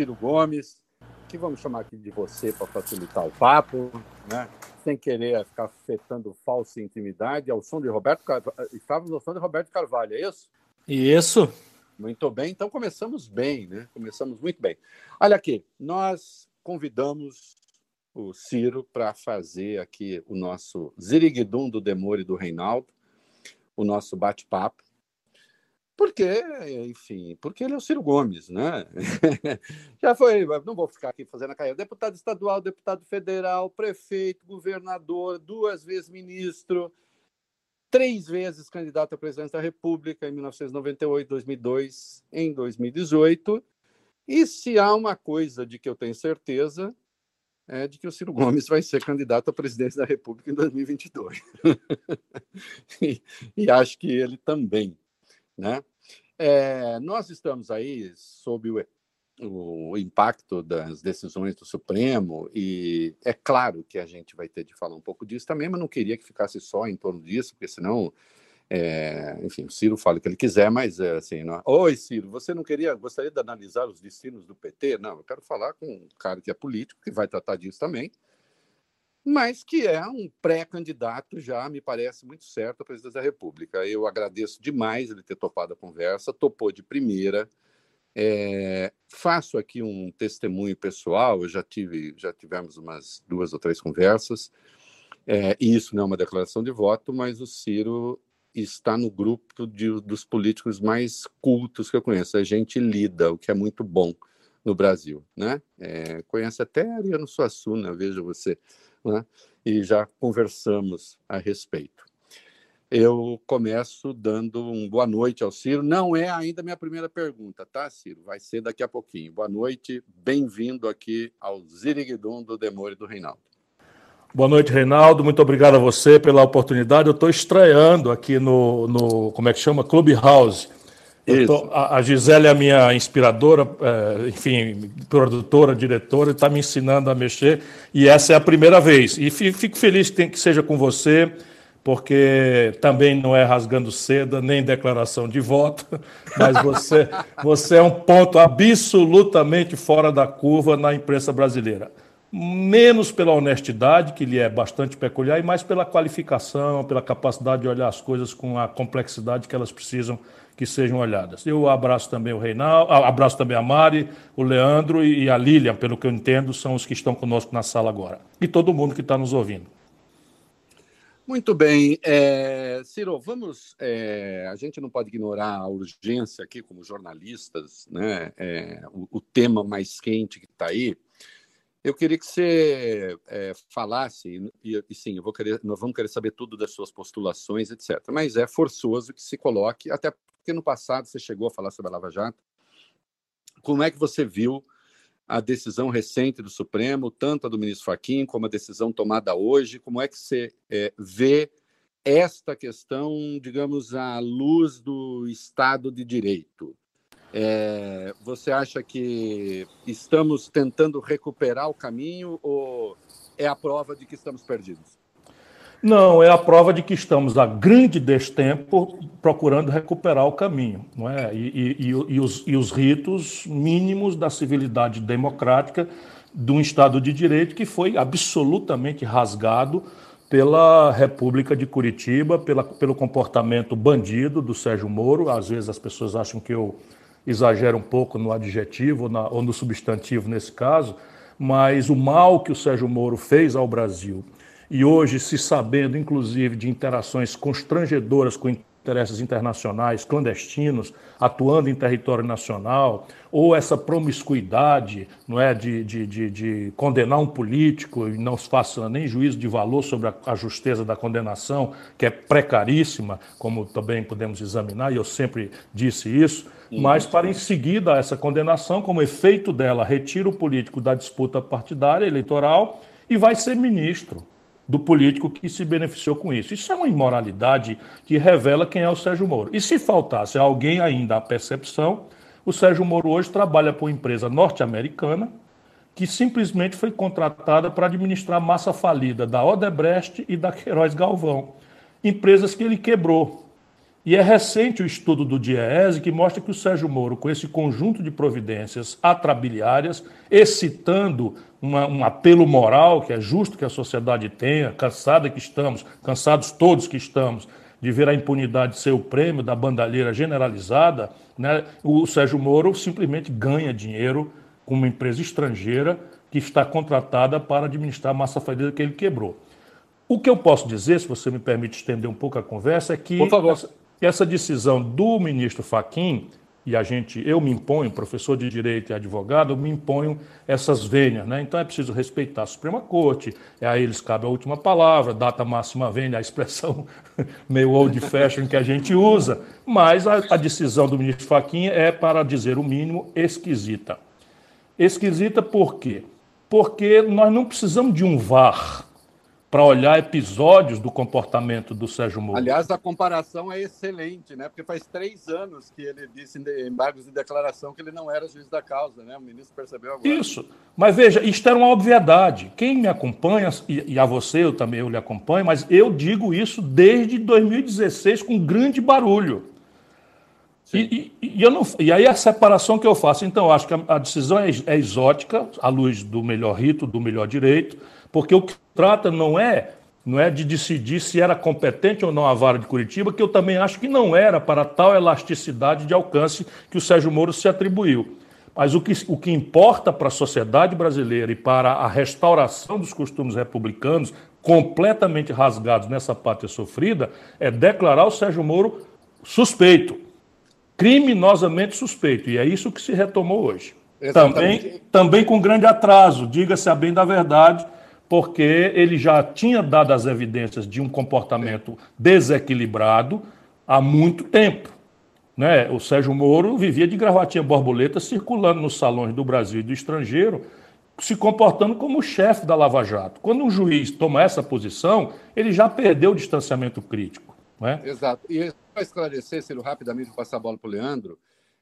Ciro Gomes, que vamos chamar aqui de você para facilitar o papo, né? sem querer ficar afetando falsa intimidade, ao som de Roberto Carvalho. Estávamos no som de Roberto Carvalho, é isso? Isso. Muito bem, então começamos bem, né? Começamos muito bem. Olha aqui, nós convidamos o Ciro para fazer aqui o nosso Ziriguidum do Demor e do Reinaldo, o nosso bate-papo. Porque, enfim, porque ele é o Ciro Gomes, né? Já foi, não vou ficar aqui fazendo a carreira. Deputado estadual, deputado federal, prefeito, governador, duas vezes ministro, três vezes candidato à presidência da República em 1998, 2002, em 2018. E se há uma coisa de que eu tenho certeza, é de que o Ciro Gomes vai ser candidato à presidência da República em 2022. e, e acho que ele também. Né? É, nós estamos aí sob o, o, impacto das decisões do Supremo, e é claro que a gente vai ter de falar um pouco disso também, mas não queria que ficasse só em torno disso, porque senão. É, enfim, o Ciro fala o que ele quiser, mas é assim, não... É, oi Ciro, você não queria, gostaria de analisar os destinos do PT? Não, eu quero falar com um cara que é político, que vai tratar disso também, mas que é um pré-candidato já, me parece muito certo, à presidência da República. Eu agradeço demais ele ter topado a conversa, topou de primeira. É, faço aqui um testemunho pessoal, eu já tive, já tivemos umas duas ou três conversas, é, e isso não é uma declaração de voto, mas o Ciro está no grupo de, dos políticos mais cultos que eu conheço. A gente lida, o que é muito bom no Brasil, né? É, conhece até Ariano Suassuna, veja você né? e já conversamos a respeito. Eu começo dando um boa noite ao Ciro. Não é ainda minha primeira pergunta, tá, Ciro? Vai ser daqui a pouquinho. Boa noite, bem-vindo aqui ao Ziriguidum do Demore do Reinaldo. Boa noite, Reinaldo. Muito obrigado a você pela oportunidade. Eu estou estreando aqui no, no, como é que chama? Clubhouse Tô, a, a Gisele é a minha inspiradora, é, enfim, produtora, diretora, está me ensinando a mexer, e essa é a primeira vez. E fico feliz que, que seja com você, porque também não é rasgando seda, nem declaração de voto, mas você, você é um ponto absolutamente fora da curva na imprensa brasileira. Menos pela honestidade, que lhe é bastante peculiar, e mais pela qualificação, pela capacidade de olhar as coisas com a complexidade que elas precisam que sejam olhadas. Eu abraço também o Reinaldo, ah, abraço também a Mari, o Leandro e a Lilian, pelo que eu entendo, são os que estão conosco na sala agora. E todo mundo que está nos ouvindo. Muito bem. É, Ciro, vamos. É, a gente não pode ignorar a urgência aqui, como jornalistas, né? É, o, o, tema mais quente que está aí. Eu queria que você é, falasse, e, e, sim, querer, nós vamos querer saber tudo das suas postulações, etc. Mas é forçoso que se coloque, até porque no passado você chegou a falar sobre a Lava Jato. Como é que você viu a decisão recente do Supremo, tanto a do ministro Fachin como a decisão tomada hoje? Como é que você é, vê esta questão, digamos, à luz do Estado de Direito? É, você acha que estamos tentando recuperar o caminho ou é a prova de que estamos perdidos? Não, é a prova de que estamos há grande destempo procurando recuperar o caminho, não é? E, e, e, os, e os ritos mínimos da civilidade democrática de um Estado de Direito que foi absolutamente rasgado pela República de Curitiba, pela, pelo comportamento bandido do Sérgio Moro. Às vezes as pessoas acham que eu exagero um pouco no adjetivo ou, na, ou no substantivo nesse caso, mas o mal que o Sérgio Moro fez ao Brasil e hoje se sabendo, inclusive, de interações constrangedoras com interesses internacionais clandestinos atuando em território nacional, ou essa promiscuidade não é, de, de, de, de condenar um político e não se faça nem juízo de valor sobre a, a justeza da condenação, que é precaríssima, como também podemos examinar, e eu sempre disse isso, mas para em seguida essa condenação, como efeito dela, retira o político da disputa partidária eleitoral e vai ser ministro do político que se beneficiou com isso. Isso é uma imoralidade que revela quem é o Sérgio Moro. E se faltasse alguém ainda à percepção, o Sérgio Moro hoje trabalha para uma empresa norte-americana que simplesmente foi contratada para administrar a massa falida da Odebrecht e da Queiroz Galvão, empresas que ele quebrou. E é recente o estudo do DIEESE que mostra que o Sérgio Moro, com esse conjunto de providências atrabiliárias, excitando uma, um apelo moral que é justo que a sociedade tenha, cansada que estamos, cansados todos que estamos, de ver a impunidade ser o prêmio da bandalheira generalizada, né, o Sérgio Moro simplesmente ganha dinheiro com uma empresa estrangeira que está contratada para administrar a massa fadida que ele quebrou. O que eu posso dizer, se você me permite estender um pouco a conversa, é que essa, essa decisão do ministro Faquim e a gente, eu me imponho, professor de direito e advogado, eu me imponho essas vênias, né? Então é preciso respeitar a Suprema Corte, é a eles cabe a última palavra, data máxima vênia, a expressão meio old fashion que a gente usa, mas a, a decisão do ministro Fachin é, para dizer o mínimo, esquisita. Esquisita por quê? Porque nós não precisamos de um VAR para olhar episódios do comportamento do Sérgio Moro. Aliás, a comparação é excelente, né? Porque faz três anos que ele disse em embargos de declaração que ele não era juiz da causa, né? O ministro percebeu agora. Isso. Mas veja, isto era uma obviedade. Quem me acompanha, e, a você eu também eu lhe acompanho, mas eu digo isso desde 2016 com grande barulho. E, e, e, eu não, e aí a separação que eu faço, então, eu acho que a, a decisão é, é exótica, à luz do melhor rito, do melhor direito, porque o que trata não é não é de decidir se era competente ou não a vara de Curitiba, que eu também acho que não era para tal elasticidade de alcance que o Sérgio Moro se atribuiu. Mas o que, o que importa para a sociedade brasileira e para a restauração dos costumes republicanos, completamente rasgados nessa pátria sofrida, é declarar o Sérgio Moro suspeito, criminosamente suspeito. E é isso que se retomou hoje. Também, também com grande atraso, diga-se a bem da verdade porque ele já tinha dado as evidências de um comportamento desequilibrado há muito tempo. Né? O Sérgio Moro vivia de gravatinha borboleta circulando nos salões do Brasil e do estrangeiro, se comportando como chefe da Lava Jato. Quando um juiz toma essa posição, ele já perdeu o distanciamento crítico. Né? Exato. E para esclarecer, Ciro, rapidamente, passar a bola para o Leandro,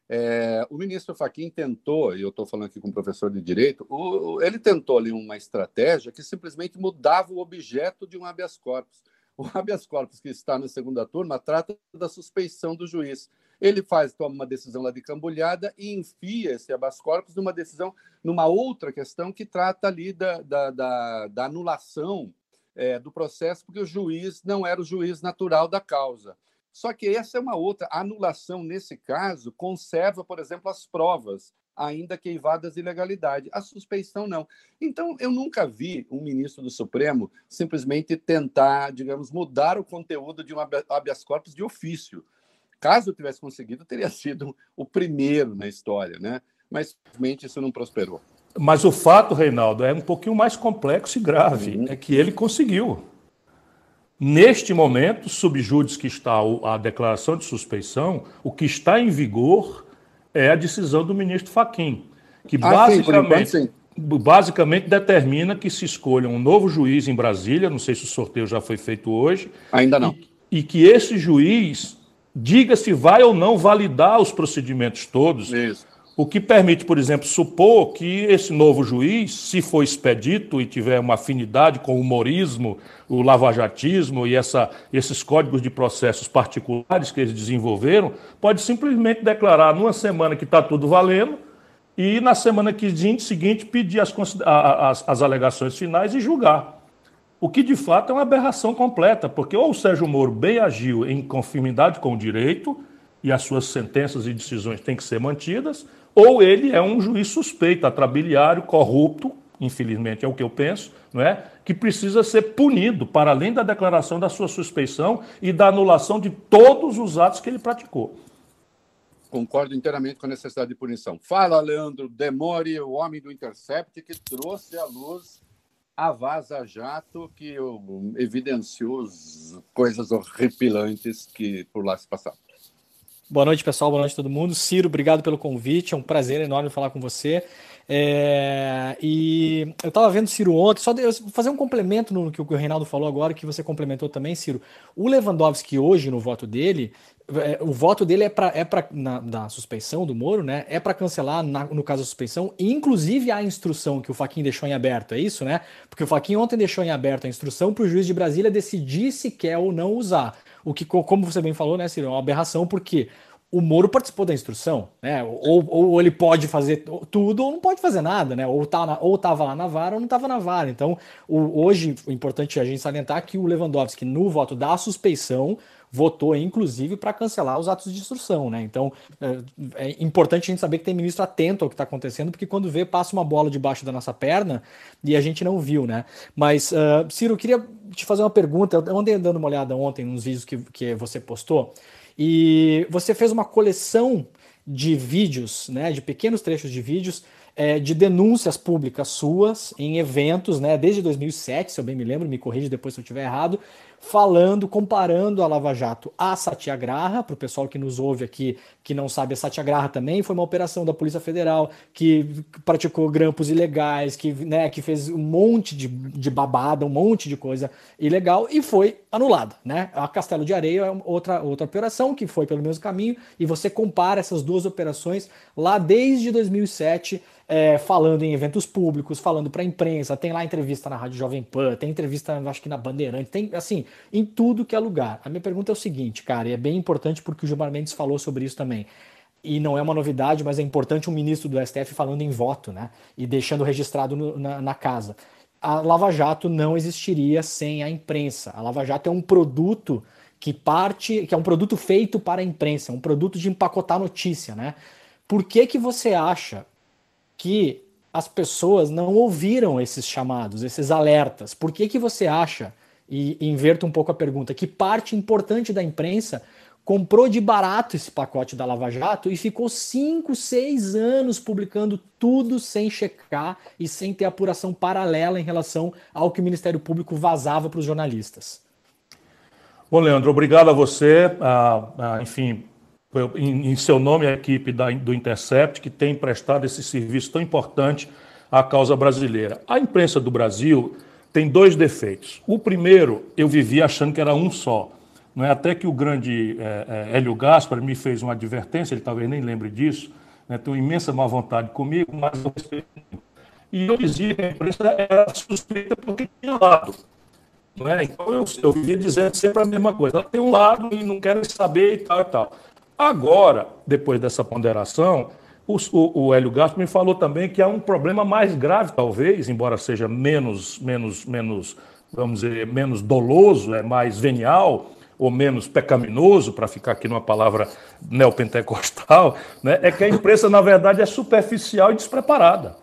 é, o ministro Fachin tentou, e eu estou falando aqui com um professor de direito, o, ele tentou ali uma estratégia que simplesmente mudava o objeto de um habeas corpus. O habeas corpus que está na segunda turma trata da suspeição do juiz. Ele faz, toma uma decisão lá de cambulhada e enfia esse habeas corpus numa decisão, numa outra questão que trata ali da, da, da, da anulação é, do processo, porque o juiz não era o juiz natural da causa. Só que essa é uma outra. A anulação, nesse caso, conserva, por exemplo, as provas, ainda que eivadas de ilegalidade. A suspeição, não. Então, eu nunca vi um ministro do Supremo simplesmente tentar, digamos, mudar o conteúdo de um habeas corpus de ofício. Caso tivesse conseguido, teria sido o primeiro na história, né? Mas, infelizmente, isso não prosperou. Mas o fato, Reinaldo, é um pouquinho mais complexo e grave. Uhum. É que ele conseguiu. Neste momento, subjúdice que está a declaração de suspeição, o que está em vigor é a decisão do ministro Faquim, que ah, basicamente, sim, basicamente determina que se escolha um novo juiz em Brasília, não sei se o sorteio já foi feito hoje. Ainda não. E, e que esse juiz diga se vai ou não validar os procedimentos todos. Isso. O que permite, por exemplo, supor que esse novo juiz, se for expedito e tiver uma afinidade com o humorismo, o lavajatismo e essa, esses códigos de processos particulares que eles desenvolveram, pode simplesmente declarar numa semana que está tudo valendo e na semana seguinte pedir as, as, as alegações finais e julgar. O que de fato é uma aberração completa, porque ou o Sérgio Moro bem agiu em conformidade com o direito e as suas sentenças e decisões têm que ser mantidas, ou ele é um juiz suspeito, atrabiliário, corrupto, infelizmente é o que eu penso, não é? que precisa ser punido, para além da declaração da sua suspeição e da anulação de todos os atos que ele praticou. Concordo inteiramente com a necessidade de punição. Fala, Leandro Demore, o homem do Intercept, que trouxe à luz a Vaza Jato, que evidenciou as coisas horripilantes que por lá se passaram. Boa noite, pessoal. Boa noite a todo mundo. Ciro, obrigado pelo convite. É um prazer enorme falar com você. É... E eu estava vendo Ciro ontem, só de... fazer um complemento no que o Reinaldo falou agora, que você complementou também, Ciro. O Lewandowski hoje, no voto dele, é, o voto dele é para é pra, na, na, suspeição do Moro, né? É para cancelar, na, no caso da suspeição, inclusive a instrução que o Faquin deixou em aberto, é isso, né? Porque o Faquin ontem deixou em aberto a instrução para o juiz de Brasília decidir se quer ou não usar. O que, como você bem falou, né, Ciro, é uma aberração, porque o Moro participou da instrução, né? Ou, ou ele pode fazer tudo ou não pode fazer nada, né? Ou, tá na, ou tava lá na vara ou não estava na vara. Então, o, hoje, o importante é a gente salientar que o Lewandowski, no voto da suspeição, votou inclusive para cancelar os atos de instrução, né? Então é, é, importante a gente saber que tem ministro atento ao que está acontecendo, porque quando vê, passa uma bola debaixo da nossa perna e a gente não viu, né? Mas, uh, Ciro, eu queria te fazer uma pergunta. Eu andei dando uma olhada ontem nos vídeos que, que você postou. E você fez uma coleção de vídeos, né, de pequenos trechos de vídeos, é, de denúncias públicas suas em eventos, né, desde 2007, se eu bem me lembro, me corrige depois se eu estiver errado, falando, comparando a Lava Jato à Satyagraha, para o pessoal que nos ouve aqui, que não sabe, a Satyagraha também foi uma operação da Polícia Federal que praticou grampos ilegais, que, né, que fez um monte de, de babada, um monte de coisa ilegal e foi anulada. Né? A Castelo de Areia é outra, outra operação que foi pelo mesmo caminho e você compara essas duas operações lá desde 2007 é, falando em eventos públicos, falando para a imprensa, tem lá entrevista na Rádio Jovem Pan, tem entrevista, acho que na Bandeirante, tem assim, em tudo que é lugar. A minha pergunta é o seguinte, cara, e é bem importante porque o Gilmar Mendes falou sobre isso também. E não é uma novidade, mas é importante um ministro do STF falando em voto, né? E deixando registrado no, na, na casa. A Lava Jato não existiria sem a imprensa. A Lava Jato é um produto que parte, que é um produto feito para a imprensa, um produto de empacotar notícia, né? Por que que você acha que as pessoas não ouviram esses chamados, esses alertas? Por que, que você acha, e, inverto um pouco a pergunta, que parte importante da imprensa comprou de barato esse pacote da Lava Jato e ficou cinco, seis anos publicando tudo sem checar e sem ter apuração paralela em relação ao que o Ministério Público vazava para os jornalistas? Bom, Leandro, obrigado a você. Ah, ah, enfim, em, em seu nome, a equipe da, do Intercept, que tem prestado esse serviço tão importante à causa brasileira. A imprensa do Brasil tem dois defeitos. O primeiro, eu vivia achando que era um só. Não é até que o grande é, é, Hélio Gaspar me fez uma advertência, ele talvez nem lembre disso, né, tem uma imensa má vontade comigo, mas eu. E eu dizia que a imprensa era suspeita porque tinha lado. Não é? Então eu, eu vivia dizendo sempre a mesma coisa. Ela tem um lado e não quero saber e tal e tal. Agora, depois dessa ponderação, o, o, o Hélio Gaspar me falou também que há um problema mais grave, talvez, embora seja menos, menos, menos, vamos dizer, menos doloso, é mais venial ou menos pecaminoso, para ficar aqui numa palavra neopentecostal, né, é que a imprensa, na verdade, é superficial e despreparada.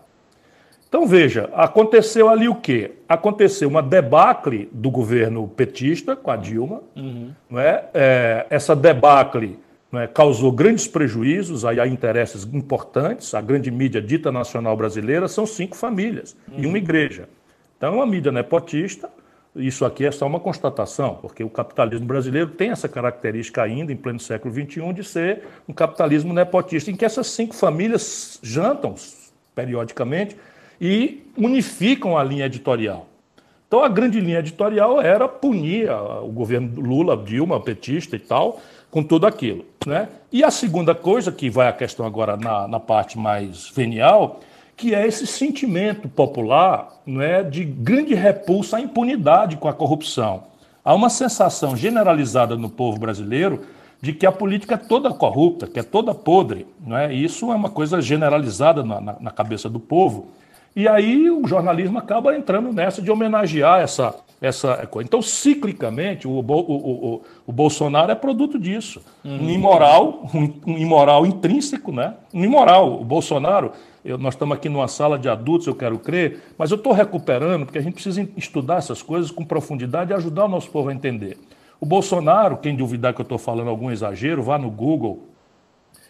Então, veja, aconteceu ali o quê? Aconteceu uma debacle do governo petista com a Dilma, uhum. não é? é essa debacle né, causou grandes prejuízos aí a interesses importantes. A grande mídia dita nacional brasileira são cinco famílias uhum. e uma igreja. Então, é uma mídia nepotista. Isso aqui é só uma constatação, porque o capitalismo brasileiro tem essa característica ainda, em pleno século XXI, de ser um capitalismo nepotista, em que essas cinco famílias jantam periodicamente e unificam a linha editorial. Então, a grande linha editorial era punir o governo Lula, Dilma, petista e tal, com tudo aquilo. Né? E a segunda coisa, que vai a questão agora na, na parte mais venial, que é esse sentimento popular não é, de grande repulsa à impunidade com a corrupção. Há uma sensação generalizada no povo brasileiro de que a política é toda corrupta, que é toda podre. Não é? isso é uma coisa generalizada na, na, na cabeça do povo. E aí o jornalismo acaba entrando nessa de homenagear essa, essa coisa. Então, ciclicamente, o, o, o, o Bolsonaro é produto disso. Uhum. Um imoral, um, um, imoral intrínseco, né? Um imoral. O Bolsonaro, eu, nós estamos aqui numa sala de adultos, eu quero crer, mas eu estou recuperando, porque a gente precisa estudar essas coisas com profundidade e ajudar o nosso povo a entender. O Bolsonaro, quem duvidar que eu estou falando algum exagero, vá no Google,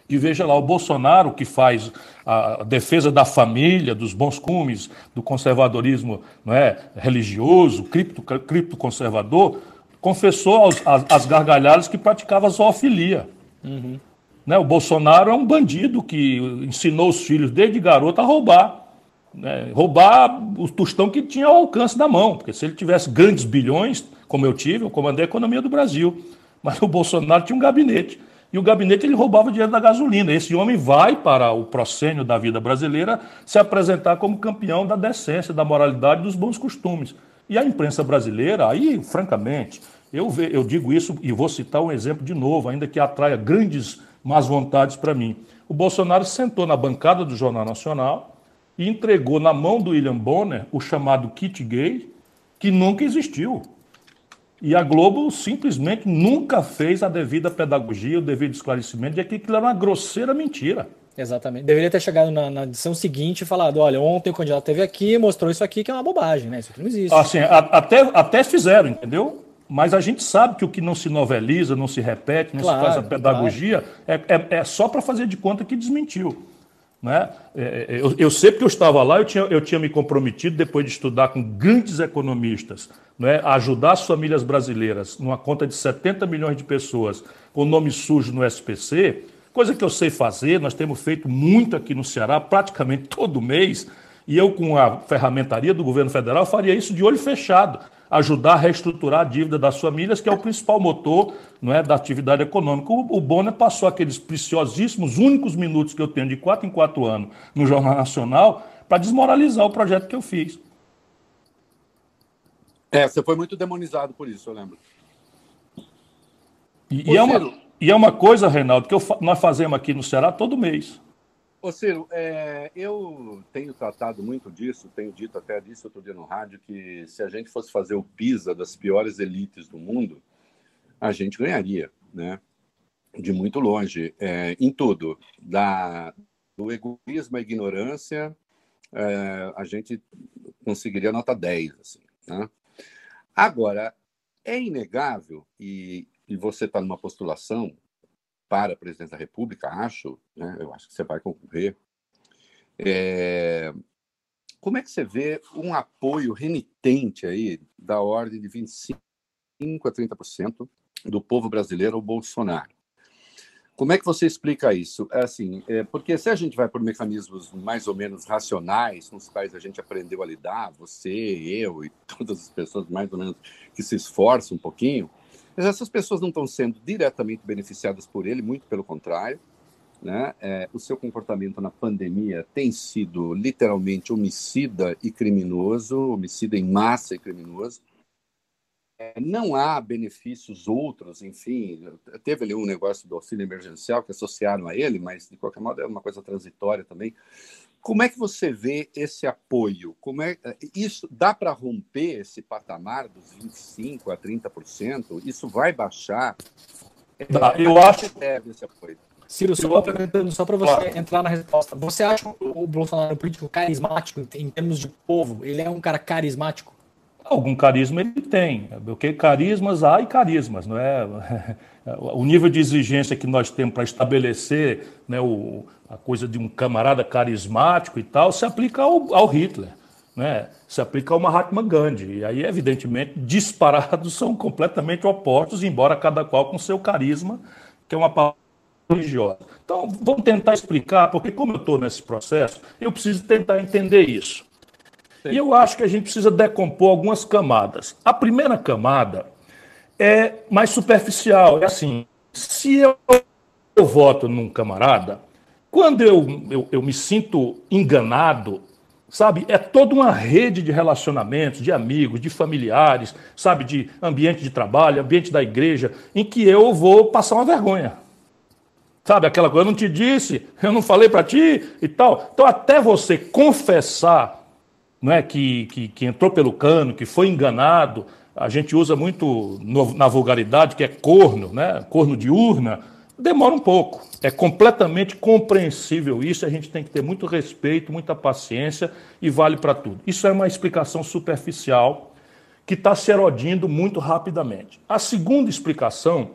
e veja lá, o Bolsonaro, que faz a defesa da família, dos bons cumes, do conservadorismo não é, religioso, cripto, criptoconservador, confessou aos, às, gargalhadas que praticava zoofilia. Uhum. Né, o Bolsonaro é um bandido que ensinou os filhos desde garoto a roubar. Né, roubar o tostão que tinha ao alcance da mão. Porque se ele tivesse grandes bilhões, como eu tive, eu comandei a economia do Brasil. Mas o Bolsonaro tinha um gabinete e o gabinete ele roubava dinheiro da gasolina. Esse homem vai para o procênio da vida brasileira se apresentar como campeão da decência, da moralidade dos bons costumes. E a imprensa brasileira, aí, francamente, Eu, ve, eu digo isso e vou citar um exemplo de novo, ainda que atraia grandes más vontades para mim. O Bolsonaro sentou na bancada do Jornal Nacional e entregou na mão do William Bonner o chamado kit gay, que nunca existiu. E a Globo simplesmente nunca fez a devida pedagogia, o devido esclarecimento de que aquilo era uma grosseira mentira. Exatamente. Deveria ter chegado na, na, edição seguinte e falado: olha, ontem o candidato esteve aqui mostrou isso aqui que é uma bobagem, né? Isso aqui não existe. Assim, a, até, até fizeram, entendeu? Mas a gente sabe que o que não se noveliza, não se repete, não claro, se faz a pedagogia, claro. é, é, é, só para fazer de conta que desmentiu. Né? É, é, eu, eu sei que eu estava lá, eu tinha, eu tinha me comprometido, depois de estudar com grandes economistas, né, a ajudar as famílias brasileiras numa conta de 70 milhões de pessoas com nome sujo no SPC, coisa que eu sei fazer, nós temos feito muito aqui no Ceará, praticamente todo mês, e eu, com a ferramentaria do governo federal, faria isso de olho fechado ajudar a reestruturar a dívida das famílias, que é o principal motor não é, da atividade econômica. O, o Bonner passou aqueles preciosíssimos únicos minutos que eu tenho de quatro em quatro anos no Jornal Nacional para desmoralizar o projeto que eu fiz. É, você foi muito demonizado por isso, eu lembro. E, e é, uma, e é uma coisa, Reinaldo, que eu, nós fazemos aqui no Ceará todo mês. Ô Ciro, é, eu tenho tratado muito disso, tenho dito até disso outro dia no rádio, que se a gente fosse fazer o PISA das piores elites do mundo, a gente ganharia, né? De muito longe, é, em tudo. Da, do egoísmo à ignorância, é, a gente conseguiria nota 10, assim, né? Agora, é inegável, e, e você está numa postulação, para a presidência da República, acho, né? eu acho que você vai concorrer. É... Como é que você vê um apoio renitente aí da ordem de 25% a 30% do povo brasileiro ao Bolsonaro? Como é que você explica isso? É assim, é, porque se a gente vai por mecanismos mais ou menos racionais, com os quais a gente aprendeu a lidar, você, eu e todas as pessoas mais ou menos que se esforçam um pouquinho, mas essas pessoas não estão sendo diretamente beneficiadas por ele, muito pelo contrário. Né? É, o seu comportamento na pandemia tem sido literalmente homicida e criminoso, homicida em massa e criminoso. É, não há benefícios outros, enfim, teve ali um negócio do auxílio emergencial que associaram a ele, mas de qualquer modo é uma coisa transitória também. Como é que você vê esse apoio? Como é isso dá para romper esse patamar dos 25 a 30%? Isso vai baixar? Dá, eu acho que deve esse apoio. Ciro, só perguntando só para você claro. entrar na resposta. Você acha o Bolsonaro político carismático em termos de povo? Ele é um cara carismático? Algum carisma ele tem, porque carismas há e carismas, não é? O nível de exigência que nós temos para estabelecer né, o, a coisa de um camarada carismático e tal, se aplica ao, ao Hitler, né? se aplica ao Mahatma Gandhi. E aí, evidentemente, disparados são completamente opostos, embora cada qual com seu carisma, que é uma palavra religiosa. Então, vamos tentar explicar, porque como eu estou nesse processo, eu preciso tentar entender isso. Sim. E eu acho que a gente precisa decompor algumas camadas. A primeira camada é mais superficial, é assim, se eu, eu voto num camarada, quando eu, eu, eu me sinto enganado, sabe? É toda uma rede de relacionamentos, de amigos, de familiares, sabe? De ambiente de trabalho, ambiente da igreja, em que eu vou passar uma vergonha. Sabe aquela coisa, eu não te disse, eu não falei para ti e tal. Então, até você confessar não é, que, que, que entrou pelo cano, que foi enganado, a gente usa muito no, na vulgaridade, que é corno, né? corno de urna demora um pouco. É completamente compreensível isso, a gente tem que ter muito respeito, muita paciência e vale para tudo. Isso é uma explicação superficial que está se erodindo muito rapidamente. A segunda explicação.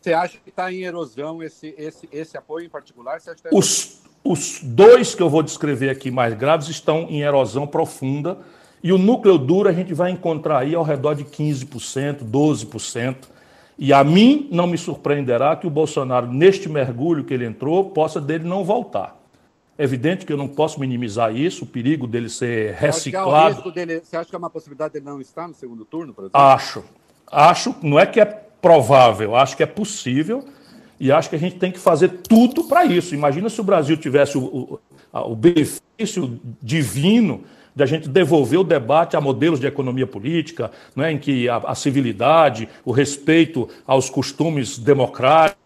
Você acha que está em erosão esse, esse, esse apoio em particular? Tá os, os dois que eu vou descrever aqui mais graves estão em erosão profunda. E o núcleo duro a gente vai encontrar aí ao redor de 15%, 12%. E a mim não me surpreenderá que o Bolsonaro, neste mergulho que ele entrou, possa dele não voltar. É evidente que eu não posso minimizar isso, o perigo dele ser reciclado. Você acha, dele, você acha que é uma possibilidade dele não estar no segundo turno, por exemplo? Acho. Acho, não é que é provável, acho que é possível e acho que a gente tem que fazer tudo para isso. Imagina se o Brasil tivesse o, o, o benefício divino de a gente devolver o debate a modelos de economia política, né, em que a, a civilidade, o respeito aos costumes democráticos,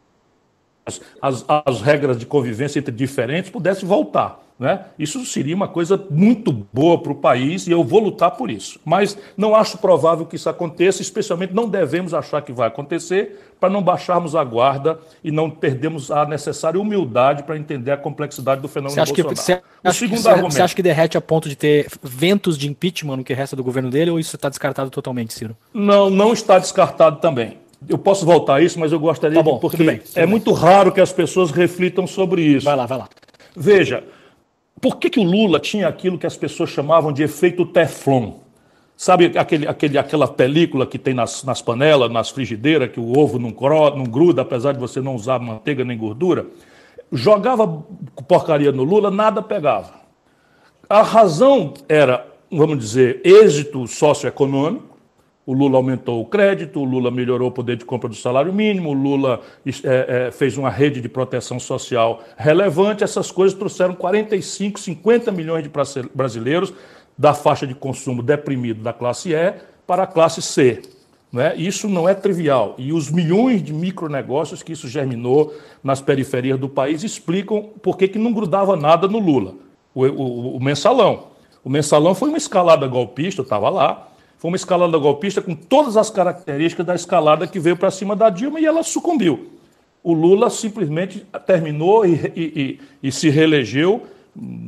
as, as regras de convivência entre diferentes pudesse voltar. Né? Isso seria uma coisa muito boa para o país e eu vou lutar por isso. Mas não acho provável que isso aconteça, especialmente não devemos achar que vai acontecer, para não baixarmos a guarda e não perdermos a necessária humildade para entender a complexidade do fenômeno você acha Bolsonaro. Que, você, o segundo que, argumento, você acha que derrete a ponto de ter ventos de impeachment no que resta do governo dele ou isso está descartado totalmente, Ciro? Não, não está descartado também. Eu posso voltar a isso, mas eu gostaria tá bom, de, porque tudo bem, tudo é bem. muito raro que as pessoas reflitam sobre isso. Vai lá, vai lá. Veja, por que, que o Lula tinha aquilo que as pessoas chamavam de efeito Teflon? Sabe aquele, aquele, aquela película que tem nas, nas panelas, nas frigideiras, que o ovo não, não gruda, apesar de você não usar manteiga nem gordura? Jogava porcaria no Lula, nada pegava. A razão era, vamos dizer, êxito socioeconômico, o Lula aumentou o crédito, o Lula melhorou o poder de compra do salário mínimo, o Lula é, é, fez uma rede de proteção social relevante. Essas coisas trouxeram 45, 50 milhões de brasileiros da faixa de consumo deprimido da classe E para a classe C. Né? Isso não é trivial. E os milhões de micronegócios que isso germinou nas periferias do país explicam por que, que não grudava nada no Lula. O, o, o mensalão. O mensalão foi uma escalada golpista, estava lá foi uma escalada golpista com todas as características da escalada que veio para cima da Dilma e ela sucumbiu. O Lula simplesmente terminou e, e, e, e se reelegeu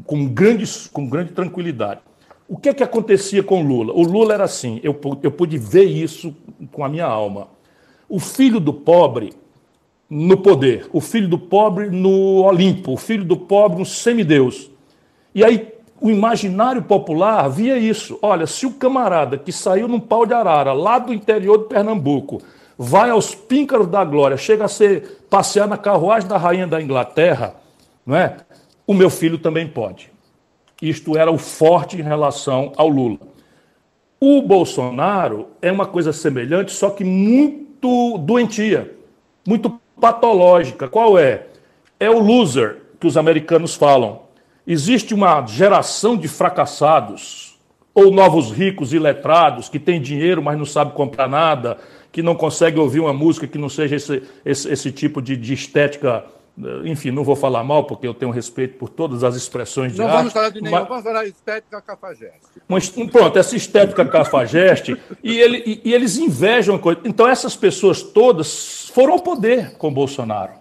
com, grandes, com grande tranquilidade. O que, é que acontecia com o Lula? O Lula era assim, eu, eu pude ver isso com a minha alma. O filho do pobre no poder, o filho do pobre no Olimpo, o filho do pobre no semideus. E aí o imaginário popular via isso. Olha, se o camarada que saiu num pau de arara, lá do interior de Pernambuco, vai aos píncaros da glória, chega a ser passear na carruagem da rainha da Inglaterra, não é? O meu filho também pode. Isto era o forte em relação ao Lula. O Bolsonaro é uma coisa semelhante, só que muito doentia, muito patológica. Qual é? É o loser que os americanos falam. Existe uma geração de fracassados, ou novos ricos e letrados, que têm dinheiro, mas não sabem comprar nada, que não conseguem ouvir uma música que não seja esse, esse, esse tipo de, de, estética. Enfim, não vou falar mal, porque eu tenho respeito por todas as expressões de não arte. Não vamos falar de nenhum, mas... vamos falar de estética cafajeste. Mas, pronto, essa estética cafajeste, e, ele, e, e eles invejam a coisa. Então, essas pessoas todas foram ao poder com Bolsonaro.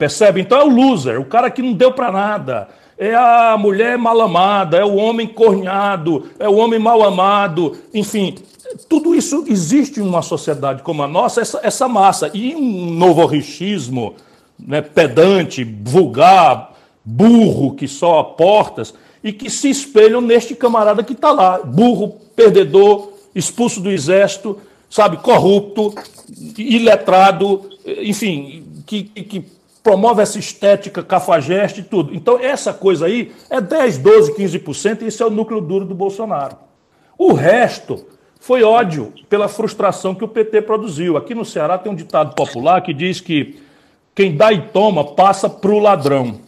Percebe? Então é o loser, o cara que não deu para nada é a mulher mal amada, é o homem cornhado, é o homem mal amado, enfim, tudo isso existe em uma sociedade como a nossa, essa, essa massa. E um novo richismo né, pedante, vulgar, burro, que só portas, e que se espelham neste camarada que está lá, burro, perdedor, expulso do exército, sabe, corrupto, iletrado, enfim, que, que promove essa estética cafajeste e tudo. Então, essa coisa aí é 10, 12, 15%, e isso é o núcleo duro do Bolsonaro. O resto foi ódio pela frustração que o PT produziu. Aqui no Ceará tem um ditado popular que diz que quem dá e toma passa para o ladrão.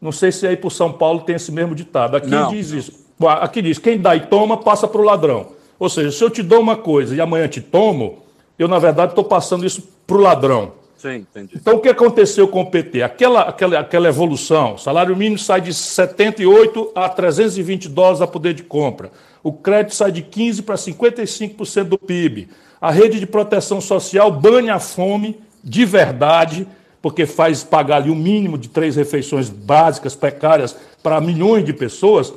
Não sei se aí por São Paulo tem esse mesmo ditado. Aqui Não. diz isso. Aqui diz: quem dá e toma passa para o ladrão. Ou seja, se eu te dou uma coisa e amanhã te tomo, eu na verdade estou passando isso para o ladrão. Sim, entendi. Então, o que aconteceu com o PT? Aquela, aquela, aquela evolução, o salário mínimo sai de 78 a 320 dólares a poder de compra. O crédito sai de 15% para 55% do PIB. A rede de proteção social banha a fome de verdade, porque faz pagar ali o um mínimo de três refeições básicas, precárias, para milhões de pessoas.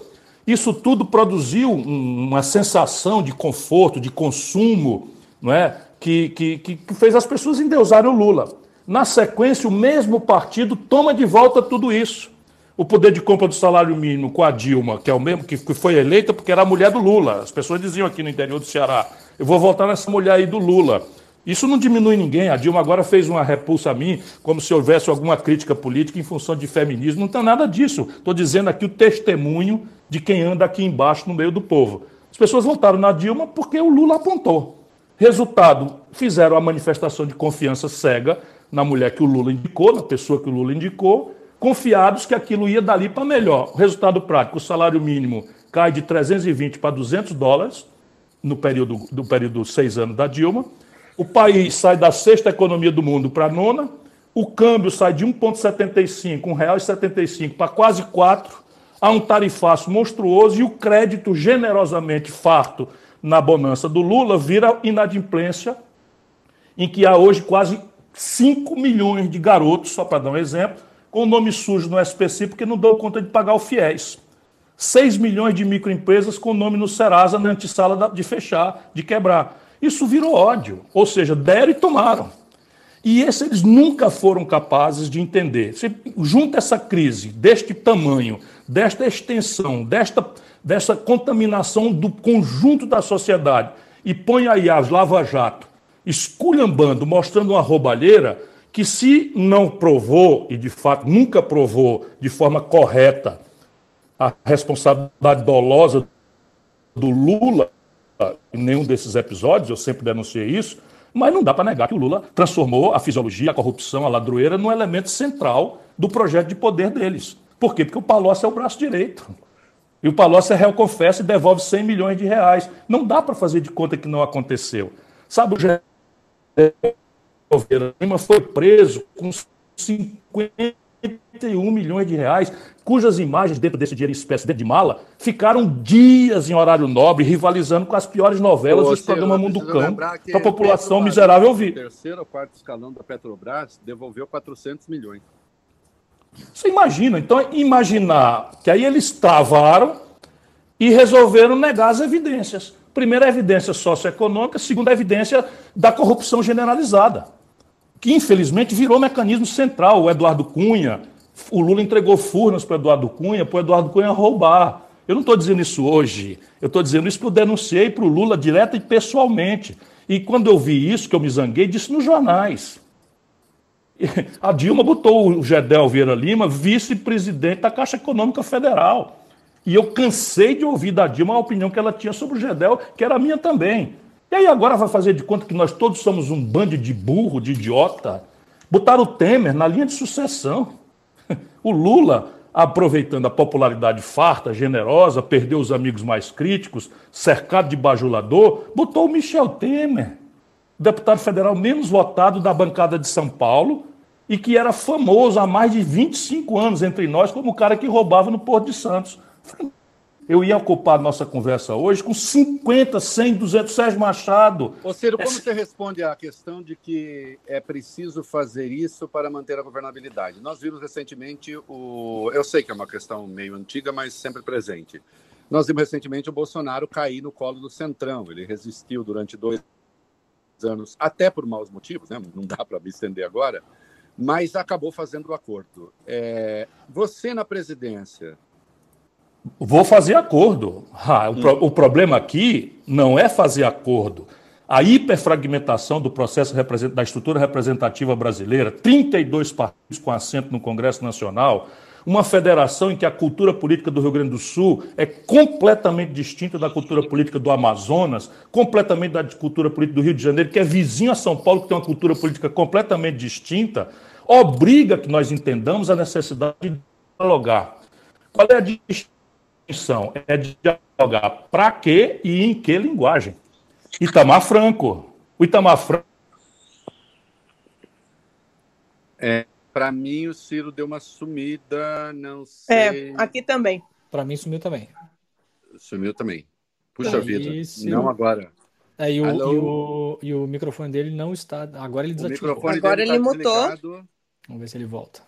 Isso tudo produziu uma sensação de conforto, de consumo, não é? Que, que, que fez as pessoas endeusarem o Lula. Na sequência, o mesmo partido toma de volta tudo isso. O poder de compra do salário mínimo com a Dilma, que é o mesmo que foi eleita porque era a mulher do Lula. As pessoas diziam aqui no interior do Ceará: eu vou voltar nessa mulher aí do Lula. Isso não diminui ninguém. A Dilma agora fez uma repulsa a mim, como se houvesse alguma crítica política em função de feminismo. Não tem nada disso. Estou dizendo aqui o testemunho de quem anda aqui embaixo no meio do povo. As pessoas votaram na Dilma porque o Lula apontou. Resultado, fizeram a manifestação de confiança cega na mulher que o Lula indicou, na pessoa que o Lula indicou, confiados que aquilo ia dali para melhor. Resultado prático, o salário mínimo cai de 320 para 200 dólares no período do período seis anos da Dilma. O país sai da sexta economia do mundo para a nona. O câmbio sai de 1,75, R$ 1,75 para quase 4. Há um tarifaço monstruoso e o crédito generosamente farto na bonança do Lula vira inadimplência, em que há hoje quase 5 milhões de garotos, só para dar um exemplo, com nome sujo no SPC porque não dão conta de pagar o FIES. 6 milhões de microempresas com nome no Serasa na antessala de fechar, de quebrar. Isso virou ódio, ou seja, deram e tomaram. E esse eles nunca foram capazes de entender. Você junta essa crise deste tamanho, desta extensão, desta, dessa contaminação do conjunto da sociedade e põe aí as lava-jato esculhambando, mostrando uma roubalheira que se não provou, e de fato nunca provou de forma correta, a responsabilidade dolosa do Lula em nenhum desses episódios, eu sempre denunciei isso, mas não dá para negar que o Lula transformou a fisiologia, a corrupção, a ladroeira num elemento central do projeto de poder deles. Por quê? Porque o Palocci é o braço direito. E o Palocci é réu confessa e devolve 100 milhões de reais. Não dá para fazer de conta que não aconteceu. Sabe, o Gilberto Lima foi preso com 50 31 milhões de reais, cujas imagens dentro desse dinheiro em espécie, dentro de mala, ficaram dias em horário nobre, rivalizando com as piores novelas dos programas Mundo Cão, para a população miserável ouvir. O terceiro ou quarto escalão da Petrobras devolveu 400 milhões. Você imagina, então, imaginar que aí eles travaram e resolveram negar as evidências. Primeira, a evidência socioeconômica, segunda, a evidência da corrupção generalizada que infelizmente virou mecanismo central. O Eduardo Cunha, o Lula entregou furnas para o Eduardo Cunha, para o Eduardo Cunha roubar. Eu não estou dizendo isso hoje, eu estou dizendo isso porque eu denunciei para o Lula direto e pessoalmente. E quando eu vi isso, que eu me zanguei, disse nos jornais. A Dilma botou o Gedel Vieira Lima vice-presidente da Caixa Econômica Federal. E eu cansei de ouvir da Dilma a opinião que ela tinha sobre o Gedel, que era minha também. E aí agora vai fazer de conta que nós todos somos um bando de burro, de idiota. Botaram o Temer na linha de sucessão. O Lula, aproveitando a popularidade farta, generosa, perdeu os amigos mais críticos, cercado de bajulador, botou o Michel Temer, deputado federal menos votado da bancada de São Paulo e que era famoso há mais de 25 anos entre nós como o cara que roubava no Porto de Santos eu ia ocupar nossa conversa hoje com 50, 100, 200 Sérgio Machado. Ô Ciro, como você responde à questão de que é preciso fazer isso para manter a governabilidade? Nós vimos recentemente o. Eu sei que é uma questão meio antiga, mas sempre presente. Nós vimos recentemente o Bolsonaro cair no colo do Centrão. Ele resistiu durante dois anos, até por maus motivos, né? não dá para me estender agora, mas acabou fazendo o acordo. É... Você na presidência Vou fazer acordo. Ah, o, pro, o, problema aqui não é fazer acordo. A hiperfragmentação do processo da estrutura representativa brasileira, 32 partidos com assento no Congresso Nacional, uma federação em que a cultura política do Rio Grande do Sul é completamente distinta da cultura política do Amazonas, completamente da cultura política do Rio de Janeiro, que é vizinho a São Paulo, que tem uma cultura política completamente distinta, obriga que nós entendamos a necessidade de dialogar. Qual é a distinção? é dialogar para quê e em que linguagem. Itamar Franco. O Itamar Franco. É, para mim, o Ciro deu uma sumida, não sei. É, aqui também. Para mim, sumiu também. Sumiu também. Puxa vida, não agora. É, e, o, e, o, e, o, microfone dele não está. Agora ele desativou. Agora ele tá mutou. Vamos ver se ele volta.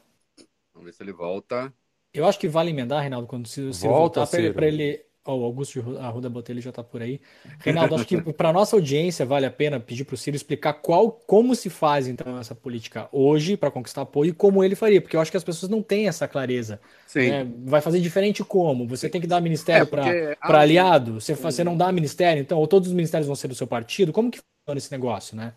Vamos ver se ele volta. Eu acho que vale emendar, Reinaldo, quando se, se Volta, voltar para ele, ele. Oh, o Augusto Arruda Botelho já está por aí. Reinaldo, acho que para nossa audiência vale a pena pedir para o Ciro explicar qual, como se faz então essa política hoje para conquistar apoio e como ele faria, porque eu acho que as pessoas não têm essa clareza. Sim. Né? Vai fazer diferente como? Você tem que dar ministério é, para aliado? Você, você não dá ministério, então? Ou todos os ministérios vão ser do seu partido? Como que funciona esse negócio, né?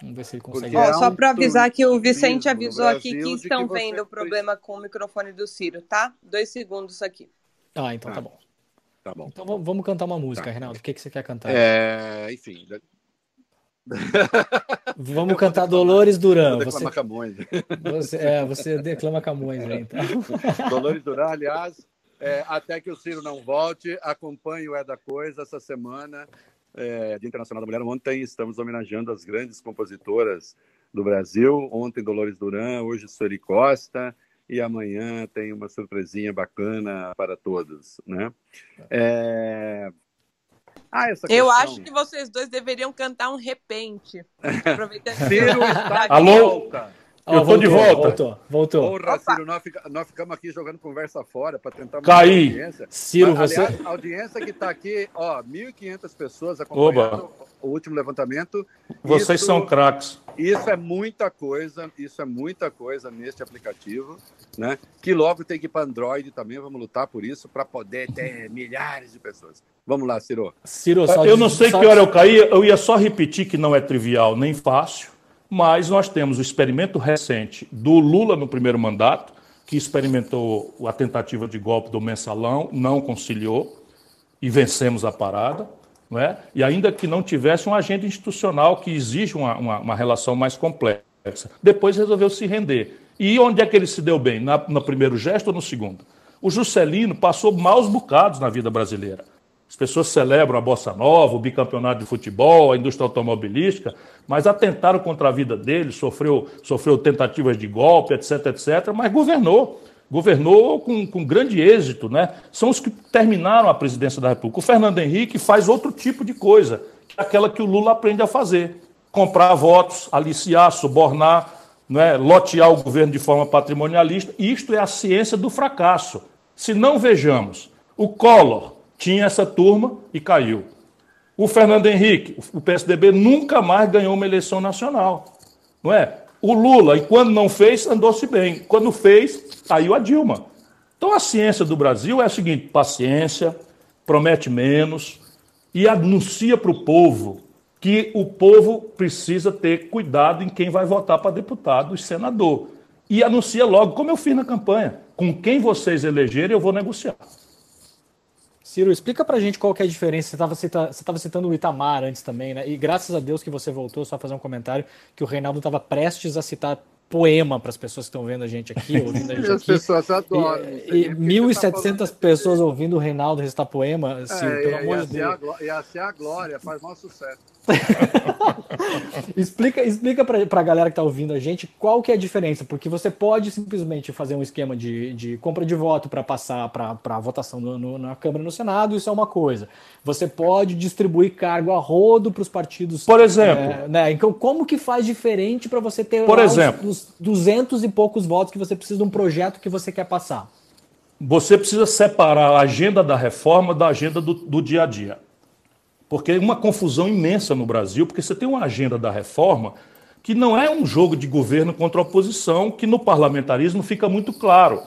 Vamos ver se ele consegue. Ó, só para avisar que o Vicente avisou aqui que estão que vendo o problema com o microfone do Ciro, tá? Dois segundos aqui. Ah, então tá, tá bom. Tá bom. Então vamos cantar uma música, tá. Reinaldo. O que, que você quer cantar? É, enfim. Vamos cantar Dolores Duran. Você declama Camões. Você, é, você declama Camões, né, então. Dolores Duran, aliás, é, até que o Ciro não volte, acompanhe o É da Coisa essa semana, é, Dia Internacional da Mulher. Ontem estamos homenageando as grandes compositoras do Brasil. Ontem, Dolores Duran, hoje, Sueli Costa. E amanhã tem uma surpresinha bacana para todos, né? É, ah, essa Eu acho que vocês dois deveriam cantar um repente. Aproveitando Ciro está de Alô? volta. Eu estou de volta. Voltou, voltou. Porra, Ciro, nós, fica, nós, ficamos aqui jogando conversa fora para tentar Cair. audiência. Ciro, Mas, aliás, você... a audiência que está aqui, ó, 1.500 pessoas acompanhando Oba. o último levantamento. Vocês isso, são craques. Isso é muita coisa, isso é muita coisa neste aplicativo, né? Que logo tem que ir para Android também, vamos lutar por isso, para poder ter milhares de pessoas. Vamos lá, Ciro. Ciro eu não sei que hora eu caí, eu ia só repetir que não é trivial nem fácil, mas nós temos o experimento recente do Lula no primeiro mandato, que experimentou a tentativa de golpe do mensalão, não conciliou e vencemos a parada não é? e ainda que não tivesse um agente institucional que exige uma, uma, uma, relação mais complexa. Depois resolveu se render. E onde é que ele se deu bem? Na, no primeiro gesto ou no segundo? O Juscelino passou maus bocados na vida brasileira. As pessoas celebram a bossa nova, o bicampeonato de futebol, a indústria automobilística, mas atentaram contra a vida dele, sofreu, sofreu tentativas de golpe, etc, etc, mas governou governou com, com grande êxito, né? São os que terminaram a presidência da República. O Fernando Henrique faz outro tipo de coisa, que é aquela que o Lula aprende a fazer: comprar votos, aliciar, subornar, né? lotear o governo de forma patrimonialista. Isto é a ciência do fracasso. Se não vejamos, o Collor tinha essa turma e caiu. O Fernando Henrique, o PSDB nunca mais ganhou uma eleição nacional. Não é? O Lula, e quando não fez, andou-se bem. Quando fez, caiu a Dilma. Então a ciência do Brasil é a seguinte: paciência, promete menos e anuncia para o povo que o povo precisa ter cuidado em quem vai votar para deputado e senador. E anuncia logo, como eu fiz na campanha: com quem vocês elegerem, eu vou negociar. Ciro, explica pra gente qual que é a diferença. Você estava citando, você citando o Itamar antes também, né? E graças a Deus que você voltou, só fazer um comentário, que o Reinaldo estava prestes a citar poema para as pessoas que estão vendo a gente aqui, ouvindo a gente As pessoas adoram. E, e 1.700 tá pessoas ouvindo o Reinaldo recitar poema, Ciro, é, pelo amor de Deus. Ia ser a glória, faz maior sucesso. explica explica para a galera que está ouvindo a gente qual que é a diferença, porque você pode simplesmente fazer um esquema de, de compra de voto para passar para a votação no, no, na Câmara e no Senado, isso é uma coisa. Você pode distribuir cargo a rodo para os partidos. Por exemplo. É, né? Então, como que faz diferente para você ter Por exemplo, os, os 200 e poucos votos que você precisa de um projeto que você quer passar? Você precisa separar a agenda da reforma da agenda do, do dia a dia porque é uma confusão imensa no Brasil, porque você tem uma agenda da reforma que não é um jogo de governo contra oposição, que no parlamentarismo fica muito claro.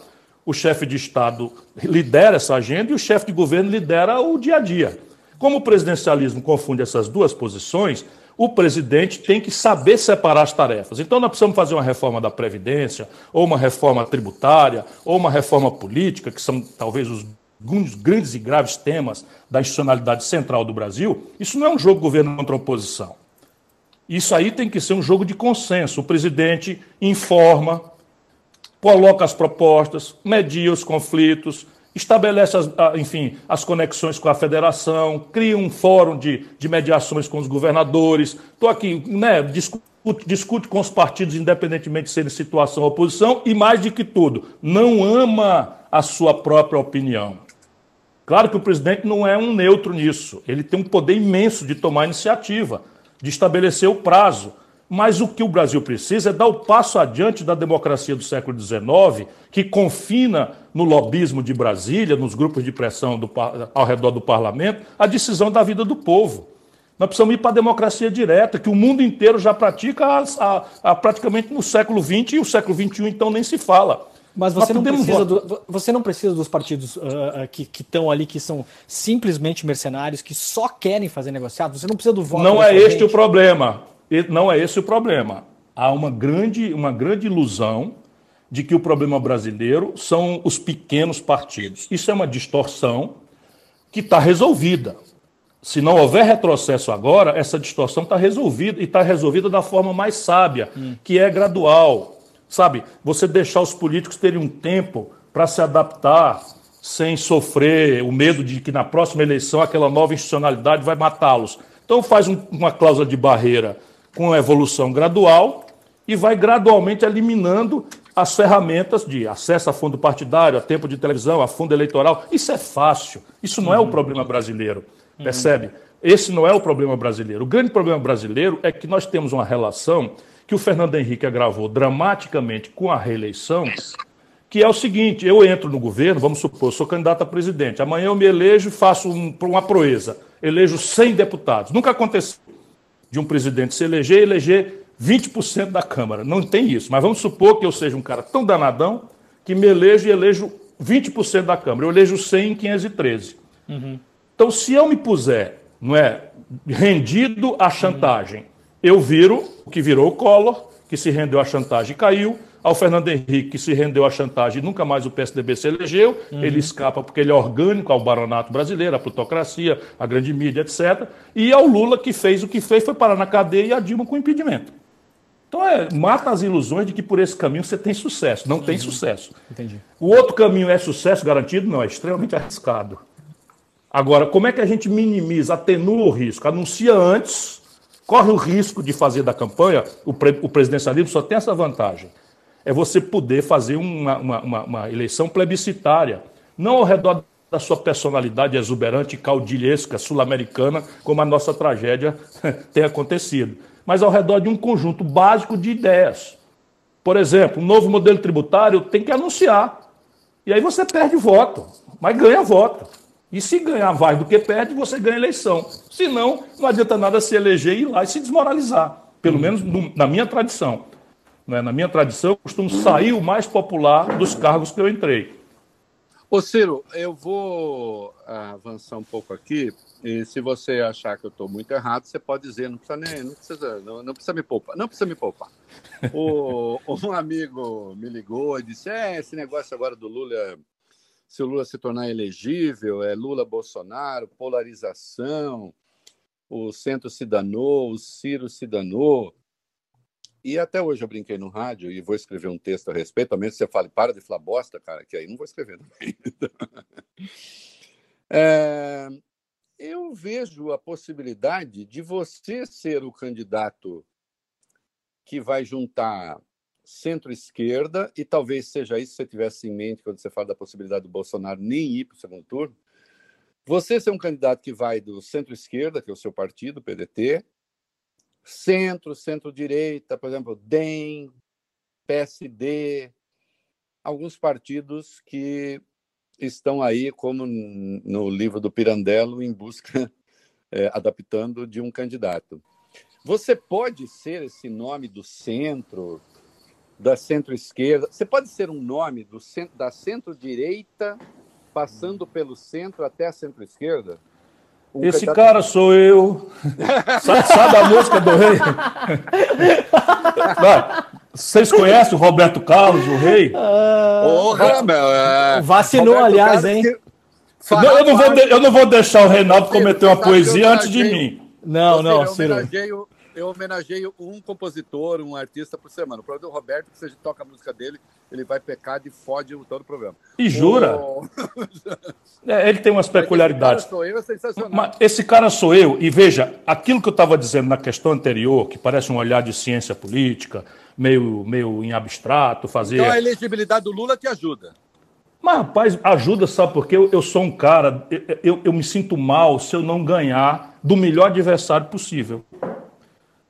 O chefe de Estado lidera essa agenda e o chefe de governo lidera o dia a dia. Como o presidencialismo confunde essas duas posições, o presidente tem que saber separar as tarefas. Então, nós precisamos fazer uma reforma da Previdência, ou uma reforma tributária, ou uma reforma política, que são talvez os alguns grandes e graves temas da institucionalidade central do Brasil, isso não é um jogo governo contra oposição. Isso aí tem que ser um jogo de consenso. O presidente informa, coloca as propostas, media os conflitos, estabelece, as, enfim, as conexões com a federação, cria um fórum de, de mediações com os governadores. Estou aqui, né, discute, discute com os partidos, independentemente de serem situação ou oposição, e mais do que tudo, não ama a sua própria opinião. Claro que o presidente não é um neutro nisso. Ele tem um poder imenso de tomar iniciativa, de estabelecer o prazo. Mas o que o Brasil precisa é dar o passo adiante da democracia do século XIX, que confina no lobismo de Brasília, nos grupos de pressão do, ao redor do parlamento, a decisão da vida do povo. Nós precisamos ir para a democracia direta, que o mundo inteiro já pratica a, a, a, praticamente no século XX e o século XXI, então, nem se fala. Mas você, não precisa, do, você não precisa dos partidos uh, que estão ali, que são simplesmente mercenários, que só querem fazer negociado. Você não precisa do voto. Não é este o problema. Não é esse o problema. Há uma grande, uma grande ilusão de que o problema brasileiro são os pequenos partidos. Isso é uma distorção que está resolvida. se não houver retrocesso agora, essa distorção está resolvida e está resolvida da forma mais sábia, hum. que é gradual. Sabe, você deixar os políticos terem um tempo para se adaptar sem sofrer o medo de que na próxima eleição aquela nova institucionalidade vai matá-los. Então faz um, uma cláusula de barreira com evolução gradual e vai gradualmente eliminando as ferramentas de acesso a fundo partidário, a tempo de televisão, a fundo eleitoral. Isso é fácil. Isso não é o problema brasileiro. Percebe? Esse não é o problema brasileiro. O grande problema brasileiro é que nós temos uma relação que o Fernando Henrique agravou dramaticamente com a reeleição, que é o seguinte: eu entro no governo, vamos supor, sou candidato a presidente, amanhã eu me elejo e faço um, uma proeza, elejo 100 deputados. Nunca aconteceu de um presidente se eleger e eleger 20% da Câmara. Não tem isso, mas vamos supor que eu seja um cara tão danadão que me elejo e elejo 20% da Câmara. Eu elejo 100 em 513. Uhum. Então, se eu me puser, não é, rendido à chantagem, eu viro o que virou o Collor, que se rendeu à chantagem e caiu, ao Fernando Henrique, que se rendeu à chantagem e nunca mais o PSDB se elegeu, uhum. ele escapa porque ele é orgânico ao baronato brasileiro, à plutocracia, à grande mídia, etc. E ao Lula, que fez o que fez, foi parar na cadeia e a Dilma com impedimento. Então, é, mata as ilusões de que por esse caminho você tem sucesso. Não uhum. tem sucesso. Entendi. O outro caminho é sucesso garantido? Não, é extremamente arriscado. Agora, como é que a gente minimiza, atenua o risco? Anuncia antes, corre o risco de fazer da campanha, o, pre, o presidencialismo só tem essa vantagem. É você poder fazer uma, uma, uma, uma eleição plebiscitária, não ao redor da sua personalidade exuberante, caudilhesca, sul-americana, como a nossa tragédia tem acontecido, mas ao redor de um conjunto básico de ideias. Por exemplo, um novo modelo tributário tem que anunciar. E aí você perde voto, mas ganha voto. E se ganhar mais do que perde, você ganha eleição. Se não, não adianta nada se eleger e ir lá e se desmoralizar. Pelo menos no, na minha tradição. Né? Na minha tradição, eu costumo sair o mais popular dos cargos que eu entrei. Ô Ciro, eu vou avançar um pouco aqui. E se você achar que eu estou muito errado, você pode dizer, não precisa nem, não precisa, não, não precisa me poupar, não precisa me poupar. o, um amigo me ligou e disse: é, esse negócio agora do Lula se o Lula se tornar elegível, é Lula-Bolsonaro, polarização, o centro se danou, o Ciro se danou. E até hoje eu brinquei no rádio e vou escrever um texto a respeito, a menos que você fale, para de falar bosta, cara, que aí não vou escrever também. é, eu vejo a possibilidade de você ser o candidato que vai juntar centro-esquerda, e talvez seja isso que você tivesse em mente quando você fala da possibilidade do Bolsonaro nem ir para o segundo turno. Você ser um candidato que vai do centro-esquerda, que é o seu partido, PDT, centro, centro-direita, por exemplo, DEM, PSD, alguns partidos que estão aí, como no livro do Pirandello, em busca, é, adaptando de um candidato. Você pode ser esse nome do centro, da centro-esquerda. Você pode ser um nome do centro, da centro-direita, passando pelo centro até a centro-esquerda? Um Esse candidato... cara sou eu. sabe, sabe, a música do rei? Vocês conhecem o Roberto Carlos, o rei? Porra, meu. É... Vacinou, Roberto aliás, Carlos hein? Que... Não, eu, não vou de... eu não vou deixar o Reinaldo cometer uma poesia antes de mim. Não, não, Ciro. Eu homenageio um compositor, um artista por semana. O problema do Roberto, que se a gente toca a música dele, ele vai pecar de fode todo o programa. E jura? O... é, ele tem umas peculiaridades. Esse cara sou eu, é sensacional. Mas esse cara sou eu, e veja, aquilo que eu estava dizendo na questão anterior, que parece um olhar de ciência política, meio, meio em abstrato, fazer. Então a elegibilidade do Lula te ajuda. Mas, rapaz, ajuda, sabe, porque eu, eu sou um cara, eu, eu, eu me sinto mal se eu não ganhar do melhor adversário possível.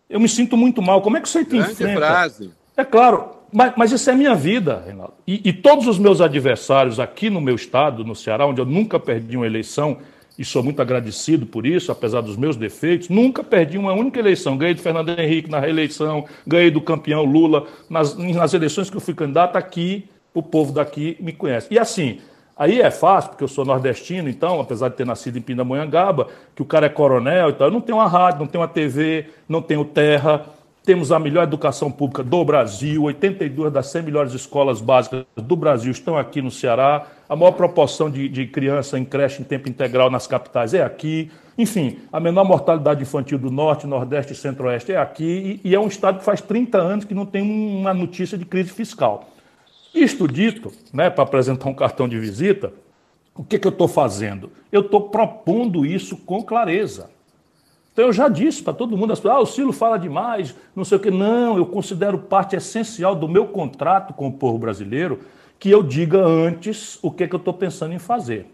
Eu me sinto muito mal. Como é que você tem enfrenta? frase. É claro, mas, mas isso é minha vida, Reinaldo. E, e, todos os meus adversários aqui no meu estado, no Ceará, onde eu nunca perdi uma eleição, e sou muito agradecido por isso, apesar dos meus defeitos, nunca perdi uma única eleição. Ganhei do Fernando Henrique na reeleição, ganhei do campeão Lula. Nas, nas eleições que eu fui candidato aqui, o povo daqui me conhece. E assim, Aí é fácil, porque eu sou nordestino, então, apesar de ter nascido em Pindamonhangaba, que o cara é coronel e tal, eu não tenho uma rádio, não tenho uma TV, não tenho terra, temos a melhor educação pública do Brasil, 82 das 100 melhores escolas básicas do Brasil estão aqui no Ceará, a maior proporção de, de criança em creche em tempo integral nas capitais é aqui, enfim, a menor mortalidade infantil do Norte, Nordeste e Centro-Oeste é aqui, e, e é um estado que faz 30 anos que não tem uma notícia de crise fiscal. Isto dito, né, para apresentar um cartão de visita, o que, que eu estou fazendo? Eu estou propondo isso com clareza. Então eu já disse para todo mundo, ah, o Silo fala demais, não sei o que. Não, eu considero parte essencial do meu contrato com o povo brasileiro que eu diga antes o que, que eu estou pensando em fazer.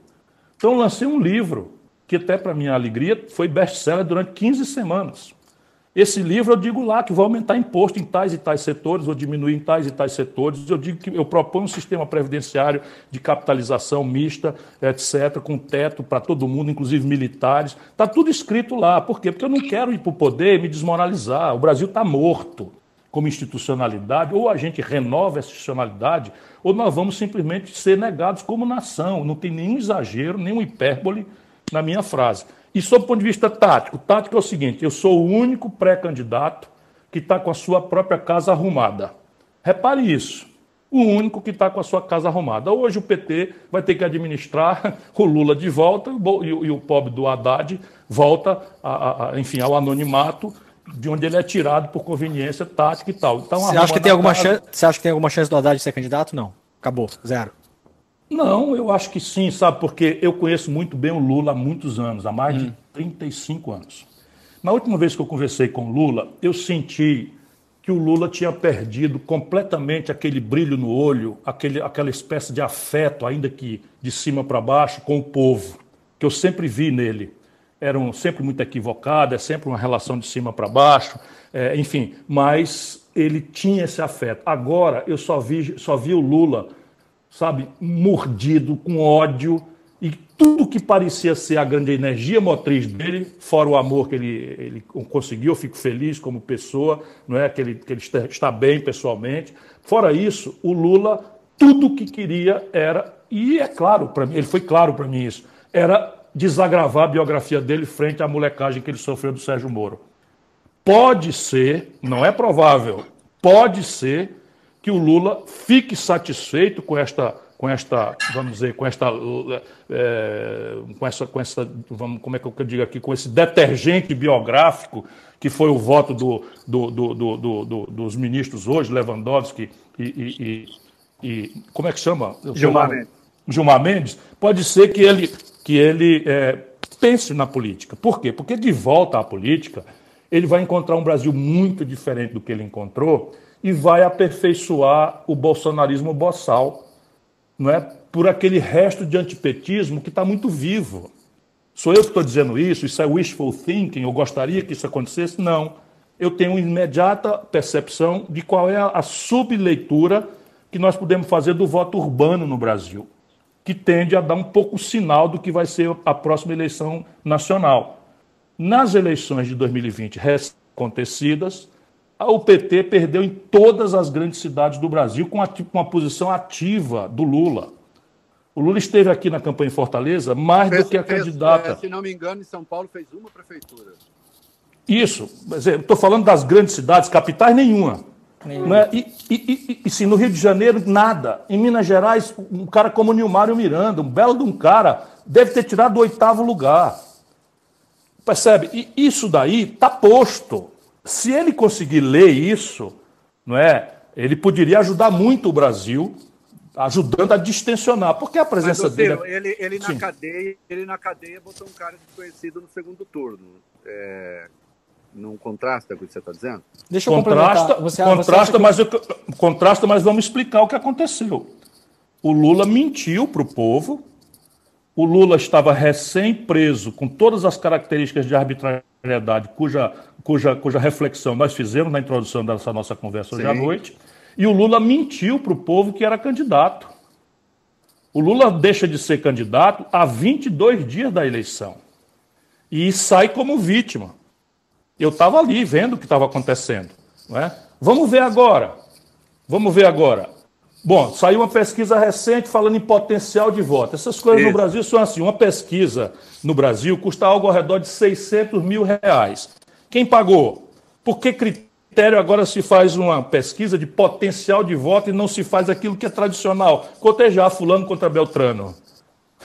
Então lancei um livro, que até para minha alegria foi best-seller durante 15 semanas. Esse livro eu digo lá que vou aumentar imposto em tais e tais setores, ou diminuir em tais e tais setores. Eu digo que eu proponho um sistema previdenciário de capitalização mista, etc., com teto para todo mundo, inclusive militares. Está tudo escrito lá. Por quê? Porque eu não quero ir para o poder e me desmoralizar. O Brasil está morto como institucionalidade, ou a gente renova essa institucionalidade, ou nós vamos simplesmente ser negados como nação. Não tem nenhum exagero, nenhum hipérbole na minha frase. E sob o ponto de vista tático, tático é o seguinte: eu sou o único pré-candidato que está com a sua própria casa arrumada. Repare isso. O único que está com a sua casa arrumada. Hoje o PT vai ter que administrar o Lula de volta e o, pobre do Haddad volta, a, a, enfim, ao anonimato, de onde ele é tirado por conveniência tática e tal. Então, você, acha que tem alguma casa... chance, você acha que tem alguma chance do Haddad ser candidato? Não. Acabou. Zero. Não, eu acho que sim, sabe? Porque eu conheço muito bem o Lula há muitos anos, há mais hum. de 35 anos. Na última vez que eu conversei com o Lula, eu senti que o Lula tinha perdido completamente aquele brilho no olho, aquele, aquela espécie de afeto, ainda que de cima para baixo, com o povo, que eu sempre vi nele. Era um, sempre muito equivocado, é sempre uma relação de cima para baixo, é, enfim, mas ele tinha esse afeto. Agora eu só vi, só vi o Lula sabe, mordido, com ódio, e tudo que parecia ser a grande energia motriz dele, fora o amor que ele, ele conseguiu, eu fico feliz como pessoa, não é que ele, que ele está bem pessoalmente. Fora isso, o Lula, tudo que queria era, e é claro para mim, ele foi claro para mim isso, era desagravar a biografia dele frente à molecagem que ele sofreu do Sérgio Moro. Pode ser, não é provável, pode ser que o Lula fique satisfeito com esta, com esta, vamos dizer, com esta, é, com essa, com essa, vamos, como é que eu digo aqui, com esse detergente biográfico que foi o voto do, do, do, do dos ministros hoje, Lewandowski e, e, e, e como é que chama? Gilmar Mendes. Gilmar Mendes. Pode ser que ele, que ele é, pense na política. Por quê? Porque de volta à política ele vai encontrar um Brasil muito diferente do que ele encontrou e vai aperfeiçoar o bolsonarismo boçal, não é? por aquele resto de antipetismo que está muito vivo. Sou eu que estou dizendo isso? Isso é wishful thinking? Eu gostaria que isso acontecesse? Não. Eu tenho imediata percepção de qual é a subleitura que nós podemos fazer do voto urbano no Brasil, que tende a dar um pouco sinal do que vai ser a próxima eleição nacional. Nas eleições de 2020 acontecidas, o PT perdeu em todas as grandes cidades do Brasil com, a, com a posição ativa do Lula. O Lula esteve aqui na campanha em Fortaleza mais fez, do que a fez, candidata. É, se não me engano, em São Paulo fez uma prefeitura. Isso. Estou falando das grandes cidades, capitais nenhuma. nenhuma. Né? E, e, e, e, sim, no Rio de Janeiro, nada. Em Minas Gerais, um cara como Nilmário Miranda, um belo de um cara, deve ter tirado o oitavo lugar. Percebe? E isso daí está posto. Se ele conseguir ler isso, não é? Ele poderia ajudar muito o Brasil, ajudando a distensionar, porque a presença Mas, dele. É... Ele, ele na cadeia, ele na cadeia botou um cara desconhecido no segundo turno. É... Não contrasta com o que você está dizendo? Deixa eu contrasta, você, contrasta, você mas eu, contrasta, mas vamos explicar o que aconteceu. O Lula mentiu para o povo. O Lula estava recém-preso, com todas as características de arbitrariedade, cuja cuja, cuja reflexão nós fizemos na introdução dessa nossa conversa hoje Sim. à noite, e o Lula mentiu para o povo que era candidato. O Lula deixa de ser candidato a 22 dias da eleição e sai como vítima. Eu estava ali vendo o que estava acontecendo. Não é? Vamos ver agora. Vamos ver agora. Bom, saiu uma pesquisa recente falando em potencial de voto. Essas coisas no Brasil são assim: uma pesquisa no Brasil custa algo ao redor de 600 mil reais. Quem pagou? Por que critério critério agora se faz uma pesquisa de potencial de voto e não se faz aquilo que é tradicional, cotejar fulano contra Beltrano.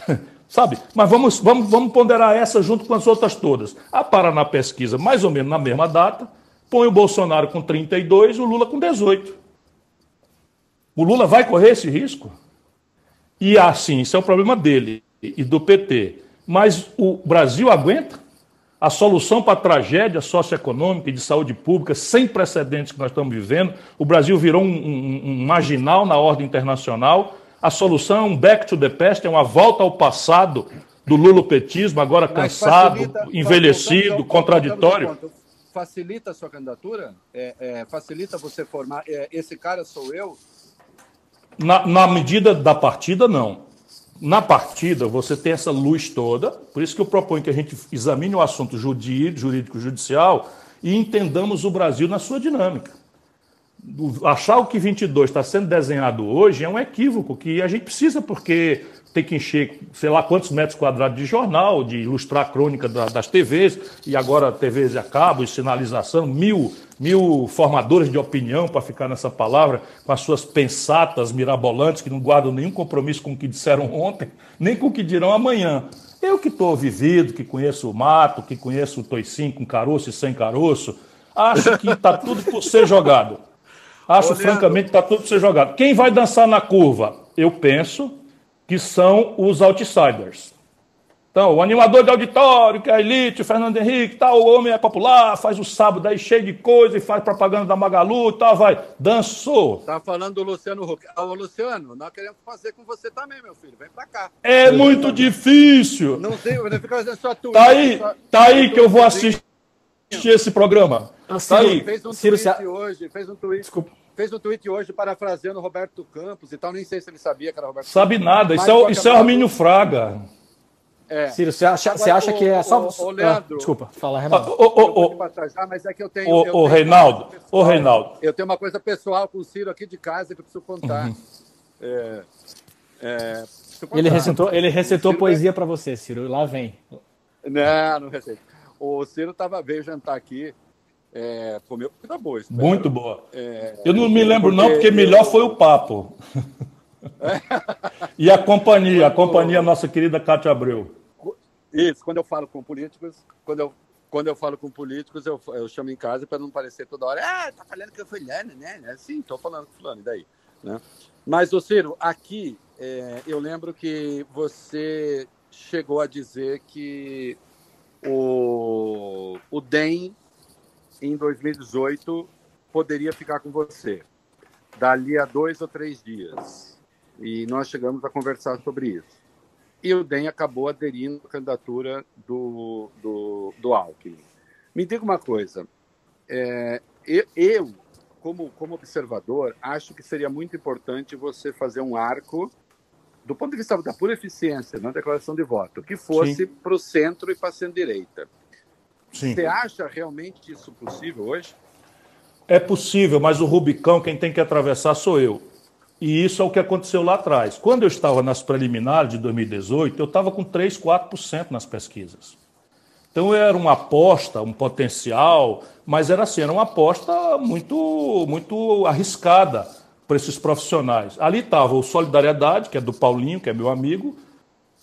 Sabe? Mas vamos, vamos, vamos ponderar essa junto com as outras todas. A Paraná pesquisa, mais ou menos na mesma data, põe o Bolsonaro com 32 e o Lula com 18. O Lula vai correr esse risco? E assim, isso é o problema dele e do PT. Mas o Brasil aguenta? A solução para a tragédia socioeconômica e de saúde pública sem precedentes que nós estamos vivendo, o Brasil virou um, um, um marginal na ordem internacional. A solução é um back to the past, é uma volta ao passado do lulopetismo, agora cansado, facilita, envelhecido, contraditório. Facilita a sua candidatura? É, é, facilita você formar. É, esse cara sou eu? Na, na medida da partida, não na partida você tem essa luz toda, por isso que eu proponho que a gente examine o assunto jurídico judicial e entendamos o Brasil na sua dinâmica. Achar o que 22 está sendo desenhado hoje é um equívoco que a gente precisa, porque tem que encher, sei lá quantos metros quadrados de jornal, de ilustrar a crônica das TVs, e agora TVs a cabo e sinalização, mil, mil formadores de opinião, para ficar nessa palavra, com as suas pensatas mirabolantes, que não guardam nenhum compromisso com o que disseram ontem, nem com o que dirão amanhã. Eu que estou vivido, que conheço o mato, que conheço o toicinho com caroço e sem caroço, acho que está tudo por ser jogado. Acho, Olhando. francamente, que está tudo por ser jogado. Quem vai dançar na curva? Eu penso que são os outsiders. Então, o animador de auditório, que é a elite, o Fernando Henrique, tal, o homem é popular, faz o sábado aí cheio de coisa e faz propaganda da Magalu e tal, vai, dançou. Tá falando do Luciano Huck. Ô, Luciano, nós queremos fazer com você também, meu filho, vem pra cá. É muito difícil. Não sei, não fica fazendo sua tweet. Tá aí, sua, tá aí que eu vou assistir esse programa. Tá aí. Fez um Ciro, tweet hoje, fez um tweet. Desculpa fez um tweet hoje parafraseando Roberto Campos e tal, nem sei se ele sabia que era Roberto Sabe Campos. nada, isso é, isso é Armínio Fraga. É. Ciro, você acha, Agora, você acha o, que é só. O, o Leandro, ah, desculpa, fala, Reinaldo. O, o, o, mas é que eu tenho. O, o Reinaldo, o Reinaldo. Eu tenho uma coisa pessoal com o Ciro aqui de casa que eu preciso contar. Uhum. É, é, contar. Ele recitou, ele recitou poesia para você, Ciro, lá vem. Não, não receito. O Ciro tava, veio jantar aqui é, comeu comida boa. Espero. Muito boa. É, eu não me lembro, porque não, porque melhor foi o papo. e a companhia, a companhia, nossa querida Cátia Abreu. Isso, quando eu falo com políticos, quando eu, quando eu falo com políticos, eu, eu chamo em casa para não parecer toda hora, ah, tá falando que eu fui fulano, né? Sim, tô falando com fulano, e daí? Né? Mas, ô Ciro, aqui é, eu lembro que você chegou a dizer que o, o DEM em 2018 poderia ficar com você, dali a dois ou três dias. E nós chegamos a conversar sobre isso. E o DEM acabou aderindo à candidatura do, do, do Alckmin. Me diga uma coisa, é, eu, como, como observador, acho que seria muito importante você fazer um arco do ponto de vista da pura eficiência na declaração de voto, que fosse para o centro e para a centro-direita. Sim. Você acha realmente isso possível hoje? É possível, mas o Rubicão, quem tem que atravessar sou eu. E isso é o que aconteceu lá atrás. Quando eu estava nas preliminares de 2018, eu estava com 3, 4% nas pesquisas. Então era uma aposta, um potencial, mas era assim, era uma aposta muito, muito arriscada para esses profissionais. Ali estava o Solidariedade, que é do Paulinho, que é meu amigo,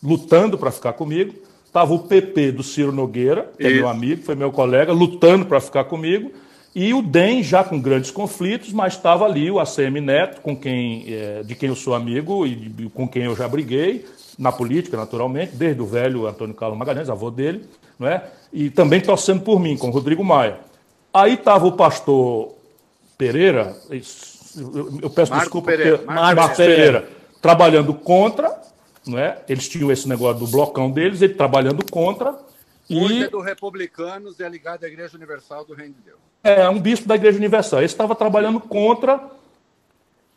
lutando para ficar comigo. Estava o PP do Ciro Nogueira, que Isso. é meu amigo, foi meu colega, lutando para ficar comigo. E o DEM, já com grandes conflitos, mas estava ali o ACM Neto, com quem, é, de quem eu sou amigo e com quem eu já briguei, na política, naturalmente, desde o velho Antônio Carlos Magalhães, avô dele, não é? e também torcendo por mim, com o Rodrigo Maia. Aí estava o pastor Pereira, eu peço Marco desculpa, Pereira, Marcos Pereira. Pereira, trabalhando contra, não é? Eles tinham esse negócio do blocão deles, ele trabalhando contra. Hoje e... é do Republicanos é ligado à Igreja Universal do Reino de Deus. É, um bispo da Igreja Universal. Ele estava trabalhando contra.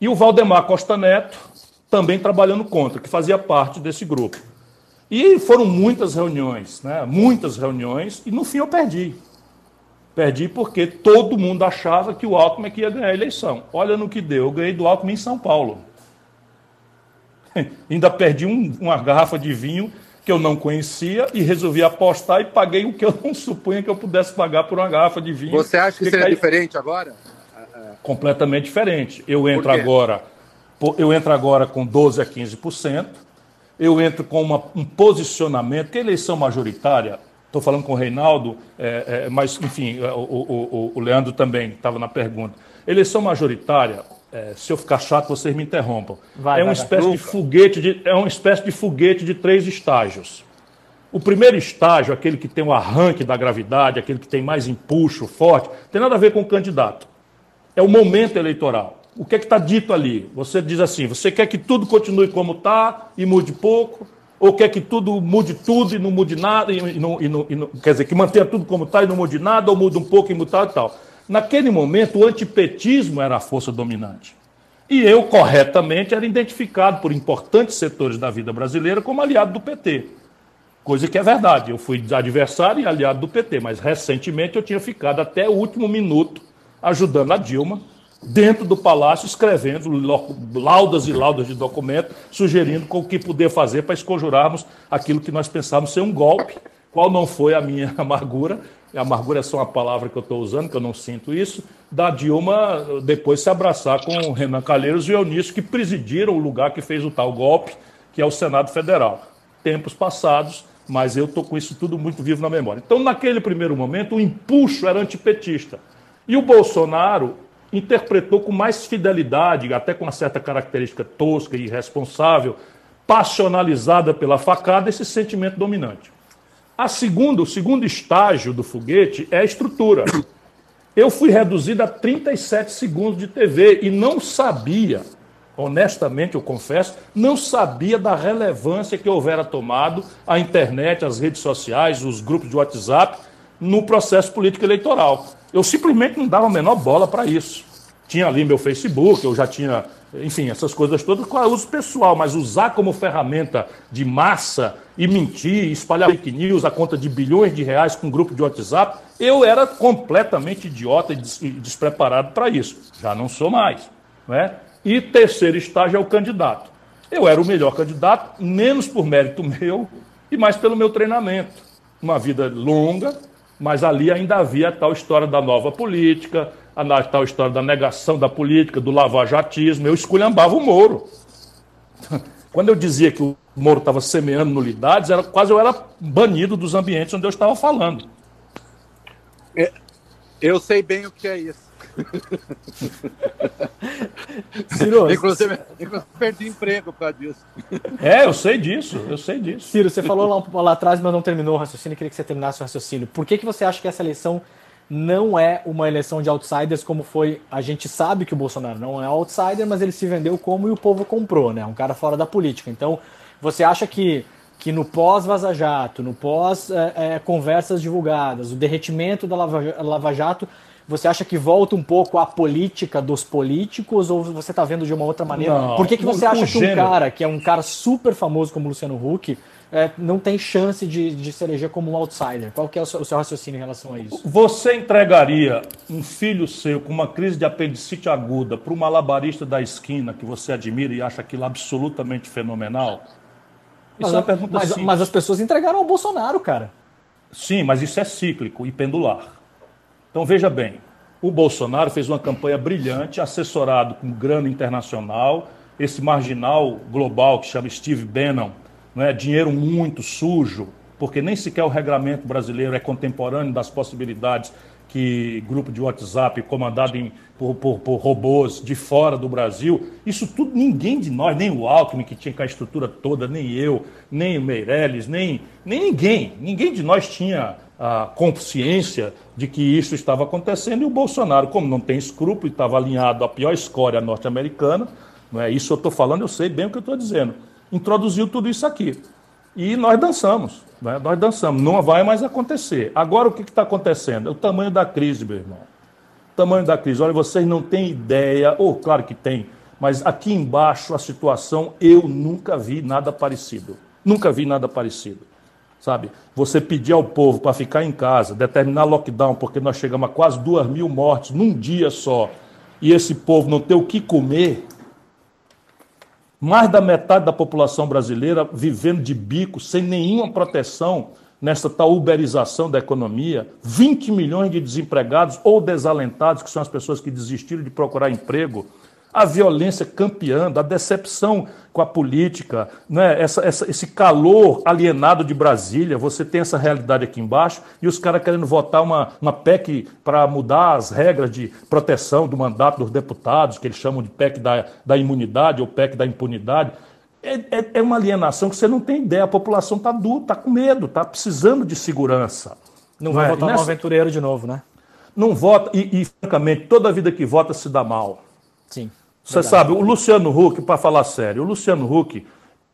E o Valdemar Costa Neto também trabalhando contra, que fazia parte desse grupo. E foram muitas reuniões, né? muitas reuniões, e no fim eu perdi. Perdi porque todo mundo achava que o Alckmin ia ganhar a eleição. Olha no que deu, eu ganhei do Alckmin em São Paulo. Ainda perdi um, uma garrafa de vinho que eu não conhecia e resolvi apostar e paguei o que eu não supunha que eu pudesse pagar por uma garrafa de vinho. Você acha que seria cai... diferente agora? Completamente diferente. Eu entro agora, eu entro agora com 12 a 15%. Eu entro com uma, um posicionamento, que eleição majoritária, estou falando com o Reinaldo, é, é, mas, enfim, o, o, o Leandro também estava na pergunta. Eleição majoritária, é, se eu ficar chato, vocês me interrompam. Vai, é uma vai, espécie vai. de foguete de, é uma espécie de foguete de três estágios. O primeiro estágio, aquele que tem o arranque da gravidade, aquele que tem mais empuxo forte, tem nada a ver com o candidato. É o momento eleitoral. O que é que está dito ali? Você diz assim: você quer que tudo continue como está e mude pouco? Ou quer que tudo mude tudo e não mude nada? E, e, não, e, não, e não, quer dizer, que mantenha tudo como está e não mude nada, ou mude um pouco e mude tal e tal. Naquele momento, o antipetismo era a força dominante. E eu, corretamente, era identificado por importantes setores da vida brasileira como aliado do PT. Coisa que é verdade. Eu fui adversário e aliado do PT, mas recentemente eu tinha ficado até o último minuto ajudando a Dilma, dentro do palácio, escrevendo laudas e laudas de documento, sugerindo o que poder fazer para esconjurarmos aquilo que nós pensávamos ser um golpe, qual não foi a minha amargura, amargura é só uma palavra que eu estou usando, que eu não sinto isso, da Dilma depois se abraçar com Renan Calheiros e Eunício, que presidiram o lugar que fez o tal golpe, que é o Senado Federal. Tempos passados, mas eu estou com isso tudo muito vivo na memória. Então, naquele primeiro momento, o impulso era antipetista. E o Bolsonaro interpretou com mais fidelidade, até com uma certa característica tosca e irresponsável, passionalizada pela facada, esse sentimento dominante. A segunda, o segundo estágio do foguete é a estrutura. Eu fui reduzido a 37 segundos de TV e não sabia, honestamente eu confesso, não sabia da relevância que houvera tomado a internet, as redes sociais, os grupos de WhatsApp no processo político eleitoral. Eu simplesmente não dava a menor bola para isso. Tinha ali meu Facebook, eu já tinha, enfim, essas coisas todas com uso pessoal, mas usar como ferramenta de massa e mentir, espalhar fake news a conta de bilhões de reais com um grupo de WhatsApp, eu era completamente idiota e despreparado para isso. Já não sou mais. Né? E terceiro estágio é o candidato. Eu era o melhor candidato, menos por mérito meu e mais pelo meu treinamento. Uma vida longa, mas ali ainda havia a tal história da nova política, a tal história da negação da política, do lavajatismo. Eu esculhambava o Moro. Quando eu dizia que o Moro estava semeando nulidades, era, quase eu era banido dos ambientes onde eu estava falando. É, eu sei bem o que é isso. Ciro, inclusive, inclusive, perdi emprego por causa disso. É, eu sei disso, eu sei disso. Ciro, você falou lá, lá atrás, mas não terminou o raciocínio, queria que você terminasse o raciocínio. Por que, que você acha que essa eleição não é uma eleição de outsiders como foi. A gente sabe que o Bolsonaro não é outsider, mas ele se vendeu como e o povo comprou, né? Um cara fora da política. Então, você acha que, que no pós-Vaza Jato, no pós-conversas é, é, divulgadas, o derretimento da Lava, Lava Jato, você acha que volta um pouco à política dos políticos ou você está vendo de uma outra maneira? Não, Por que, que você acha que um cara, que é um cara super famoso como Luciano Huck, é, não tem chance de, de se eleger como um outsider. Qual que é o seu, o seu, raciocínio em relação a isso? Você entregaria um filho seu com uma crise de apendicite aguda para um malabarista da esquina que você admira e acha aquilo absolutamente fenomenal? Isso mas, é uma pergunta mas, mas as pessoas entregaram ao Bolsonaro, cara. Sim, mas isso é cíclico e pendular. Então veja bem, o Bolsonaro fez uma campanha brilhante, assessorado com grana internacional, esse marginal global que chama Steve Bannon, é dinheiro muito sujo, porque nem sequer o regramento brasileiro é contemporâneo das possibilidades que grupo de WhatsApp comandado em, por, por, por, robôs de fora do Brasil, isso tudo ninguém de nós, nem o Alckmin, que tinha com a estrutura toda, nem eu, nem o Meirelles, nem, nem ninguém, ninguém de nós tinha a consciência de que isso estava acontecendo. E o Bolsonaro, como não tem escrúpulo e estava alinhado à pior escória norte-americana, não é isso eu estou falando, eu sei bem o que eu estou dizendo introduziu tudo isso aqui. E nós dançamos, né? nós dançamos, não vai mais acontecer. Agora o que está acontecendo? É o tamanho da crise, meu irmão. O tamanho da crise. Olha, vocês não têm ideia, ou oh, claro que tem, mas aqui embaixo a situação eu nunca vi nada parecido. Nunca vi nada parecido. Sabe? Você pedir ao povo para ficar em casa, determinar lockdown, porque nós chegamos a quase duas mil mortes num dia só, e esse povo não ter o que comer, Mais da metade da população brasileira vivendo de bico, sem nenhuma proteção nessa tal uberização da economia, 20 milhões de desempregados ou desalentados, que são as pessoas que desistiram de procurar emprego, a violência campeando, a decepção com a política, né? essa, essa, esse calor alienado de Brasília. Você tem essa realidade aqui embaixo e os caras querendo votar uma, uma PEC para mudar as regras de proteção do mandato dos deputados, que eles chamam de PEC da, da imunidade ou PEC da impunidade. É, é, é uma alienação que você não tem ideia. A população está dura, está com medo, está precisando de segurança. Não, não vai é? votar nessa... no aventureiro de novo, né? Não vota, e, e francamente, toda vida que vota se dá mal. Sim. Você sabe, o Luciano Huck, para falar sério, o Luciano Huck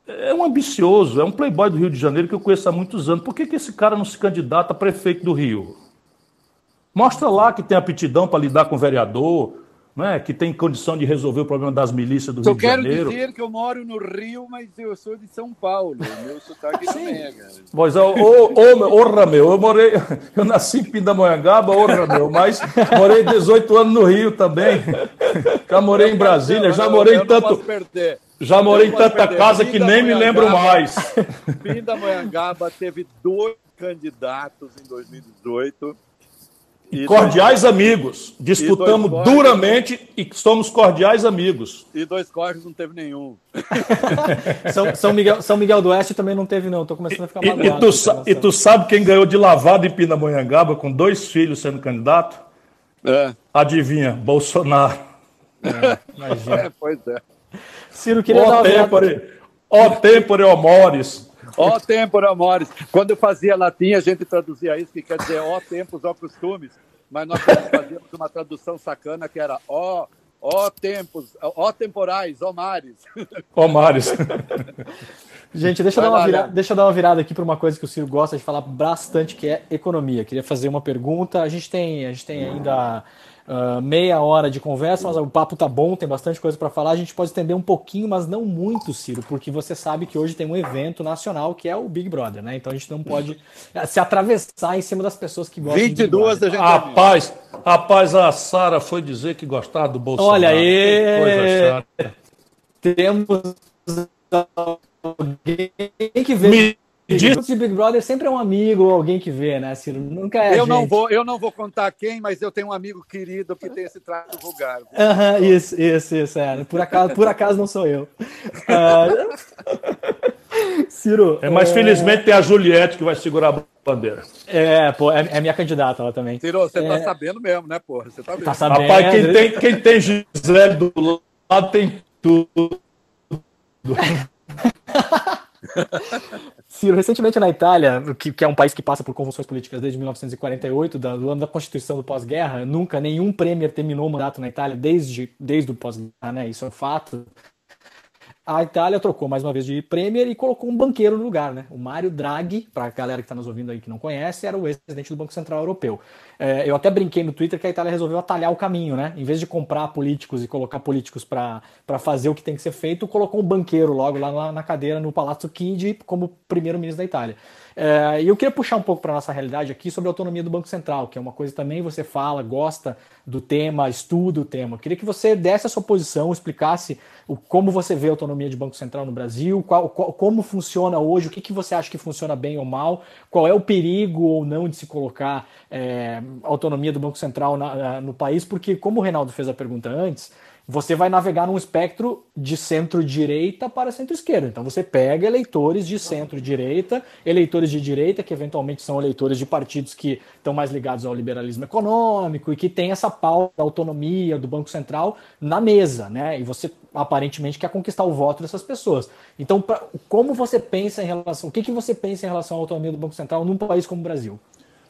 é um ambicioso, é um playboy do Rio de Janeiro que eu conheço há muitos anos. Por que, que esse cara não se candidata a prefeito do Rio? Mostra lá que tem aptidão para lidar com vereador, né, que tem condição de resolver o problema das milícias do Rio de Janeiro. Eu quero dizer que eu moro no Rio, mas eu sou de São Paulo. Meu sotaque não é. Pois, ô, ô, ô, Rameu, eu morei, eu nasci em Pindamonhangaba, ô, Rameu, mas morei 18 anos no Rio também. Já morei em Brasília, já morei em tanto... Já morei em tanta casa que nem me lembro mais. Pindamonhangaba teve dois candidatos em 2018 e cordiais dois... amigos. Disputamos e duramente e somos cordiais amigos. E dois cortes não teve nenhum. São, São, Miguel, São Miguel do Oeste também não teve, não. Estou começando a ficar magoado. E, e, tu, e tu sabe quem ganhou de lavada em Pindamonhangaba com dois filhos sendo candidato? É. Adivinha, Bolsonaro. É, é, pois é. Ciro, queria ó dar uma tempore, ó tempore, ó mores. Ó tempore, ó mores. Quando eu fazia latim, a gente traduzia isso, que quer dizer ó tempos, ó costumes. Mas nós fazíamos uma tradução sacana que era ó, ó tempos, ó temporais, ó mares. Ó mares. Gente, deixa eu, dar uma virada, deixa eu dar uma virada aqui para uma coisa que o Ciro gosta de falar bastante, que é economia. Queria fazer uma pergunta. A gente tem, a gente tem ainda uh, meia hora de conversa, mas o papo tá bom, tem bastante coisa para falar. A gente pode estender um pouquinho, mas não muito, Ciro, porque você sabe que hoje tem um evento nacional que é o Big Brother, né? Então a gente não pode eh, se atravessar em cima das pessoas que gostam 22 da gente. Rapaz, rapaz, a Sara foi dizer que gostava do Bolsonaro. Olha aí. Temos alguém que vê. Diz... de Big Brother sempre é um amigo ou alguém que vê, né, Ciro? Nunca é. Eu não vou, eu não vou contar quem, mas eu tenho um amigo querido que tem esse trato vulgar. Uhum, isso, isso, isso, é. Por acaso, por acaso não sou eu. Uh... Ciro. É, mas é... felizmente tem a Juliette que vai segurar a bandeira. É, pô, é, é minha candidata ela também. Ciro, você tá é... tá sabendo mesmo, né, porra? Você tá, tá sabendo. Rapaz, quem tem, quem tem Gisele do lado tem tudo. Ciro, recentemente na Itália, que, que, é um país que passa por convulsões políticas desde 1948, do ano da Constituição do pós-guerra, nunca nenhum premier terminou o mandato na Itália desde, desde o pós-guerra, né? Isso é um fato a Itália trocou mais uma vez de Premier e colocou um banqueiro no lugar, né? O Mário Draghi, para a galera que está nos ouvindo aí que não conhece, era o ex-presidente do Banco Central Europeu. É, eu até brinquei no Twitter que a Itália resolveu atalhar o caminho, né? Em vez de comprar políticos e colocar políticos para fazer o que tem que ser feito, colocou um banqueiro logo lá na, na cadeira no Palazzo Chigi como primeiro-ministro da Itália. É, e eu queria puxar um pouco para a nossa realidade aqui sobre a autonomia do Banco Central, que é uma coisa também você fala, gosta do tema, estuda o tema. Eu queria que você desse a sua posição, explicasse o, como você vê a autonomia de Banco Central no Brasil, qual, qual, como funciona hoje, o que, que você acha que funciona bem ou mal, qual é o perigo ou não de se colocar é, autonomia do Banco Central na, no país, porque, como o Reinaldo fez a pergunta antes, você vai navegar num espectro de centro-direita para centro-esquerda. Então você pega eleitores de centro-direita, eleitores de direita, que eventualmente são eleitores de partidos que estão mais ligados ao liberalismo econômico e que tem essa pauta da autonomia do Banco Central na mesa, né? E você aparentemente quer conquistar o voto dessas pessoas. Então, pra, como você pensa em relação, o que, que você pensa em relação à autonomia do Banco Central num país como o Brasil?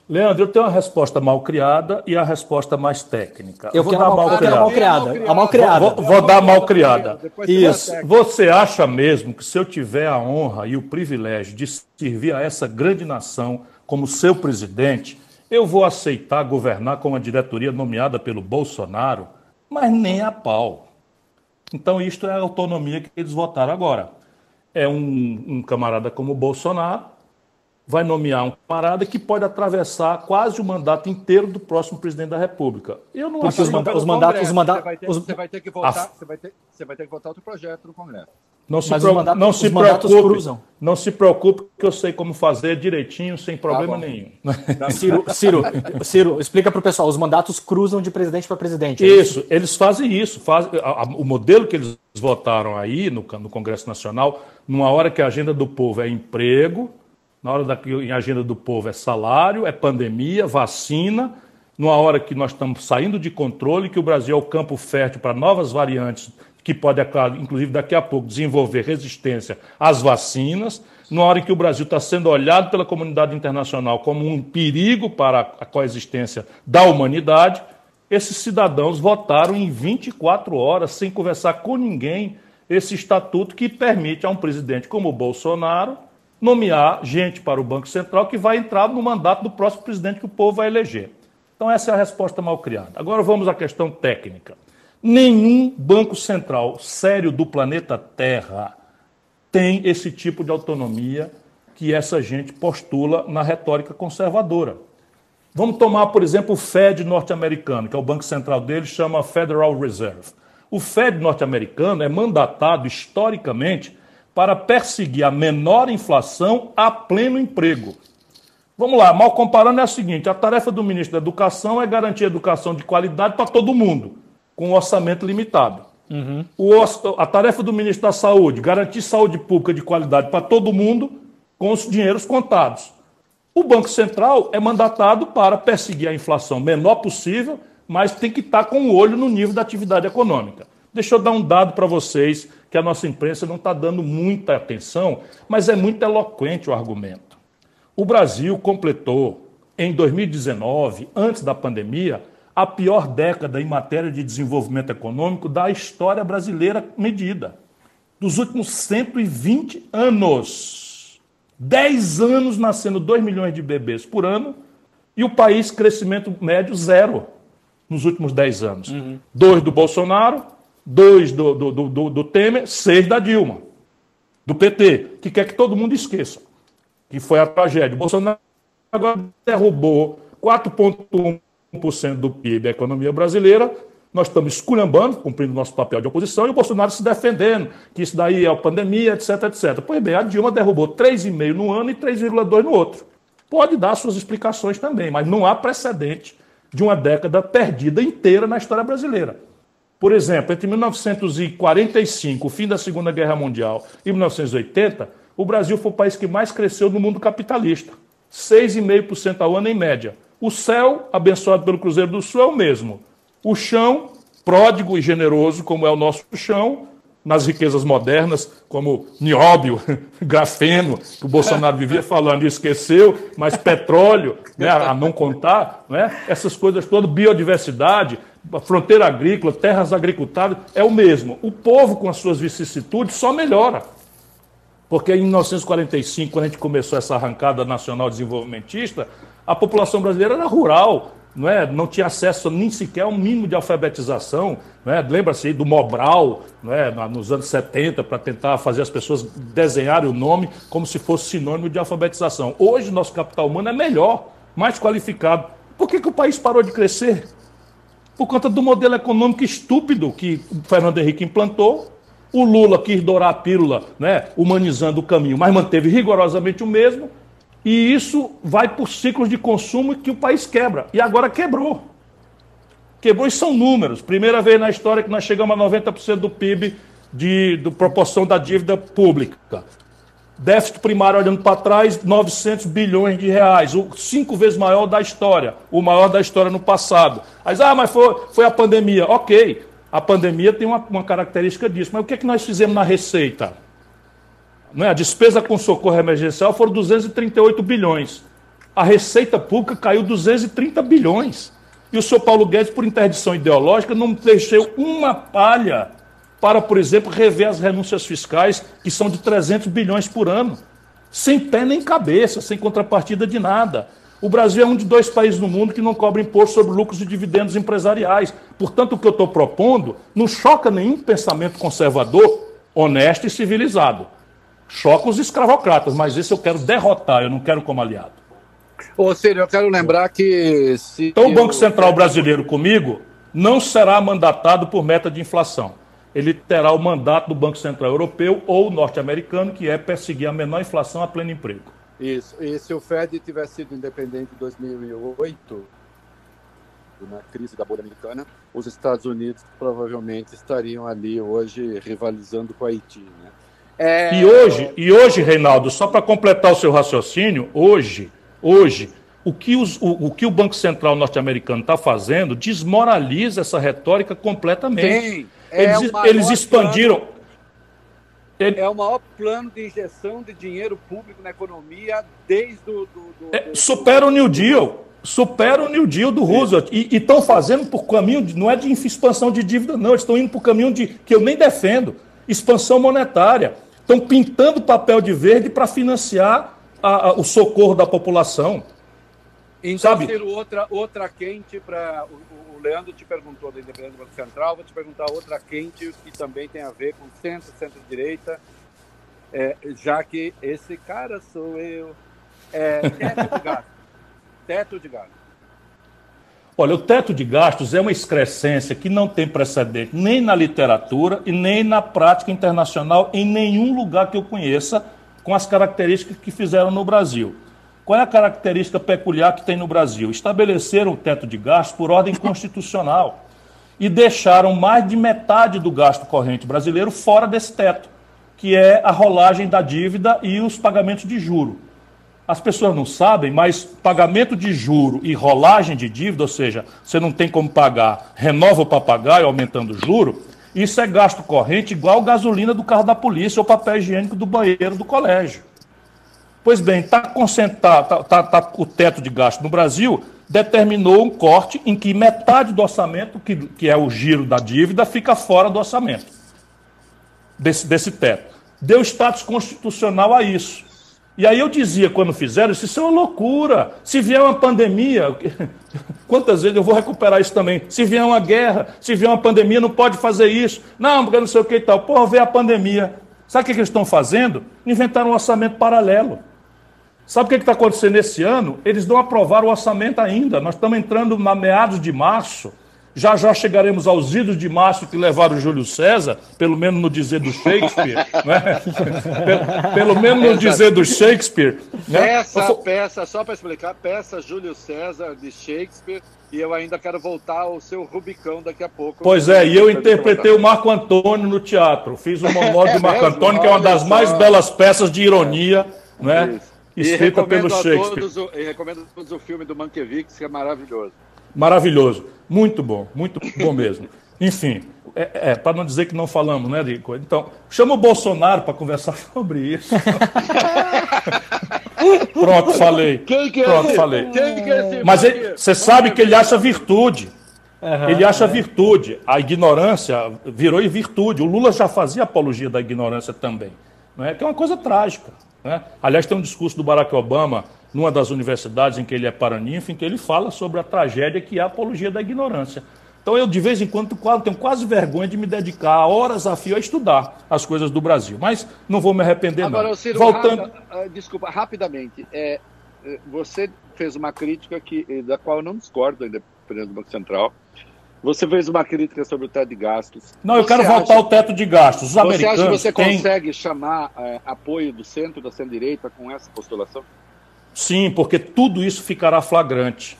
Leandro, eu tenho uma resposta mal criada e a resposta mais técnica. Eu vou dar mal, mal, criada. mal criada. A mal criada. Vou, vou dar mal criada. Isso. Você acha mesmo que se eu tiver a honra e o privilégio de servir a essa grande nação como seu presidente, eu vou aceitar governar com uma diretoria nomeada pelo Bolsonaro? Mas nem a pau. Então, isto é a autonomia que eles votaram agora. É um, um camarada como o Bolsonaro vai nomear um camarada que pode atravessar quase o mandato inteiro do próximo presidente da República. Eu não Porque os, manda os mandatos. Os manda você, vai ter, os... você vai ter que votar, você, vai ter, você vai ter que votar outro projeto no Congresso. Não se, pro... mandatos, não se preocupe, cruzam. Não se preocupe, que eu sei como fazer direitinho, sem problema tá nenhum. Ciro, Ciro, Ciro, explica para o pessoal: os mandatos cruzam de presidente para presidente. É isso, isso, eles fazem isso. Faz, a, a, o modelo que eles votaram aí no, no Congresso Nacional, numa hora que a agenda do povo é emprego, na hora da em agenda do povo é salário, é pandemia, vacina, numa hora que nós estamos saindo de controle, que o Brasil é o campo fértil para novas variantes que pode, é inclusive daqui a pouco, desenvolver resistência às vacinas, numa hora em que o Brasil está sendo olhado pela comunidade internacional como um perigo para a coexistência da humanidade, esses cidadãos votaram em 24 horas, sem conversar com ninguém, esse estatuto que permite a um presidente como o Bolsonaro nomear gente para o Banco Central que vai entrar no mandato do próximo presidente que o povo vai eleger. Então, essa é a resposta mal criada. Agora vamos à questão técnica. Nenhum banco central sério do planeta Terra tem esse tipo de autonomia que essa gente postula na retórica conservadora. Vamos tomar, por exemplo, o Fed norte-americano, que é o banco central dele, chama Federal Reserve. O Fed norte-americano é mandatado historicamente para perseguir a menor inflação a pleno emprego. Vamos lá, mal comparando é o seguinte: a tarefa do ministro da Educação é garantir educação de qualidade para todo mundo, com um orçamento limitado. Uhum. O, a tarefa do ministro da Saúde, garantir saúde pública de qualidade para todo mundo, com os dinheiros contados. O Banco Central é mandatado para perseguir a inflação menor possível, mas tem que estar com o olho no nível da atividade econômica. Deixa eu dar um dado para vocês que a nossa imprensa não está dando muita atenção, mas é muito eloquente o argumento. O Brasil completou, em 2019, antes da pandemia, a pior década em matéria de desenvolvimento econômico da história brasileira medida. Dos últimos 120 anos. 10 anos nascendo 2 milhões de bebês por ano e o país crescimento médio zero nos últimos 10 anos. Uhum. Dois do Bolsonaro, dois do, do, do, do Temer, seis da Dilma, do PT, que quer que todo mundo esqueça, que foi a tragédia. O Bolsonaro agora derrubou 4,1% do PIB da economia brasileira. Nós estamos esculhambando, cumprindo nosso papel de oposição, e o Bolsonaro se defendendo, que isso daí é a pandemia, etc, etc. Pois bem, a Dilma derrubou 3,5% no ano e 3,2% no outro. Pode dar suas explicações também, mas não há precedente de uma década perdida inteira na história brasileira. Por exemplo, entre 1945, o fim da Segunda Guerra Mundial, e 1980, o Brasil foi o país que mais cresceu no mundo capitalista. 6,5% ao ano em média. O céu, abençoado pelo Cruzeiro do Sul, é o mesmo. O chão, pródigo e generoso, como é o nosso chão, nas riquezas modernas, como nióbio, grafeno, que o Bolsonaro vivia falando e esqueceu, mas petróleo, né, a não contar, né, essas coisas todas, biodiversidade, fronteira agrícola, terras agricultáveis, é o mesmo. O povo, com as suas vicissitudes, só melhora. Porque em 1945, quando a gente começou essa arrancada nacional desenvolvimentista, a população brasileira era rural, não, é? não tinha acesso nem sequer a um mínimo de alfabetização. É? Lembra-se do Mobral, é? nos anos 70, para tentar fazer as pessoas desenharem o nome como se fosse sinônimo de alfabetização. Hoje, nosso capital humano é melhor, mais qualificado. Por que, que o país parou de crescer? Por conta do modelo econômico estúpido que o Fernando Henrique implantou. O Lula quis dourar a pílula, né, humanizando o caminho, mas manteve rigorosamente o mesmo. E isso vai por ciclos de consumo que o país quebra. E agora quebrou. Quebrou e são números. Primeira vez na história que nós chegamos a 90% do PIB de, de proporção da dívida pública. Déficit primário olhando para trás, 900 bilhões de reais, o cinco vezes maior da história, o maior da história no passado. Aí, ah, mas foi, foi a pandemia. Ok, a pandemia tem uma, uma característica disso, mas o que, é que nós fizemos na receita? Não é? A despesa com socorro emergencial foram 238 bilhões. A receita pública caiu 230 bilhões. E o senhor Paulo Guedes, por interdição ideológica, não deixou uma palha para, por exemplo, rever as renúncias fiscais, que são de 300 bilhões por ano, sem pé nem cabeça, sem contrapartida de nada. O Brasil é um de dois países no mundo que não cobra imposto sobre lucros e dividendos empresariais. Portanto, o que eu estou propondo não choca nenhum pensamento conservador, honesto e civilizado. Choca os escravocratas, mas esse eu quero derrotar, eu não quero como aliado. Ô, Ciro, eu quero lembrar que. então, o Banco Central brasileiro comigo não será mandatado por meta de inflação. Ele terá o mandato do Banco Central Europeu ou norte-americano, que é perseguir a menor inflação a pleno emprego. Isso. E se o Fed tivesse sido independente em 2008, na crise da bolha americana, os Estados Unidos provavelmente estariam ali hoje rivalizando com a Haiti. Né? É... E hoje, e hoje, Reinaldo, só para completar o seu raciocínio, hoje, hoje, o que, os, o, o, que o Banco Central norte-americano está fazendo desmoraliza essa retórica completamente. Sim, é eles, eles expandiram. Plano, ele... É o maior plano de injeção de dinheiro público na economia desde o. Do, do, é, supera o New Deal. Supera o New Deal do Roosevelt. E estão fazendo por caminho, de, não é de expansão de dívida, não. Eles estão indo por caminho de que eu nem defendo expansão monetária. Estão pintando papel de verde para financiar a, a, o socorro da população. Então, Sabe? ter outra, outra quente para. O, o, Leandro te perguntou da independência do Banco Central, vou te perguntar outra quente que também tem a ver com centro, centro-direita, é, já que esse cara sou eu. É, teto de gasto. teto de gasto. Olha, o teto de gastos é uma excrescência que não tem precedente nem na literatura e nem na prática internacional em nenhum lugar que eu conheça com as características que fizeram no Brasil. Qual é a característica peculiar que tem no Brasil? Estabeleceram o teto de gastos por ordem constitucional e deixaram mais de metade do gasto corrente brasileiro fora desse teto, que é a rolagem da dívida e os pagamentos de juro. As pessoas não sabem, mas pagamento de juro e rolagem de dívida, ou seja, você não tem como pagar, renova o papagaio aumentando o juro, isso é gasto corrente igual gasolina do carro da polícia ou papel higiênico do banheiro do colégio. Pois bem, está concentrado, tá, tá, tá, o teto de gasto no Brasil determinou um corte em que metade do orçamento, que, que é o giro da dívida, fica fora do orçamento, desse, desse teto. Deu status constitucional a isso. E aí eu dizia, quando fizeram, isso é uma loucura. Se vier uma pandemia, quantas vezes eu vou recuperar isso também? Se vier uma guerra, se vier uma pandemia, não pode fazer isso. Não, porque não sei o que e tal. Porra, veio a pandemia. Sabe o que eles estão fazendo? Inventaram um orçamento paralelo. Sabe o que está acontecendo esse ano? Eles não aprovaram o orçamento ainda. Nós estamos entrando na meados de março. Já já chegaremos aos idos de março que levaram Júlio César, pelo menos no dizer do Shakespeare. né? pelo, pelo, menos no dizer do Shakespeare. Né? Peça, peça, só para explicar, peça Júlio César de Shakespeare. E eu ainda quero voltar ao seu Rubicão daqui a pouco. Pois é, e eu interpretei o Marco Antônio no teatro. Fiz o monólogo de Marco Antônio, que é uma das mais belas peças de ironia, né? escrita pelo Shakespeare. Todos, recomendo a todos o filme do Mankiewicz, que é maravilhoso. Maravilhoso. Muito bom, muito bom mesmo. Enfim, é, é para não dizer que não falamos, né, Rico? Então, chama o Bolsonaro para conversar sobre isso. Pronto, falei. Quem que é Pronto, esse? falei. Quem que é esse? Mas você sabe que ele acha virtude. Uhum, ele acha é. virtude. A ignorância virou virtude. O Lula já fazia apologia da ignorância também. Não é? Que é uma coisa trágica. Né? Aliás, tem um discurso do Barack Obama numa das universidades em que ele é paraninfo, em que ele fala sobre a tragédia que é a apologia da ignorância. Então eu, de vez em quando, tenho quase vergonha de me dedicar horas a fio a estudar as coisas do Brasil. Mas não vou me arrepender, Agora, não. Ciro, Voltando... Ah, desculpa, rapidamente. É, é, você fez uma crítica que, da qual eu não discordo, independente do Banco Central, você fez uma crítica sobre o teto de gastos. Não, eu quero voltar ao teto de gastos. Os você acha que você têm... consegue chamar é, apoio do centro, da centro-direita com essa postulação? Sim, porque tudo isso ficará flagrante.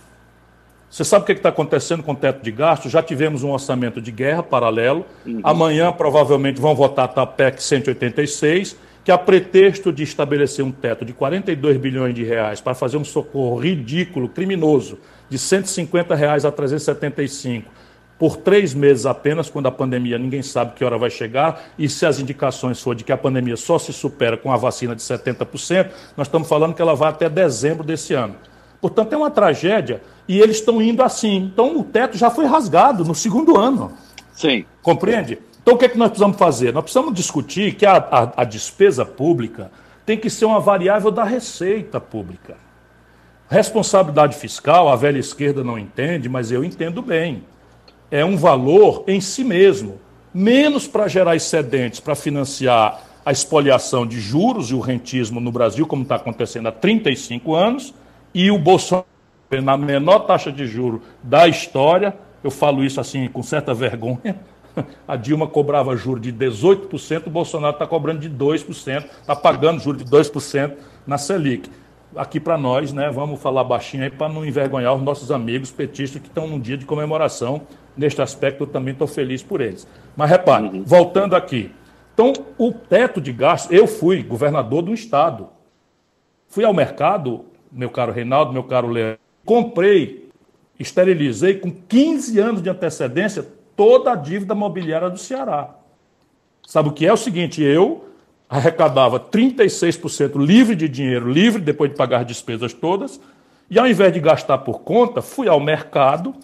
Você sabe o que está acontecendo com o teto de gastos? Já tivemos um orçamento de guerra paralelo. Uhum. Amanhã, provavelmente, vão votar a PEC 186, que a pretexto de estabelecer um teto de 42 bilhões de reais para fazer um socorro ridículo, criminoso, de 150 reais a 375 por três meses apenas, quando a pandemia ninguém sabe que hora vai chegar, e se as indicações for de que a pandemia só se supera com a vacina de 70%, nós estamos falando que ela vai até dezembro desse ano. Portanto, é uma tragédia e eles estão indo assim. Então, o teto já foi rasgado no segundo ano. Sim. Compreende? Então, o que, é que nós precisamos fazer? Nós precisamos discutir que a, a, a despesa pública tem que ser uma variável da receita pública. Responsabilidade fiscal, a velha esquerda não entende, mas eu entendo bem é um valor em si mesmo, menos para gerar excedentes, para financiar a espoliação de juros e o rentismo no Brasil, como está acontecendo há 35 anos, e o Bolsonaro na menor taxa de juros da história, eu falo isso assim com certa vergonha, a Dilma cobrava juros de 18%, o Bolsonaro está cobrando de 2%, está pagando juros de 2% na Selic. Aqui para nós, né, vamos falar baixinho aí para não envergonhar os nossos amigos petistas que estão num dia de comemoração. Neste aspecto, eu também estou feliz por eles. Mas repare, uhum. voltando aqui. Então, o teto de gastos, eu fui governador do estado. Fui ao mercado, meu caro Reinaldo, meu caro Leandro, comprei, esterilizei com 15 anos de antecedência toda a dívida mobiliária do Ceará. Sabe o que é? O seguinte, eu arrecadava 36% livre de dinheiro, livre depois de pagar as despesas todas, e ao invés de gastar por conta, fui ao mercado,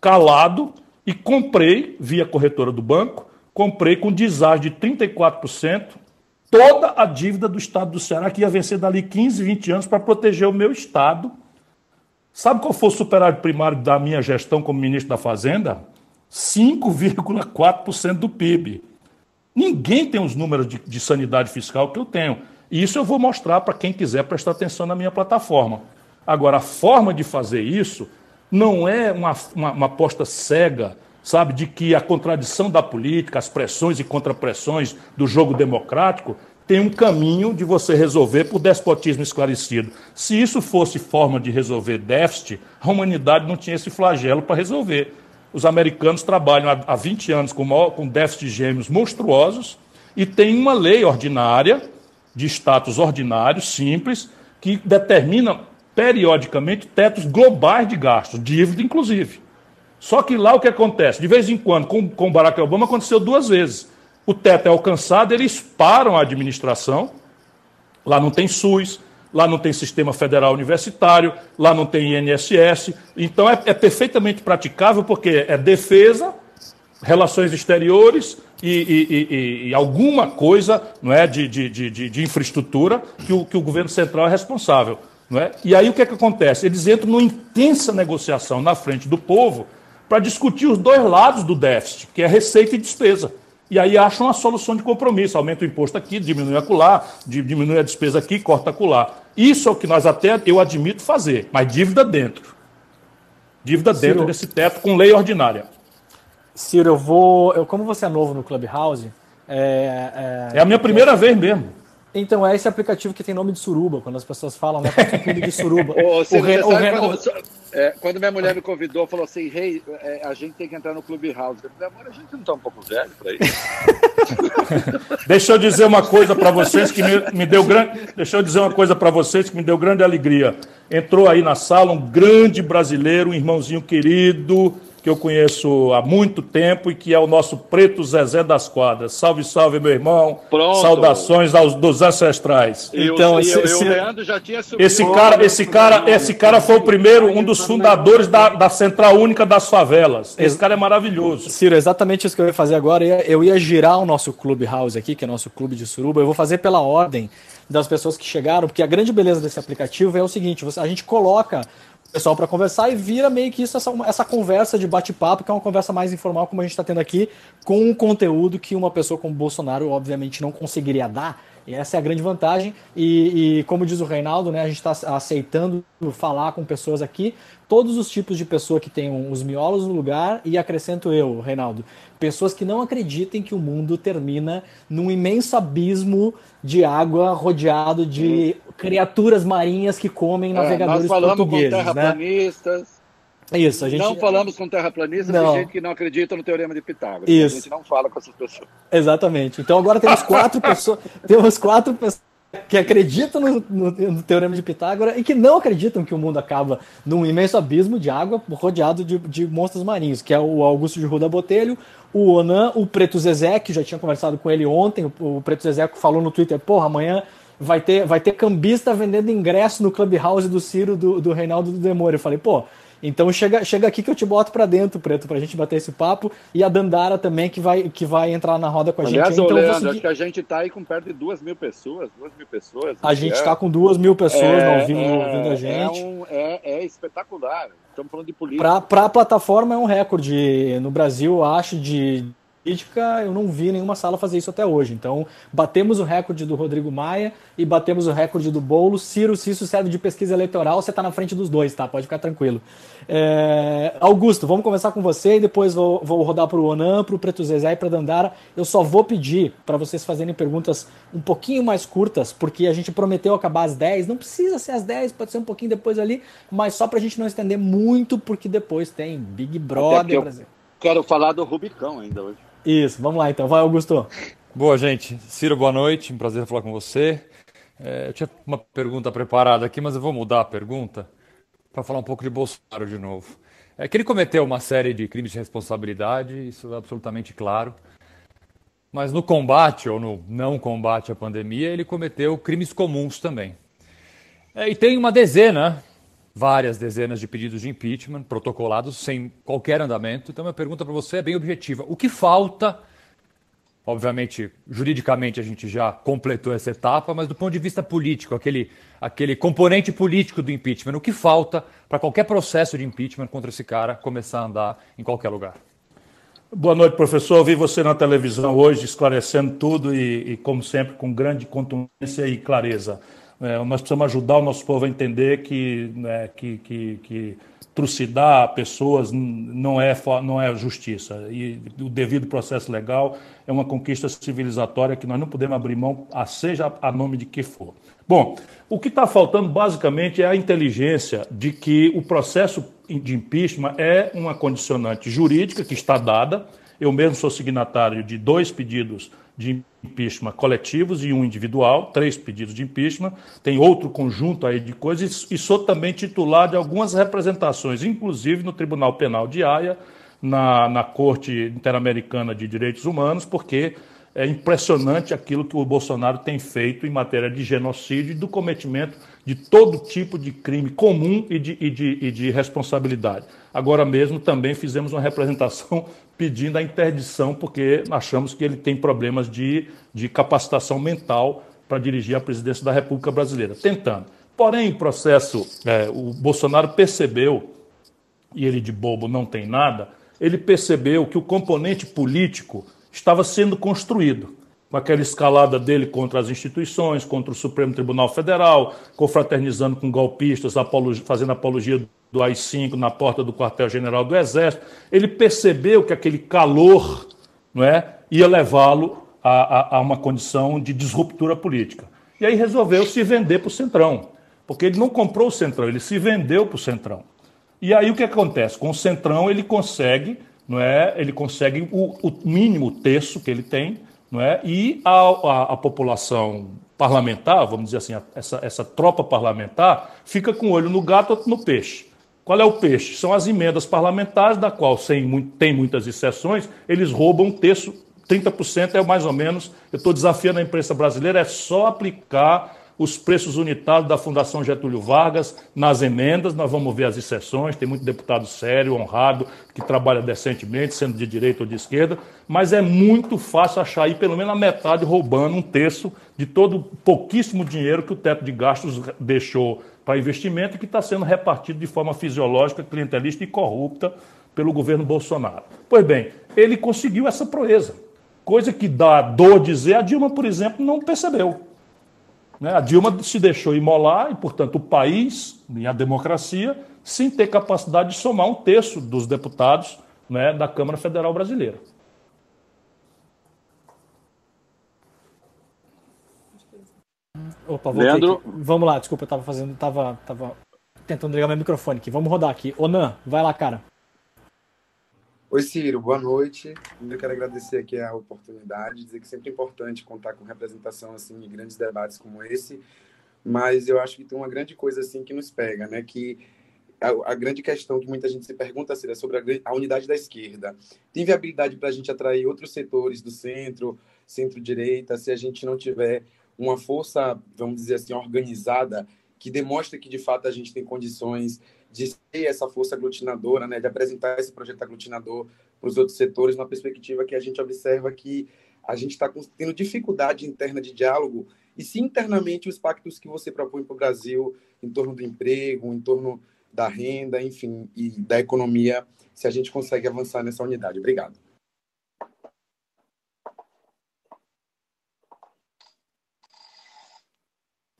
calado, e comprei, via corretora do banco, comprei com deságio de 34% toda a dívida do Estado do Ceará, que ia vencer dali 15, 20 anos para proteger o meu Estado. Sabe qual foi o superávit primário da minha gestão como ministro da Fazenda? 5,4% do PIB. Ninguém tem os números de, de, sanidade fiscal que eu tenho. E isso eu vou mostrar para quem quiser prestar atenção na minha plataforma. Agora, a forma de fazer isso não é uma, uma, uma aposta cega, sabe, de que a contradição da política, as pressões e contrapressões do jogo democrático tem um caminho de você resolver por despotismo esclarecido. Se isso fosse forma de resolver déficit, a humanidade não tinha esse flagelo para resolver. Os americanos trabalham há 20 anos com, com déficits gêmeos monstruosos e tem uma lei ordinária, de status ordinário, simples, que determina periodicamente tetos globais de gastos, dívida inclusive. Só que lá o que acontece? De vez em quando, com, com Barack Obama, aconteceu duas vezes. O teto é alcançado, eles param a administração, lá não tem SUS, lá não tem sistema federal universitário, lá não tem INSS. Então é, é perfeitamente praticável porque é defesa, relações exteriores e, e, e, e, alguma coisa não é, de, de, de, de infraestrutura que o, que o governo central é responsável. Não é? E aí o que, é que acontece? Eles entram numa intensa negociação na frente do povo para discutir os dois lados do déficit, que é receita e despesa. E aí acham uma solução de compromisso. Aumenta o imposto aqui, diminui acolá, diminui a despesa aqui, corta acolá. Isso é o que nós até, eu admito, fazer, mas dívida dentro. Dívida Ciro, dentro desse teto com lei ordinária. Ciro, eu vou. Eu, como você é novo no Clubhouse. É, é, é a minha primeira é, vez mesmo. Então, é esse aplicativo que tem nome de suruba, quando as pessoas falam, né? Clube de suruba. Ô, o, Ren, o, Ren, quando, o... É, quando, minha mulher me convidou, falou assim: Rei, hey, é, a gente tem que entrar no Clube House. Eu falei, amor, a gente não tá um pouco velho para isso. Deixa eu dizer uma coisa para vocês que me, me deu grande. Deixa eu dizer uma coisa para vocês que me deu grande alegria. Entrou aí na sala um grande brasileiro, um irmãozinho querido, que eu conheço há muito tempo e que é o nosso preto Zezé das Quadras. Salve, salve, meu irmão. Pronto. Saudações aos dos ancestrais. então, esse, esse, Leandro já tinha subido. Esse cara, esse cara, esse cara foi o primeiro, um dos fundadores da, da Central Única das Favelas. Esse cara é maravilhoso. Ciro, exatamente isso que eu ia fazer agora. Eu ia girar o nosso Clube House aqui, que é nosso clube de suruba. Eu vou fazer pela ordem das pessoas que chegaram, porque a grande beleza desse aplicativo é o seguinte: a gente coloca pessoal para conversar e vira meio que isso, essa, essa conversa de bate-papo, que é uma conversa mais informal, como a gente está tendo aqui, com um conteúdo que uma pessoa como Bolsonaro, obviamente, não conseguiria dar. E essa é a grande vantagem. E, e como diz o Reinaldo, né, a gente está aceitando falar com pessoas aqui, todos os tipos de pessoa que tenham os miolos no lugar, e acrescento eu, Reinaldo, pessoas que não acreditem que o mundo termina num imenso abismo de água rodeado de criaturas marinhas que comem é, navegadores nós falamos portugueses. Com né? terraplanistas. Né? Isso, a gente... Não falamos com terraplanistas não. de gente que não acredita no teorema de Pitágoras. Isso. A gente não fala com essas pessoas. Exatamente. Então agora temos quatro pessoas. Temos quatro pessoas que acreditam no, no, no, teorema de Pitágoras e que não acreditam que o mundo acaba num imenso abismo de água rodeado de, de monstros marinhos, que é o Augusto de Ruda Botelho, o Onan, o Preto Zezé, que já tinha conversado com ele ontem, o, o Preto Zezé falou no Twitter, porra, amanhã vai ter, vai ter cambista vendendo ingresso no Clubhouse do Ciro, do, do Reinaldo do Demônio. Eu falei, pô, então chega, chega aqui que eu te boto para dentro, Preto, pra gente bater esse papo. E a Dandara também, que vai, que vai entrar na roda com a Aliás, gente. Então, Leandro, seguir... acho que a gente tá aí com perto de duas mil pessoas. Duas mil pessoas. A gente é... tá com duas mil pessoas é, ouvindo, é, ouvindo a é gente. É, um, é, é espetacular. Estamos falando de política. Para a plataforma é um recorde no Brasil, acho, de política, eu não vi nenhuma sala fazer isso até hoje. Então, batemos o recorde do Rodrigo Maia e batemos o recorde do Boulos. Ciro, se isso serve de pesquisa eleitoral, você está na frente dos dois, tá? Pode ficar tranquilo. É... Augusto, vamos começar com você e depois vou, vou rodar para o Onan, para o Preto Zezé e para Dandara. Eu só vou pedir para vocês fazerem perguntas um pouquinho mais curtas, porque a gente prometeu acabar às 10. Não precisa ser às 10, pode ser um pouquinho depois ali, mas só para a gente não estender muito, porque depois tem Big Brother Brasil. Quero falar do Rubicão ainda hoje. Isso, vamos lá então. Vai, Augusto. Boa, gente. Ciro, boa noite. Um prazer falar com você. É, eu tinha uma pergunta preparada aqui, mas eu vou mudar a pergunta para falar um pouco de Bolsonaro de novo. É que ele cometeu uma série de crimes de responsabilidade, isso é absolutamente claro. Mas no combate ou no não combate à pandemia, ele cometeu crimes comuns também. É, e tem uma dezena, várias dezenas de pedidos de impeachment protocolados sem qualquer andamento. Então, minha pergunta para você é bem objetiva. O que falta? Obviamente, juridicamente a gente já completou essa etapa, mas do ponto de vista político, aquele, aquele componente político do impeachment, o que falta para qualquer processo de impeachment contra esse cara começar a andar em qualquer lugar? Boa noite, professor. Eu vi você na televisão hoje esclarecendo tudo e, e como sempre, com grande contundência e clareza. É, nós precisamos ajudar o nosso povo a entender que, né, que, que, que trucidar pessoas não é, não é justiça. E o devido processo legal é uma conquista civilizatória que nós não podemos abrir mão, a seja a nome de que for. Bom, o que está faltando basicamente é a inteligência de que o processo de impeachment é uma condicionante jurídica que está dada. Eu mesmo sou signatário de dois pedidos de impeachment coletivos e um individual, três pedidos de impeachment. Tem outro conjunto aí de coisas e sou também titular de algumas representações, inclusive no Tribunal Penal de Haia, na, na Corte Interamericana de Direitos Humanos, porque é impressionante aquilo que o Bolsonaro tem feito em matéria de genocídio e do cometimento de todo tipo de crime comum e de, e de, e de responsabilidade. Agora mesmo também fizemos uma representação pedindo a interdição, porque achamos que ele tem problemas de, de capacitação mental para dirigir a presidência da República Brasileira. Tentando. Porém, o processo, é, o Bolsonaro percebeu, e ele de bobo não tem nada, ele percebeu que o componente político estava sendo construído, com aquela escalada dele contra as instituições, contra o Supremo Tribunal Federal, confraternizando com golpistas, fazendo apologia do AI-5 na porta do quartel-general do Exército. Ele percebeu que aquele calor não é, ia levá-lo a, a, a uma condição de disruptura política. E aí resolveu se vender para o Centrão, porque ele não comprou o Centrão, ele se vendeu para o Centrão. E aí o que acontece? Com o Centrão ele consegue não é? Ele consegue o, o mínimo terço que ele tem, não é? E a, a, a população parlamentar, vamos dizer assim, essa, essa tropa parlamentar, fica com o olho no gato no peixe. Qual é o peixe? São as emendas parlamentares, da qual sem, tem muitas exceções, eles roubam um terço, 30% é mais ou menos. Eu estou desafiando a imprensa brasileira, é só aplicar os preços unitários da Fundação Getúlio Vargas nas emendas, nós vamos ver as exceções, tem muito deputado sério, honrado, que trabalha decentemente, sendo de direita ou de esquerda, mas é muito fácil achar aí pelo menos a metade roubando um terço de todo o pouquíssimo dinheiro que o teto de gastos deixou para investimento e que está sendo repartido de forma fisiológica, clientelista e corrupta pelo governo Bolsonaro. Pois bem, ele conseguiu essa proeza, coisa que dá dor dizer, a Dilma, por exemplo, não percebeu. Né? A Dilma se deixou imolar e, portanto, o país e a democracia sem ter capacidade de somar um terço dos deputados né, da Câmara Federal Brasileira. Opa, Leandro... Vamos lá, desculpa, eu estava fazendo, tava, tava tentando ligar meu microfone aqui. Vamos rodar aqui. Onan, vai lá, cara. Oi, Ciro, boa noite. Eu quero agradecer aqui a oportunidade, dizer que sempre é importante contar com representação assim em grandes debates como esse, mas eu acho que tem uma grande coisa assim que nos pega, né, que a, a grande questão que muita gente se pergunta Ciro, é sobre a, a unidade da esquerda. Tem viabilidade para a gente atrair outros setores do centro, centro-direita, se a gente não tiver uma força, vamos dizer assim, organizada, que demonstre que de fato a gente tem condições de ser essa força aglutinadora, né, de apresentar esse projeto aglutinador para os outros setores, numa perspectiva que a gente observa que a gente está tendo dificuldade interna de diálogo e se internamente os pactos que você propõe para o Brasil em torno do emprego, em torno da renda, enfim, e da economia, se a gente consegue avançar nessa unidade. Obrigado.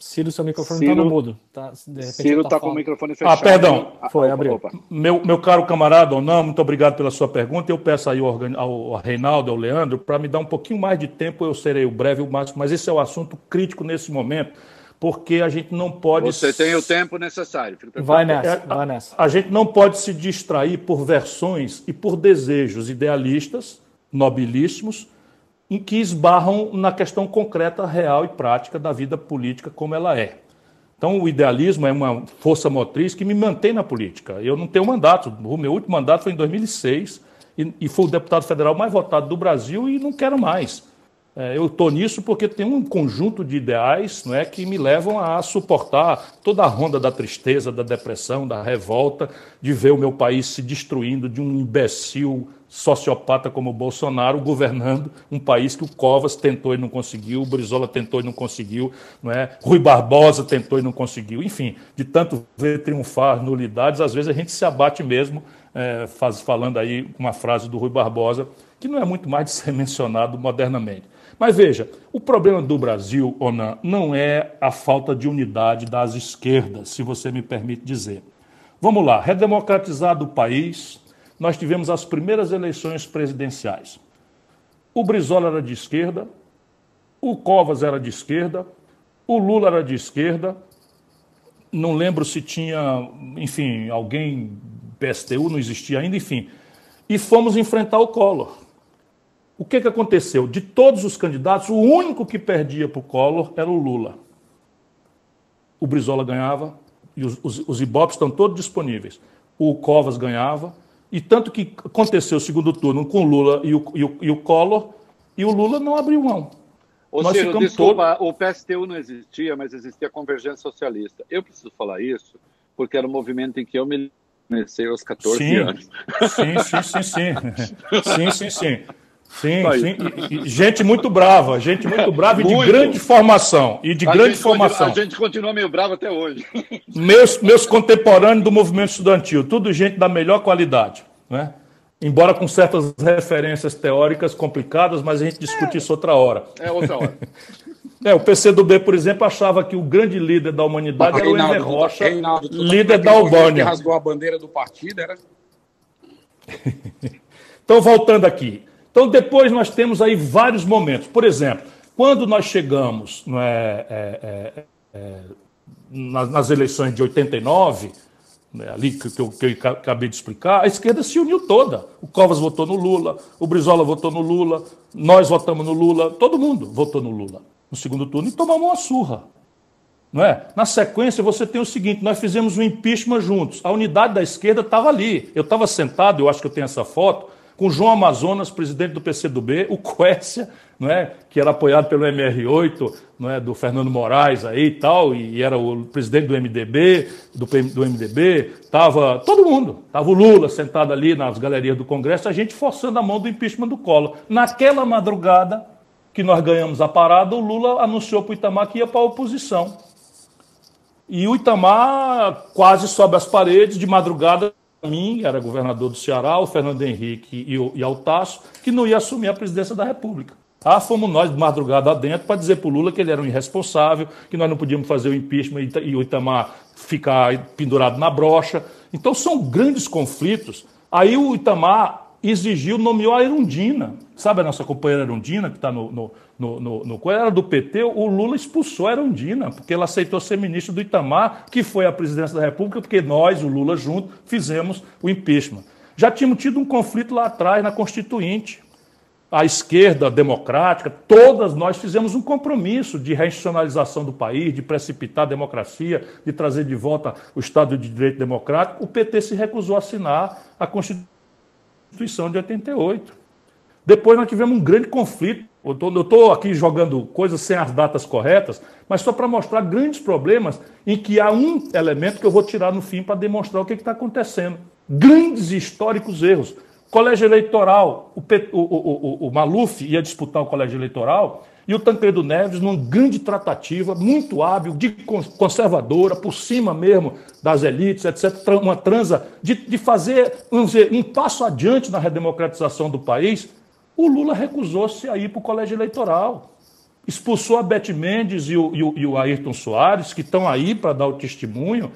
Ciro, seu microfone está no mudo. Tá, Ciro está tá com o microfone ah, fechado. Ah, perdão. Foi, abriu. Meu, meu caro camarada, ou não, muito obrigado pela sua pergunta. Eu peço aí ao, ao Reinaldo, ao Leandro, para me dar um pouquinho mais de tempo, eu serei o breve o máximo, mas esse é o assunto crítico nesse momento, porque a gente não pode. Você tem o tempo necessário. Vai nessa, é, vai nessa. A, a gente não pode se distrair por versões e por desejos idealistas, nobilíssimos, em que esbarram na questão concreta, real e prática da vida política como ela é. Então, o idealismo é uma força motriz que me mantém na política. Eu não tenho mandato. O meu último mandato foi em 2006 e, e fui o deputado federal mais votado do Brasil e não quero mais. É, eu estou nisso porque tem um conjunto de ideais não é, que me levam a suportar toda a ronda da tristeza, da depressão, da revolta, de ver o meu país se destruindo de um imbecil sociopata como o Bolsonaro governando um país que o Covas tentou e não conseguiu, o Brizola tentou e não conseguiu, não é? Rui Barbosa tentou e não conseguiu. Enfim, de tanto ver triunfar nulidades, às vezes a gente se abate mesmo, é, faz, falando aí uma frase do Rui Barbosa, que não é muito mais de ser mencionado modernamente. Mas veja, o problema do Brasil, Onan, não é a falta de unidade das esquerdas, se você me permite dizer. Vamos lá, redemocratizado o país, nós tivemos as primeiras eleições presidenciais. O Brizola era de esquerda, o Covas era de esquerda, o Lula era de esquerda, não lembro se tinha, enfim, alguém, PSTU não existia ainda, enfim. E fomos enfrentar o Collor. O que, que aconteceu? De todos os candidatos, o único que perdia para o Collor era o Lula. O Brizola ganhava, e os, os, os Ibope estão todos disponíveis. O Covas ganhava, e tanto que aconteceu o segundo turno com o Lula e o, e o, e o Collor, e o Lula não abriu mão. Ô, Nós Ciro, desculpa, todo... o PSTU não existia, mas existia a Convergência Socialista. Eu preciso falar isso porque era um movimento em que eu me comecei aos 14 sim, anos. Sim, sim, sim, sim. sim, sim, sim. Sim, sim. E, e, gente muito brava, gente muito brava muito. e de grande formação. E de a grande formação. Continua, a gente continua meio bravo até hoje. Meus, meus contemporâneos do movimento estudantil, tudo gente da melhor qualidade. Né? Embora com certas referências teóricas complicadas, mas a gente discute é. isso outra hora. É outra hora. É, o PCdoB, por exemplo, achava que o grande líder da humanidade era o Ener Rocha, Reinaldo, líder da Albânia. Que rasgou a bandeira do partido era... então, voltando aqui. Então, depois nós temos aí vários momentos. Por exemplo, quando nós chegamos é, é, é, é, nas, nas, eleições de 89, né, ali que, que, eu, que, eu, acabei de explicar, a esquerda se uniu toda. O Covas votou no Lula, o Brizola votou no Lula, nós votamos no Lula, todo mundo votou no Lula no segundo turno e tomamos uma surra. Não é? Na sequência, você tem o seguinte: nós fizemos um impeachment juntos. A unidade da esquerda estava ali. Eu estava sentado, eu acho que eu tenho essa foto, com João Amazonas, presidente do PCdoB, o Quécia, não é, que era apoiado pelo MR8, não é, do Fernando Moraes aí e tal, e era o presidente do MDB, do, do MDB, estava todo mundo, estava o Lula sentado ali nas galerias do Congresso, a gente forçando a mão do impeachment do Collor. Naquela madrugada que nós ganhamos a parada, o Lula anunciou para o Itamar que ia para a oposição. E o Itamar quase sobe as paredes de madrugada mim, era governador do Ceará, o Fernando Henrique e o e Altaço, que não ia assumir a presidência da República. Ah, fomos nós de madrugada adentro para dizer para o Lula que ele era um irresponsável, que nós não podíamos fazer o impeachment e o Itamar ficar pendurado na brocha. Então são grandes conflitos. Aí o Itamar exigiu, nomeou a Erundina. Sabe a nossa companheira Erundina, que está no, no, no, no, no. Era do PT, o Lula expulsou a Erundina, porque ela aceitou ser ministro do Itamar, que foi a presidência da República, porque nós, o Lula junto, fizemos o impeachment. Já tínhamos tido um conflito lá atrás, na Constituinte. A esquerda democrática, todas nós fizemos um compromisso de reinstitucionalização do país, de precipitar a democracia, de trazer de volta o Estado de Direito Democrático. O PT se recusou a assinar a Constituição de 88. Depois nós tivemos um grande conflito. Eu estou aqui jogando coisas sem as datas corretas, mas só para mostrar grandes problemas em que há um elemento que eu vou tirar no fim para demonstrar o que está acontecendo. Grandes históricos erros. Colégio eleitoral, o, o, o, o Maluf ia disputar o colégio eleitoral e o Tancredo Neves, numa grande tratativa, muito hábil, de conservadora, por cima mesmo das elites, etc., uma transa de, de fazer, vamos dizer, um passo adiante na redemocratização do país, o Lula recusou-se a ir para o colégio eleitoral. expulsou a Beth Mendes e o, e o, e o Ayrton Soares, que estão aí para dar o testemunho,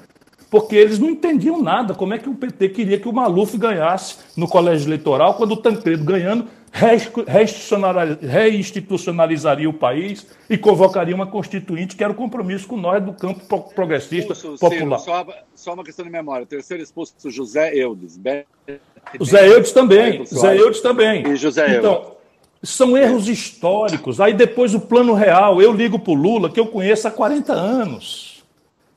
porque eles não entendiam nada. Como é que o PT queria que o Maluf ganhasse no colégio eleitoral, quando o Tancredo ganhando reinstitucionalizaria o país e convocaria uma constituinte que era o compromisso com nós do campo progressista expulso, popular. Ciro, só, só, uma questão de memória. Terceiro expulso, José Eudes. O Zé Eudes também. Zé Eudes também. E José então, Eudes. São erros históricos. Aí depois o plano real, eu ligo para o Lula, que eu conheço há 40 anos.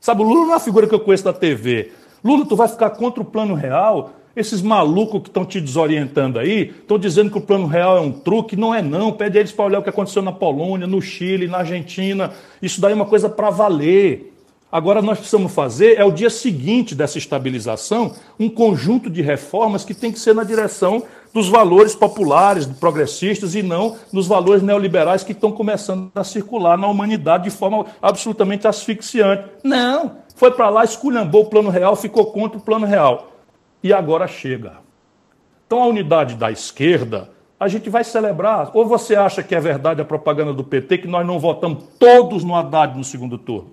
Sabe, o Lula não é uma figura que eu conheço da TV. Lula, tu vai ficar contra o plano real? Esses malucos que estão te desorientando aí, estão dizendo que o plano real é um truque. Não é não. Pede eles para olhar o que aconteceu na Polônia, no Chile, na Argentina. Isso daí é uma coisa para valer. Agora nós precisamos fazer, é o dia seguinte dessa estabilização, um conjunto de reformas que tem que ser na direção dos valores populares, progressistas, e não nos valores neoliberais que estão começando a circular na humanidade de forma absolutamente asfixiante. Não, foi para lá, esculhambou o plano real, ficou contra o plano real. E agora chega. Então a unidade da esquerda, a gente vai celebrar. Ou você acha que é verdade a propaganda do PT que nós não votamos todos no Haddad no segundo turno?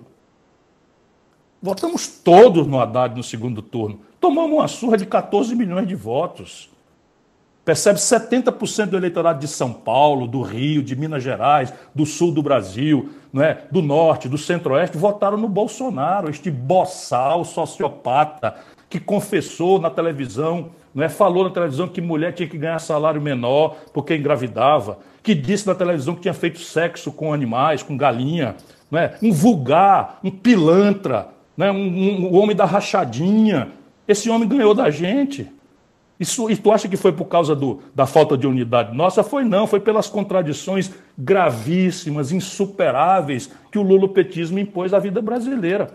Votamos todos no Haddad no segundo turno. Tomamos uma surra de 14 milhões de votos. Percebe 70% do eleitorado de São Paulo, do Rio, de Minas Gerais, do sul do Brasil, não é? do norte, do centro-oeste, votaram no Bolsonaro, este boçal sociopata que confessou na televisão, não é? falou na televisão que mulher tinha que ganhar salário menor porque engravidava, que disse na televisão que tinha feito sexo com animais, com galinha, não é? um vulgar, um pilantra, né? um, um, um homem da rachadinha. Esse homem ganhou da gente. Isso, e tu acha que foi por causa do, da falta de unidade nossa? Foi não, foi pelas contradições gravíssimas, insuperáveis que o lulopetismo impôs à vida brasileira.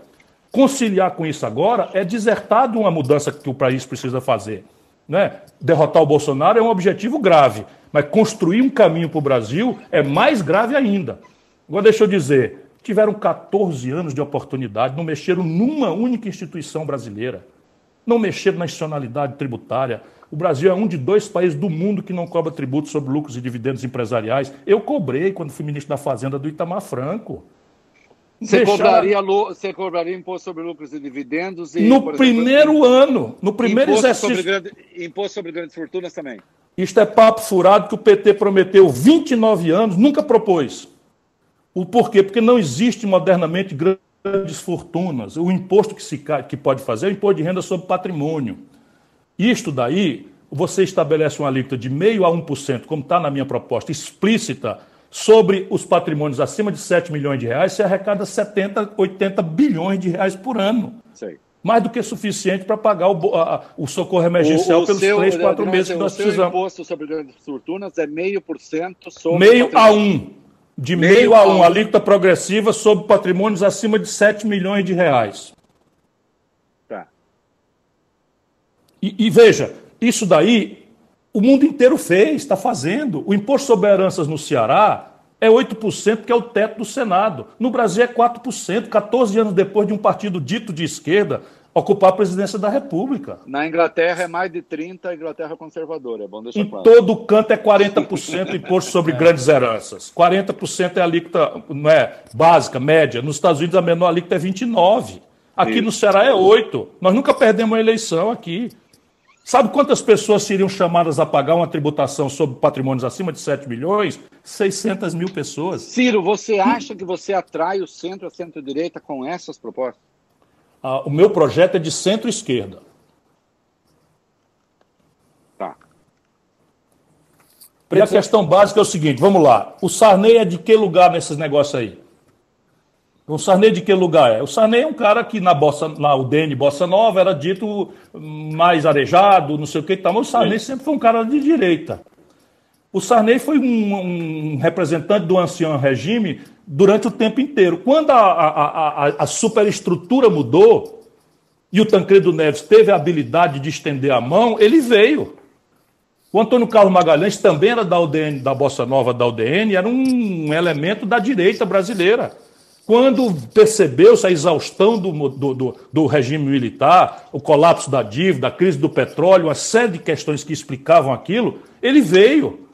Conciliar com isso agora é desertar de uma mudança que o país precisa fazer. Né? Derrotar o Bolsonaro é um objetivo grave, mas construir um caminho para o Brasil é mais grave ainda. Agora, deixa eu dizer, tiveram 14 anos de oportunidade, não mexeram numa única instituição brasileira, não mexeram na nacionalidade tributária. O Brasil é um de dois países do mundo que não cobra tributo sobre lucros e dividendos empresariais. Eu cobrei quando fui ministro da Fazenda do Itamar Franco. Você, Deixar... cobraria, você cobraria imposto sobre lucros e dividendos? E, no primeiro exemplo, ano, no primeiro imposto exercício. Sobre grande, imposto sobre grandes fortunas também. Isto é papo furado que o PT prometeu 29 anos, nunca propôs. O porquê? Porque não existe modernamente grandes fortunas. O imposto que, se, que pode fazer é o imposto de renda sobre patrimônio. Isto daí, você estabelece uma alíquota de meio a 1%, como está na minha proposta, explícita, sobre os patrimônios acima de 7 milhões de reais, você arrecada 70, 80 bilhões de reais por ano. Sei. Mais do que suficiente para pagar o, a, o, socorro emergencial o, o pelos seu, 3, 4 meses que nós precisamos. O imposto sobre grandes fortunas é meio por cento sobre. Meio a 1 de meio, meio a um, alíquota progressiva sobre patrimônios acima de 7 milhões de reais. Tá. E, e veja, isso daí o mundo inteiro fez, está fazendo. O imposto sobre heranças no Ceará é 8%, que é o teto do Senado. No Brasil é 4%, 14 anos depois de um partido dito de esquerda ocupar a presidência da República. Na Inglaterra é mais de 30%, a Inglaterra é conservadora, é bom deixar em claro. todo canto é 40% imposto sobre é. grandes heranças. 40% é a alíquota não é, básica, média. Nos Estados Unidos a menor alíquota é 29%. Aqui Isso. no Ceará é 8%. Nós nunca perdemos uma eleição aqui. Sabe quantas pessoas seriam chamadas a pagar uma tributação sobre patrimônios acima de 7 milhões? 600 mil pessoas. Ciro, você acha que você atrai o centro, a centro-direita com essas propostas? Ah, o meu projeto é de centro-esquerda. Tá. E a questão básica é o seguinte: vamos lá. O Sarney é de que lugar nesses negócios aí? O Sarney de que lugar é? O Sarney é um cara que na, Bossa, na UDN Bossa Nova era dito mais arejado, não sei o que e tal, mas o Sarney sempre foi um cara de direita. O Sarney foi um, um representante do ancião regime durante o tempo inteiro. Quando a, a, a, a superestrutura mudou e o Tancredo Neves teve a habilidade de estender a mão, ele veio. O Antônio Carlos Magalhães também era da UDN, da Bossa Nova da UDN, era um elemento da direita brasileira. Quando percebeu-se a exaustão do, do, do, do, regime militar, o colapso da dívida, a crise do petróleo, uma série de questões que explicavam aquilo, ele veio.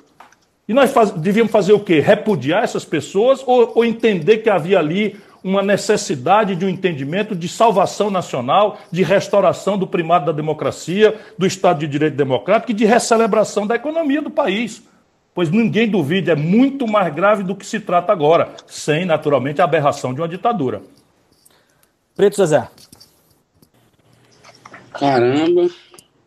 E nós faz, devíamos fazer o quê? Repudiar essas pessoas ou, ou entender que havia ali uma necessidade de um entendimento de salvação nacional, de restauração do primado da democracia, do Estado de Direito Democrático e de recelebração da economia do país. Pois ninguém duvide, é muito mais grave do que se trata agora, sem, naturalmente, a aberração de uma ditadura. Preto Zezé. Caramba,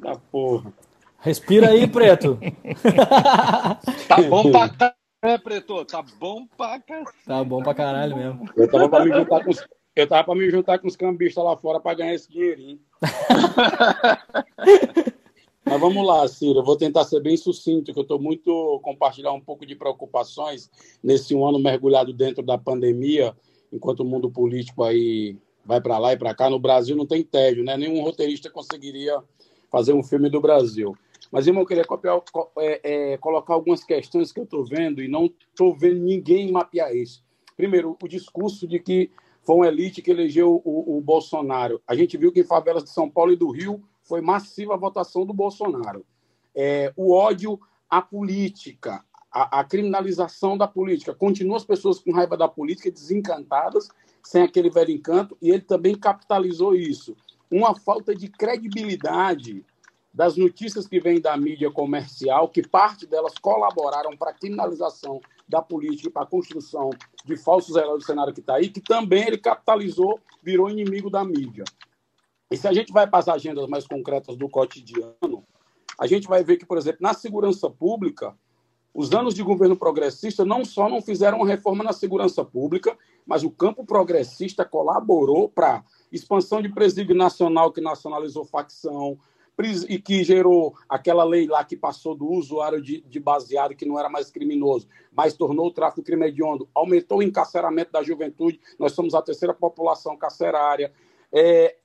da porra. Respira aí, Preto. tá bom pra caralho, né, Preto? Tá bom pra caralho. Tá bom pra caralho mesmo. Eu tava pra me juntar com os, eu tava pra me juntar com os cambistas lá fora pra ganhar esse dinheirinho. Mas vamos lá, Ciro. Eu vou tentar ser bem sucinto, que eu estou muito compartilhar um pouco de preocupações nesse um ano mergulhado dentro da pandemia, enquanto o mundo político aí vai para lá e para cá. No Brasil não tem tédio, né? Nenhum roteirista conseguiria fazer um filme do Brasil. Mas, irmão, eu queria copiar, é, é, colocar algumas questões que eu estou vendo e não estou vendo ninguém mapear isso. Primeiro, o discurso de que foi uma elite que elegeu o, o Bolsonaro. A gente viu que em favelas de São Paulo e do Rio foi massiva a votação do Bolsonaro. É, o ódio à política, a, a, criminalização da política. Continua as pessoas com raiva da política, desencantadas, sem aquele velho encanto, e ele também capitalizou isso. Uma falta de credibilidade das notícias que vêm da mídia comercial, que parte delas colaboraram para a criminalização da política, para a construção de falsos heróis do cenário que está aí, que também ele capitalizou, virou inimigo da mídia. E se a gente vai para as agendas mais concretas do cotidiano, a gente vai ver que, por exemplo, na segurança pública, os anos de governo progressista não só não fizeram reforma na segurança pública, mas o campo progressista colaborou para expansão de presídio nacional que nacionalizou facção, e que gerou aquela lei lá que passou do usuário de, de baseado, que não era mais criminoso, mas tornou o tráfico crime hediondo, aumentou o encarceramento da juventude, nós somos a terceira população carcerária. É,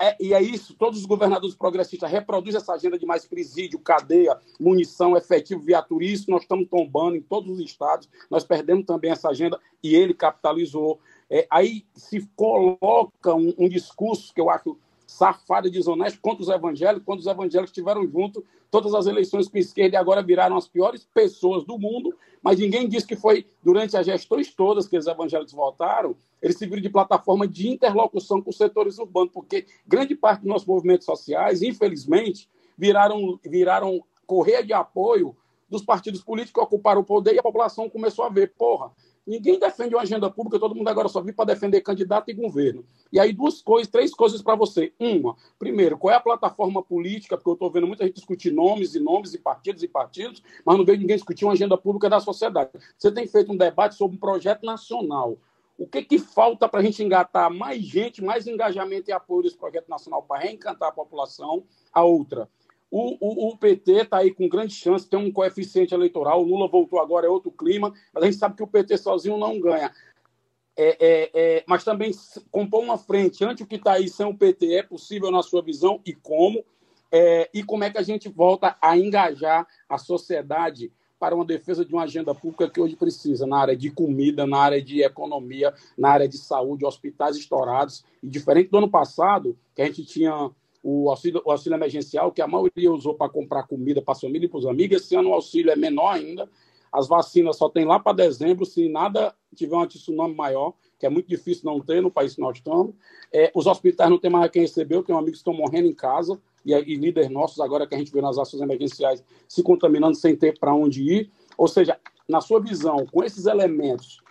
é, e é isso, todos os governadores progressistas reproduzem essa agenda de mais presídio, cadeia, munição, efetivo, viatura. Isso nós estamos tombando em todos os estados. Nós perdemos também essa agenda e ele capitalizou. É, aí se coloca um, um, discurso que eu acho safado e desonesto contra os evangélicos, quando os evangélicos estiveram junto. Todas as eleições com esquerda e agora viraram as piores pessoas do mundo, mas ninguém disse que foi durante as gestões todas que os evangélicos votaram, eles serviram de plataforma de interlocução com os setores urbanos, porque grande parte dos nossos movimentos sociais, infelizmente, viraram, viraram correia de apoio dos partidos políticos que ocuparam o poder e a população começou a ver, porra, Ninguém defende uma agenda pública, todo mundo agora só vive para defender candidato e governo. E aí, duas coisas, três coisas para você. Uma, primeiro, qual é a plataforma política? Porque eu estou vendo muita gente discutir nomes e nomes e partidos e partidos, mas não vejo ninguém discutir uma agenda pública da sociedade. Você tem feito um debate sobre um projeto nacional. O que, que falta para a gente engatar mais gente, mais engajamento e apoio desse projeto nacional para reencantar a população? A outra, o, o, o PT está aí com grande chance, tem um coeficiente eleitoral. O Lula voltou agora, é outro clima, mas a gente sabe que o PT sozinho não ganha. É, é, é, mas também compor uma frente ante o que está aí sem o PT é possível na sua visão e como? É, e como é que a gente volta a engajar a sociedade para uma defesa de uma agenda pública que hoje precisa, na área de comida, na área de economia, na área de saúde, hospitais estourados. E diferente do ano passado, que a gente tinha o auxílio, o auxílio emergencial, que a maioria usou para comprar comida para a família e para os amigos. Esse ano o auxílio é menor ainda. As vacinas só tem lá para dezembro, se nada tiver um tsunami maior, que é muito difícil não ter no país que nós estamos. É, os hospitais não tem mais quem receber, eu tenho amigos que estão morrendo em casa, e, e líderes nossos, agora que a gente vê nas ações emergenciais, se contaminando sem ter para onde ir. Ou seja, na sua visão, com esses elementos,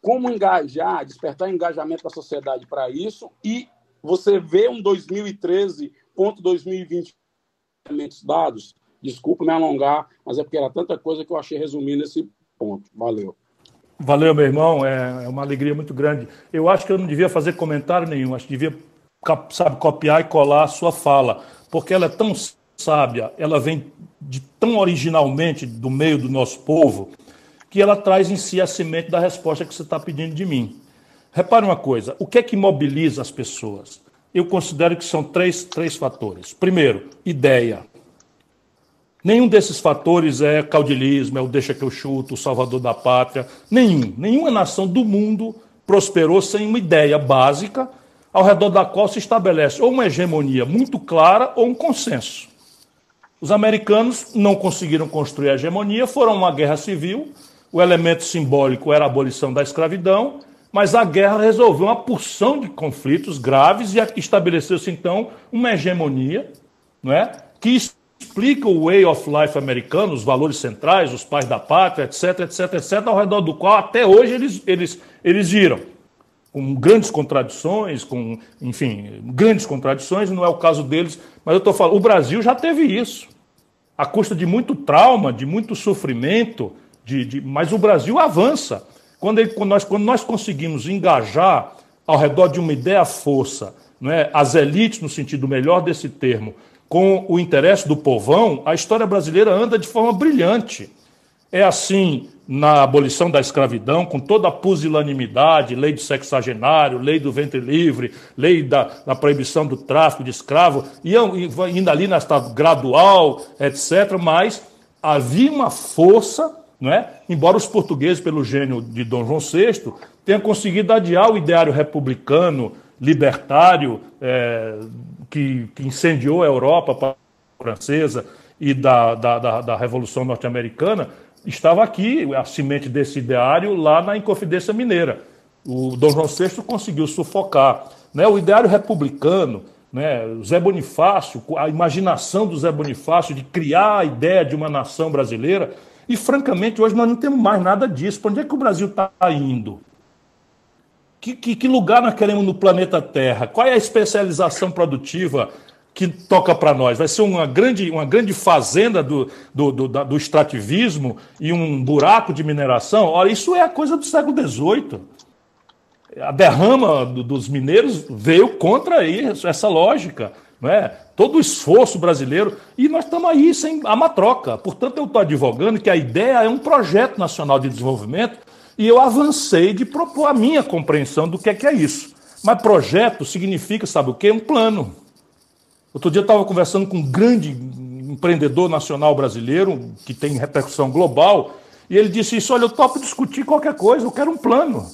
como engajar, despertar engajamento da sociedade para isso e você vê um 2013 ponto 2020 dados. Desculpa me alongar, mas é porque era tanta coisa que eu achei resumir nesse ponto. Valeu. Valeu, meu irmão. É, é uma alegria muito grande. Eu acho que eu não devia fazer comentário nenhum. Acho que devia, sabe, copiar e colar a sua fala, porque ela é tão sábia, ela vem de tão originalmente do meio do nosso povo, que ela traz em si a semente da resposta que você está pedindo de mim. Repare uma coisa: o que é que mobiliza as pessoas? Eu considero que são três, três fatores. Primeiro, ideia. Nenhum desses fatores é caudilismo, é o deixa que eu chuto, o salvador da pátria. Nenhum. Nenhuma nação do mundo prosperou sem uma ideia básica ao redor da qual se estabelece ou uma hegemonia muito clara ou um consenso. Os americanos não conseguiram construir a hegemonia, foram uma guerra civil, o elemento simbólico era a abolição da escravidão, mas a guerra resolveu uma porção de conflitos graves e estabeleceu-se então uma hegemonia, não é? Que explica o way of life americano, os valores centrais, os pais da pátria, etc, etc, etc, ao redor do qual até hoje eles, eles, eles giram. Com grandes contradições, com, enfim, grandes contradições, não é o caso deles, mas eu estou falando, o Brasil já teve isso. A custa de muito trauma, de muito sofrimento, de, de, mas o Brasil avança. Quando, ele, quando, nós, quando nós conseguimos engajar ao redor de uma ideia-força, é, as elites, no sentido melhor desse termo, com o interesse do povão, a história brasileira anda de forma brilhante. É assim na abolição da escravidão, com toda a pusilanimidade, lei do sexagenário, lei do ventre livre, lei da, da proibição do tráfico de escravo, e indo ali na estado gradual, etc., mas havia uma força não é? Embora os portugueses, pelo gênio de Dom João VI, tenham conseguido adiar o ideário republicano, libertário, é, que, que, incendiou a Europa francesa e da, da, da, da Revolução Norte-Americana, estava aqui, a semente desse ideário, lá na Inconfidência Mineira. O Dom João VI conseguiu sufocar. Né? O ideário republicano, né? Zé Bonifácio, a imaginação do Zé Bonifácio de criar a ideia de uma nação brasileira, e, francamente, hoje nós não temos mais nada disso. Para onde é que o Brasil está indo? Que, que, que, lugar nós queremos no planeta Terra? Qual é a especialização produtiva que toca para nós? Vai ser uma grande, uma grande fazenda do, do, do, do, extrativismo e um buraco de mineração? Olha, isso é a coisa do século XVIII. A derrama dos mineiros veio contra isso, essa lógica. Não é? todo o esforço brasileiro, e nós estamos aí sem a matroca. Portanto, eu estou advogando que a ideia é um projeto nacional de desenvolvimento e eu avancei de propor a minha compreensão do que é que é isso. Mas projeto significa, sabe o quê? Um plano. Outro dia eu estava conversando com um grande empreendedor nacional brasileiro, que tem repercussão global, e ele disse isso: olha, eu topo discutir qualquer coisa, eu quero um plano.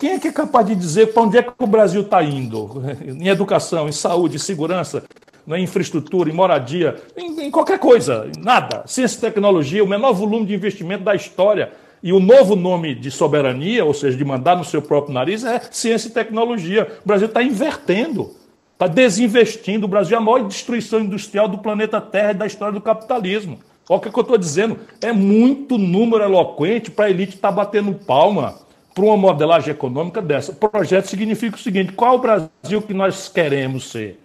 Quem é que é capaz de dizer para onde é que o Brasil está indo? Em educação, em saúde, em segurança, em infraestrutura, em moradia, em, em qualquer coisa, nada. Ciência e tecnologia, o menor volume de investimento da história. E o novo nome de soberania, ou seja, de mandar no seu próprio nariz, é ciência e tecnologia. O Brasil está invertendo, está desinvestindo. O Brasil é a maior destruição industrial do planeta Terra e da história do capitalismo. Olha o que eu estou dizendo. É muito número eloquente para a elite estar tá batendo palma para uma modelagem econômica dessa. O projeto significa o seguinte: qual é o Brasil que nós queremos ser?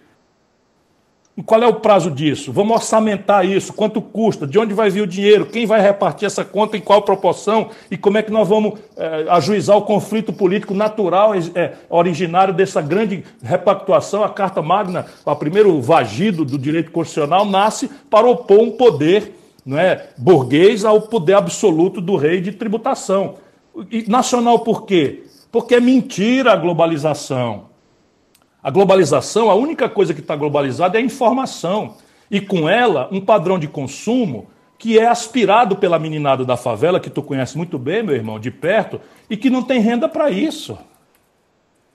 E qual é o prazo disso? Vamos orçamentar isso, quanto custa, de onde vai vir o dinheiro, quem vai repartir essa conta, em qual proporção e como é que nós vamos é, ajuizar o conflito político natural é, originário dessa grande repactuação. A Carta Magna, o primeiro vagido do direito constitucional, nasce para opor um poder não é, burguês ao poder absoluto do rei de tributação. E nacional por quê? Porque é mentira a globalização. A globalização, a única coisa que está globalizada é a informação. E com ela, um padrão de consumo que é aspirado pela meninada da favela, que tu conhece muito bem, meu irmão, de perto, e que não tem renda para isso.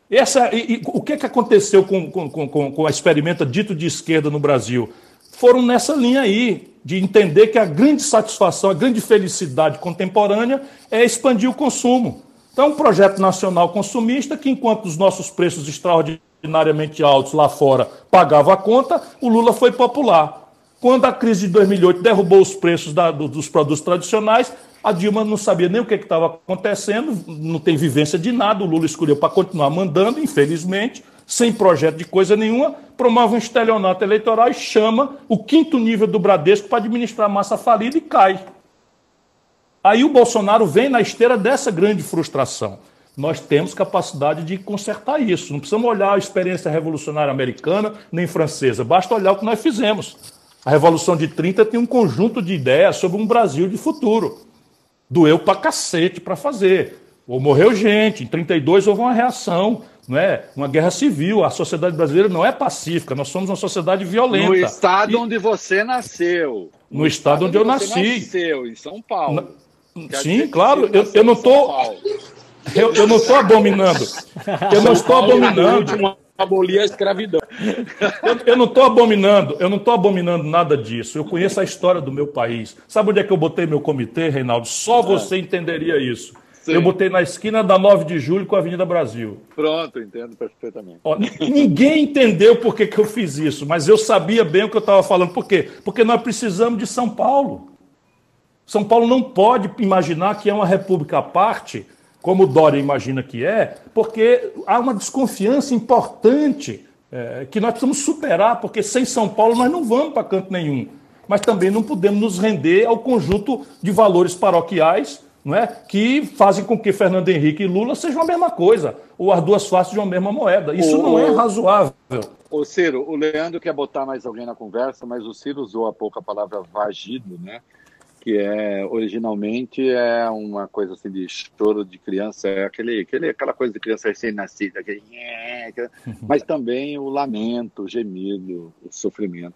Essa, e, e, o que, que aconteceu com, com, com, com a experimenta dito de esquerda no Brasil? Foram nessa linha aí, de entender que a grande satisfação, a grande felicidade contemporânea é expandir o consumo. Então, é um projeto nacional consumista que, enquanto os nossos preços extraordinariamente altos lá fora pagavam a conta, o Lula foi popular. Quando a crise de 2008 derrubou os preços da, dos produtos tradicionais, a Dilma não sabia nem o que estava acontecendo, não tem vivência de nada, o Lula escolheu para continuar mandando, infelizmente, sem projeto de coisa nenhuma, promove um estelionato eleitoral e chama o quinto nível do Bradesco para administrar massa falida e cai. Aí o Bolsonaro vem na esteira dessa grande frustração. Nós temos capacidade de consertar isso. Não precisamos olhar a experiência revolucionária americana nem francesa, basta olhar o que nós fizemos. A Revolução de 30 tem um conjunto de ideias sobre um Brasil de futuro. Doeu pra cacete para fazer. Ou morreu gente, em 32 houve uma reação não é uma guerra civil. A sociedade brasileira não é pacífica, nós somos uma sociedade violenta. No estado e... onde você nasceu. No, no estado, estado, onde, eu nasci. Nasceu, em São Paulo. Na... Sim, claro, eu, eu não estou. Eu, eu não estou abominando. Eu não estou abominando. abolir a escravidão. Eu, eu não estou abominando, eu não estou abominando nada disso. Eu conheço a história do meu país. Sabe onde é que eu botei meu comitê, Reinaldo? Só você entenderia isso. Sim. Eu botei na esquina da 9 de julho com a Avenida Brasil. Pronto, entendo perfeitamente. Ó, ninguém entendeu por que, que eu fiz isso, mas eu sabia bem o que eu estava falando. Por quê? Porque nós precisamos de São Paulo. São Paulo não pode imaginar que é uma república à parte, como o Dória imagina que é, porque há uma desconfiança importante é, que nós precisamos superar, porque sem São Paulo nós não vamos para canto nenhum. Mas também não podemos nos render ao conjunto de valores paroquiais não é? que fazem com que Fernando Henrique e Lula sejam a mesma coisa, ou as duas faces de uma mesma moeda. Isso o... não é razoável. Ô Ciro, o Leandro quer botar mais alguém na conversa, mas o Ciro usou há pouco a palavra vagido, né? que é originalmente é uma coisa assim de choro de criança, é aquele, aquele aquela coisa de criança recém-nascida, aquele... mas também o lamento, o gemido, o sofrimento.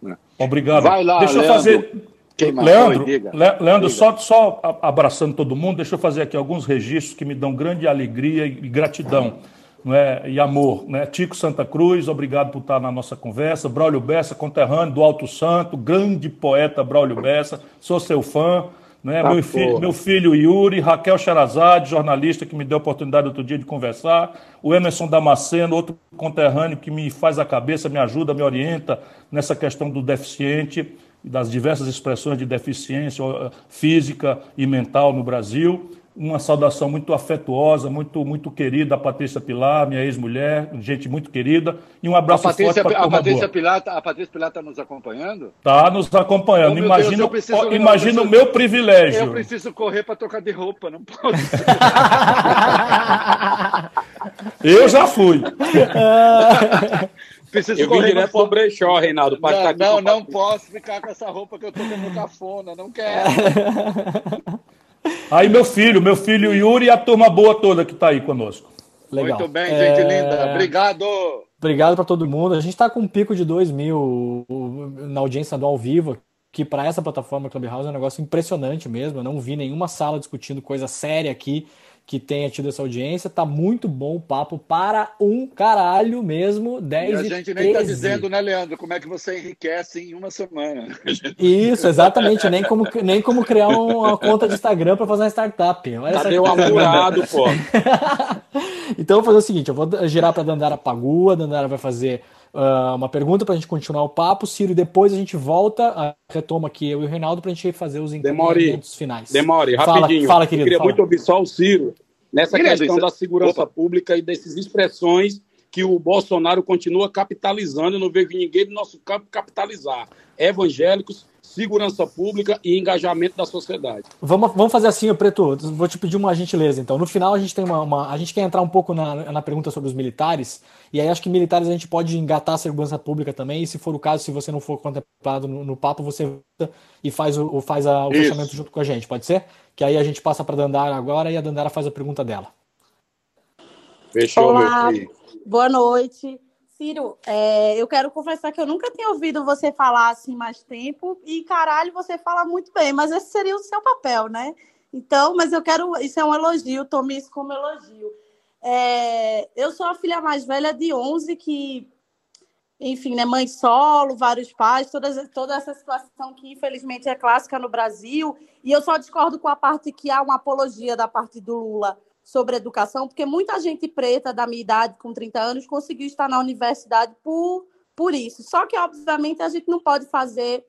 Né? Obrigado. Vai lá, Deixa Leandro. eu fazer Leandro, Le Leandro só, só abraçando todo mundo, deixa eu fazer aqui alguns registros que me dão grande alegria e gratidão não é? e amor. Né? Tico Santa Cruz, obrigado por estar na nossa conversa. Braulio Bessa, conterrâneo do Alto Santo, grande poeta Braulio Bessa, sou seu fã. Né? Ah, meu, filho, meu filho Yuri, Raquel Charazade, jornalista que me deu a oportunidade outro dia de conversar, o Emerson Damasceno, outro conterrâneo que me faz a cabeça, me ajuda, me orienta nessa questão do deficiente das diversas expressões de deficiência física e mental no Brasil. Uma saudação muito afetuosa, muito muito querida a Patrícia Pilar, minha ex-mulher, gente muito querida. E um abraço a Patrícia, forte para a Patrícia Pilar, A Patrícia Pilar está nos acompanhando? Está nos acompanhando. Oh, imagina Deus, preciso, imagina o meu privilégio. Eu preciso correr para trocar de roupa, não posso. eu já fui. Preciso eu vim direto pro brechó, Reinaldo. Não, não, não posso ficar com essa roupa que eu tô com cafona, não quero. aí meu filho, meu filho Yuri e a turma boa toda que tá aí conosco. Legal. Muito bem, gente é... linda. Obrigado. Obrigado para todo mundo. A gente está com um pico de 2 mil na audiência do ao vivo, que para essa plataforma Clubhouse é um negócio impressionante mesmo. Eu não vi nenhuma sala discutindo coisa séria aqui que tenha tido essa audiência. Tá muito bom o papo para um caralho mesmo. 10 e a gente nem tá dizendo, né, Leandro, como é que você enriquece em uma semana. Isso, exatamente. Nem como, nem como criar uma conta de Instagram para fazer uma startup. Olha Cadê o apurado, pô? então, eu vou fazer o seguinte: eu vou girar para Dandara Pagua. Dandara vai fazer uh, uma pergunta para a gente continuar o papo. Ciro, depois a gente volta, a retoma aqui eu e o Reinaldo para a gente fazer os encaminhamentos finais. Demore, rapidinho. Fala, querido. Eu queria fala. muito ouvir só o Ciro nessa questão da segurança Opa. pública e dessas expressões que o Bolsonaro continua capitalizando. Eu não vejo ninguém do nosso campo capitalizar. Evangélicos, segurança pública e engajamento da sociedade. Vamos, vamos fazer assim, Preto. Vou te pedir uma gentileza. Então, no final a gente tem uma, uma, a gente quer entrar um pouco na, na pergunta sobre os militares. E aí acho que militares a gente pode engatar a segurança pública também. E se for o caso, se você não for contemplado no, no papo, você volta e faz o, faz a, o fechamento junto com a gente. Pode ser? Que aí a gente passa para a Dandara agora e a Dandara faz a pergunta dela. Fechou, Olá, meu filho. Boa noite. Ciro, é, eu quero confessar que eu nunca tinha ouvido você falar assim mais tempo e caralho, você fala muito bem, mas esse seria o seu papel, né? Então, mas eu quero, isso é um elogio, tome isso como elogio. É, eu sou a filha mais velha de 11 que, enfim, né, mãe solo, vários pais, toda, toda essa situação que infelizmente é clássica no Brasil, e eu só discordo com a parte que há uma apologia da parte do Lula sobre educação, porque muita gente preta da minha idade, com 30 anos, conseguiu estar na universidade por, por isso. Só que, obviamente, a gente não pode fazer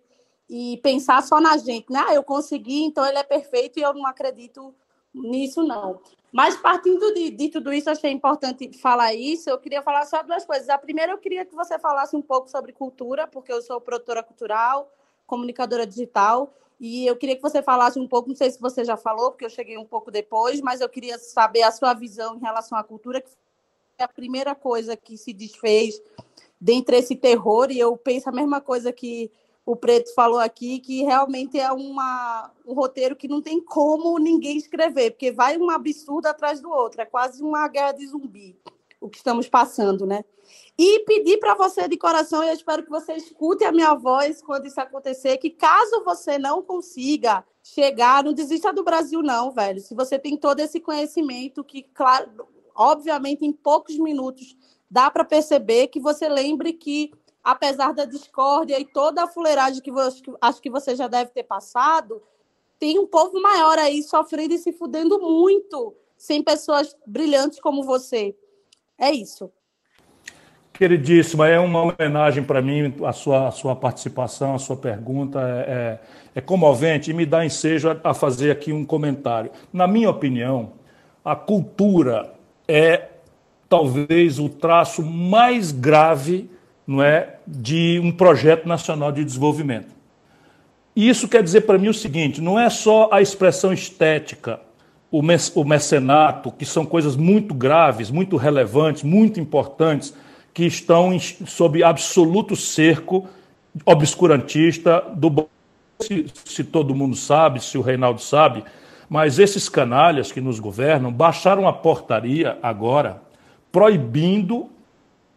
e pensar só na gente, né? Ah, eu consegui, então ele é perfeito e eu não acredito nisso, não. Mas partindo de, de tudo isso, achei importante falar isso. Eu queria falar só duas coisas. A primeira, eu queria que você falasse um pouco sobre cultura, porque eu sou produtora cultural, comunicadora digital, e eu queria que você falasse um pouco, não sei se você já falou, porque eu cheguei um pouco depois, mas eu queria saber a sua visão em relação à cultura, que é a primeira coisa que se desfez dentre esse terror, e eu penso a mesma coisa que o Preto falou aqui, que realmente é uma, um roteiro que não tem como ninguém escrever, porque vai um absurdo atrás do outro, é quase uma guerra de zumbi, o que estamos passando, né? E pedir para você de coração, e eu espero que você escute a minha voz quando isso acontecer, que caso você não consiga chegar, não desista do Brasil, não, velho. Se você tem todo esse conhecimento, que, claro, obviamente, em poucos minutos dá para perceber que você lembre que, apesar da discórdia e toda a fuleiragem que você, acho que você já deve ter passado, tem um povo maior aí sofrendo e se fudendo muito sem pessoas brilhantes como você. É isso. Queridíssima, é uma homenagem para mim a sua, a sua participação, a sua pergunta. É, é, é comovente e me dá ensejo a, a fazer aqui um comentário. Na minha opinião, a cultura é talvez o traço mais grave não é, de um projeto nacional de desenvolvimento. E isso quer dizer para mim o seguinte: não é só a expressão estética, o mecenato, que são coisas muito graves, muito relevantes, muito importantes, que estão sob absoluto cerco obscurantista do se, se todo mundo sabe, se o Reinaldo sabe, mas esses canalhas que nos governam baixaram a portaria agora proibindo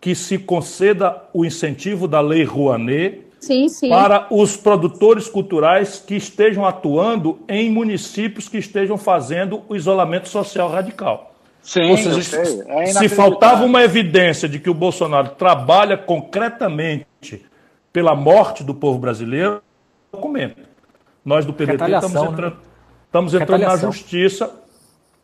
que se conceda o incentivo da Lei Rouanet sim, sim. para os produtores culturais que estejam atuando em municípios que estejam fazendo o isolamento social radical. Sim, Ou seja, é se faltava uma evidência de que o Bolsonaro trabalha concretamente pela morte do povo brasileiro, documento. Nós do PDT estamos né? entrando, né? estamos entrando na justiça,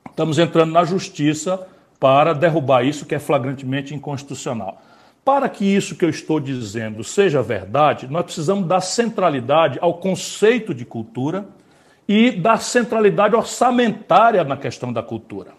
estamos entrando na justiça para derrubar isso que é flagrantemente inconstitucional. Para que isso que eu estou dizendo seja verdade, nós precisamos dar centralidade ao conceito de cultura e dar centralidade orçamentária na questão da cultura.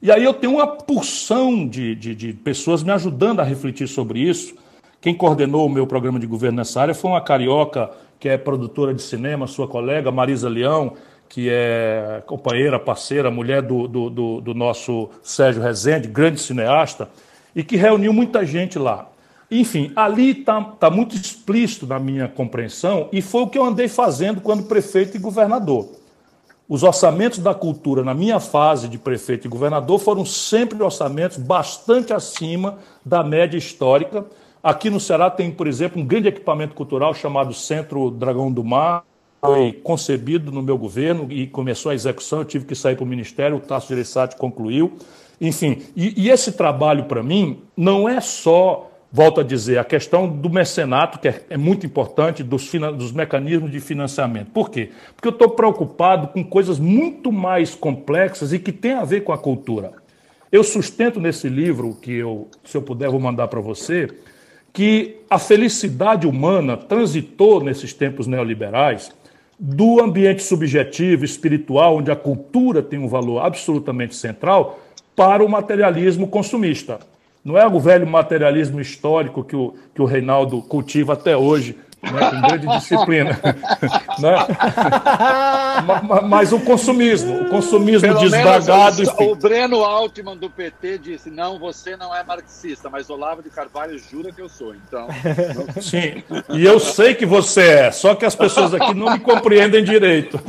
E aí eu tenho uma porção de, de, de, pessoas me ajudando a refletir sobre isso. Quem coordenou o meu programa de governo nessa área foi uma carioca que é produtora de cinema, sua colega Marisa Leão, que é companheira, parceira, mulher do, do, do, do nosso Sérgio Rezende, grande cineasta, e que reuniu muita gente lá. Enfim, ali está tá muito explícito na minha compreensão, e foi o que eu andei fazendo quando prefeito e governador. Os orçamentos da cultura, na minha fase de prefeito e governador, foram sempre orçamentos bastante acima da média histórica. Aqui no Ceará tem, por exemplo, um grande equipamento cultural chamado Centro Dragão do Mar, foi concebido no meu governo e começou a execução, eu tive que sair para o Ministério, o Tasso Gereissati concluiu. Enfim, e, e esse trabalho, para mim, não é só, volto a dizer, a questão do mecenato, que é, é muito importante, dos, dos mecanismos de financiamento. Por quê? Porque eu estou preocupado com coisas muito mais complexas e que têm a ver com a cultura. Eu sustento nesse livro, que eu, se eu puder, vou mandar para você, que a felicidade humana transitou nesses tempos neoliberais do ambiente subjetivo, espiritual, onde a cultura tem um valor absolutamente central, para o materialismo consumista. Não é o velho materialismo histórico que o, que o Reinaldo cultiva até hoje, né, com grande disciplina. né? Mas o consumismo, o consumismo Pelo desvagado. Menos, o, o Breno Altman do PT disse: não, você não é marxista, mas Olavo de Carvalho jura que eu sou. Então. Sim, e eu sei que você é, só que as pessoas aqui não me compreendem direito.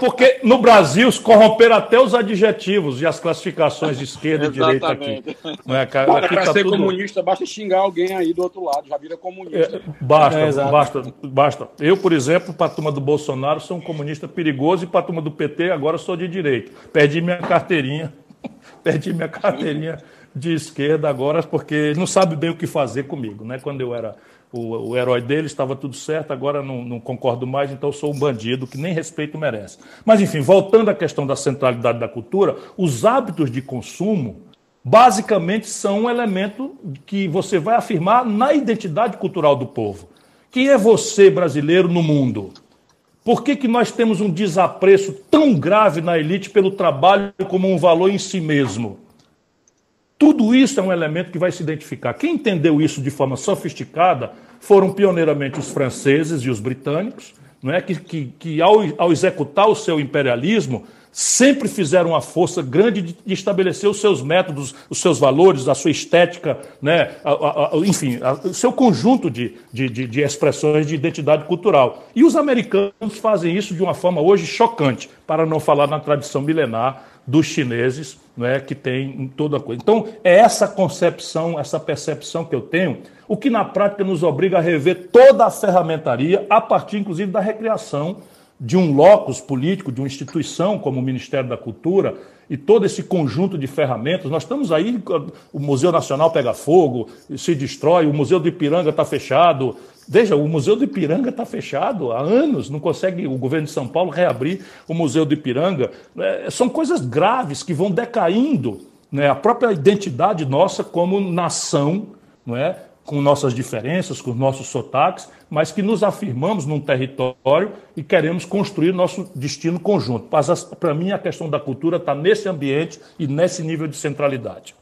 Porque no Brasil se corromperam até os adjetivos e as classificações de esquerda e direita aqui. Né, Para tá ser tudo... comunista, basta xingar alguém aí do outro lado, já vira comunista. É, basta. É, basta, basta. Eu, por exemplo, para a turma do Bolsonaro, sou um comunista perigoso e para a turma do PT, agora sou de direita. Perdi minha carteirinha, perdi minha carteirinha de esquerda agora, porque não sabe bem o que fazer comigo. Né? Quando eu era o, o herói dele, estava tudo certo, agora não, não concordo mais, então sou um bandido que nem respeito merece. Mas, enfim, voltando à questão da centralidade da cultura, os hábitos de consumo basicamente são um elemento que você vai afirmar na identidade cultural do povo. Quem é você, brasileiro, no mundo? Por que, que nós temos um desapreço tão grave na elite pelo trabalho como um valor em si mesmo? Tudo isso é um elemento que vai se identificar. Quem entendeu isso de forma sofisticada foram pioneiramente os franceses e os britânicos, não é? que, que, que ao, ao executar o seu imperialismo, sempre fizeram uma força grande de, estabelecer os seus métodos, os seus valores, a sua estética, né? A, a, a, enfim, o seu conjunto de, de, de, expressões de identidade cultural. E os americanos fazem isso de uma forma hoje chocante, para não falar na tradição milenar dos chineses, né, que tem toda coisa. Então, é essa concepção, essa percepção que eu tenho, o que na prática nos obriga a rever toda a ferramentaria, a partir inclusive da recriação de um locus político, de uma instituição como o Ministério da Cultura, e todo esse conjunto de ferramentas. Nós estamos aí, o Museu Nacional pega fogo, se destrói, o Museu do Ipiranga está fechado. Veja, o Museu do Ipiranga está fechado há anos, não consegue o governo de São Paulo reabrir o Museu do Ipiranga. É, são coisas graves que vão decaindo né? a própria identidade nossa como nação, não é? Com nossas diferenças, com nossos sotaques, mas que nos afirmamos num território e queremos construir nosso destino conjunto. Para mim, a questão da cultura está nesse ambiente e nesse nível de centralidade.